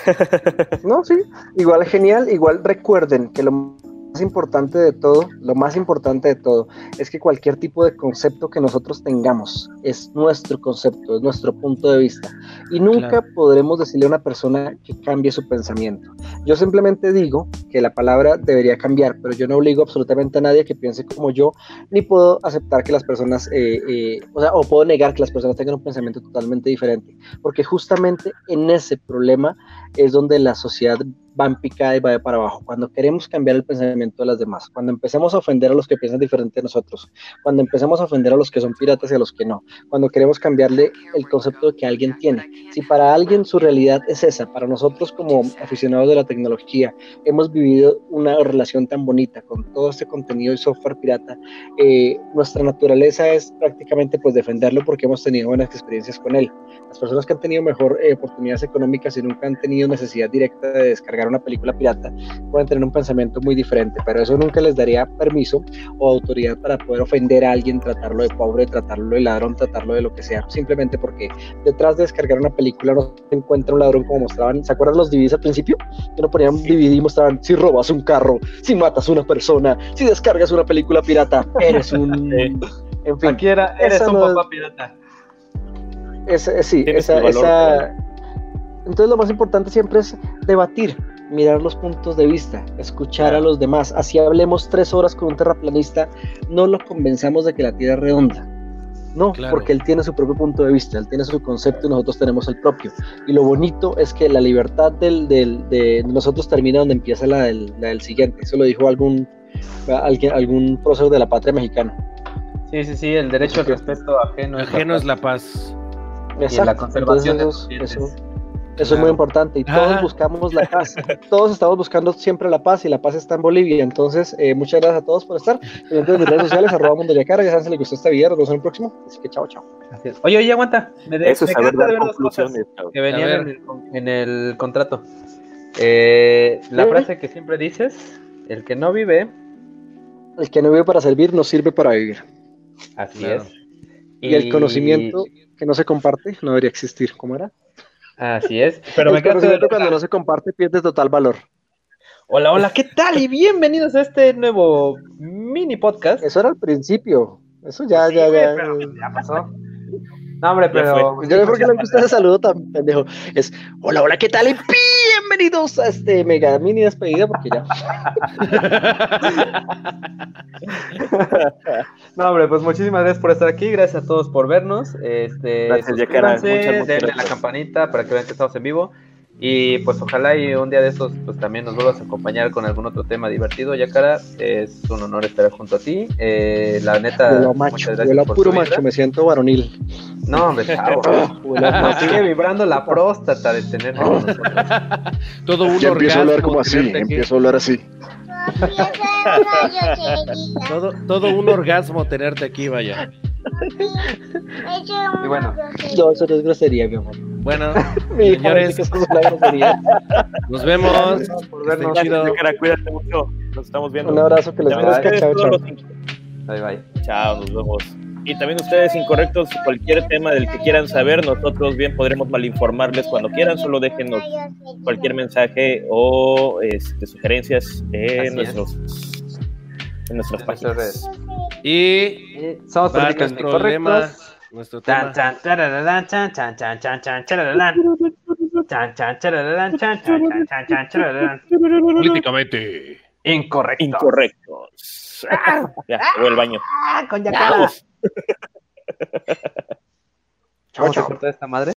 no, sí, igual genial, igual recuerden que lo importante de todo, lo más importante de todo, es que cualquier tipo de concepto que nosotros tengamos es nuestro concepto, es nuestro punto de vista. Y nunca podremos decirle a una persona que cambie su pensamiento. Yo simplemente digo que la palabra debería cambiar, pero yo no obligo absolutamente a nadie que piense como yo, ni puedo aceptar que las personas, eh, eh, o sea, o puedo negar que las personas tengan un pensamiento totalmente diferente, porque justamente en ese problema es donde la sociedad va en picada y va de para abajo. Cuando queremos cambiar el pensamiento de las demás, cuando empecemos a ofender a los que piensan diferente de nosotros, cuando empecemos a ofender a los que son piratas y a los que no, cuando queremos cambiarle el concepto que alguien tiene. Si para alguien su realidad es esa, para nosotros como aficionados de la tecnología hemos vivido una relación tan bonita con todo este contenido y software pirata, eh, nuestra naturaleza es prácticamente pues defenderlo porque hemos tenido buenas experiencias con él. Las personas que han tenido mejor eh, oportunidades económicas y nunca han tenido necesidad directa de descargar una película pirata pueden tener un pensamiento muy diferente, pero eso nunca les daría permiso o autoridad para poder ofender a alguien, tratarlo de pobre, tratarlo de ladrón, tratarlo de lo que sea, simplemente porque detrás de descargar una película no se encuentra un ladrón como mostraban, ¿se acuerdan los DVDs al principio? Que no ponían DVD y mostraban si robas un carro, si matas a una persona, si descargas una película pirata, eres un... En fin, eres un papá pirata. sí, esa, esa... Entonces lo más importante siempre es debatir, mirar los puntos de vista, escuchar a los demás. Así hablemos tres horas con un terraplanista, no lo convenzamos de que la Tierra es redonda. No, porque él tiene su propio punto de vista, él tiene su concepto y nosotros tenemos el propio. Y lo bonito es que la libertad del, del, de nosotros termina donde empieza la del, siguiente. Eso lo dijo algún, alguien, algún prócer de la patria mexicana. Sí, sí, sí, el derecho al respeto ajeno, ajeno es la paz. Y la conservación de los eso es muy importante y todos buscamos la paz. todos estamos buscando siempre la paz y la paz está en Bolivia. Entonces, eh, muchas gracias a todos por estar. En mis redes sociales, arroba Mundo Yacara. Ya saben si les gustó esta video. Nos vemos en el próximo. Así que chao, chao. Oye, oye, aguanta. Me de, Eso es saber dar conclusiones. Que venían en el, contrato. Eh, la frase que siempre dices: el que no vive. El que no vive para servir no sirve para vivir. Así es. Y, y el conocimiento que no se comparte no debería existir. ¿Cómo era? Así es. Pero me conocimiento cuando no se comparte pierde total valor. Hola, hola, ¿qué tal? Y bienvenidos a este nuevo mini podcast. Eso era al principio. Eso ya, ya, ya. ya pasó. No, hombre, pero. Yo no creo que le gusta ese saludo tan pendejo. Es hola, hola, ¿qué tal? Y bienvenidos a este mega mini despedida, porque ya. no, hombre, pues muchísimas gracias por estar aquí. Gracias a todos por vernos. Este, gracias, suscríbanse, denle la campanita para que vean que estamos en vivo. Y pues ojalá y un día de estos pues también nos vuelvas a acompañar con algún otro tema divertido. Ya cara, es un honor estar junto a ti. Eh, la neta, huelo macho, huelo puro macho, me siento varonil. No, hombre, chavo. sigue vibrando la próstata de tener Todo un ya empiezo a hablar como así, empiezo a hablar así. todo, todo un orgasmo tenerte aquí, vaya. Y bueno, no, eso no es grosería, mi amor. Bueno, Mi señores, la grosería. nos vemos. Por vernos. Cara, cuídate mucho. Nos estamos viendo. Un abrazo que les ustedes, Chao, chao. Bye bye. Chao, nos vemos. Y también ustedes incorrectos, cualquier tema del que quieran saber, nosotros bien podremos malinformarles cuando quieran, solo déjenos cualquier mensaje o este, sugerencias en es. nuestros en nuestras En nuestras páginas. redes. Y Somos políticamente correctos. Nuestro Chan, tema. chan, tarararán, chan, chan, chan, chan, chan, charararán. Chan, chan, charararán, chan, chan, chan, chan, chan, charararán. Políticamente. Incorrecto. Incorrectos. Ah, ya, me voy al baño. Ah, con ya Vamos. Vamos a cortar esta madre.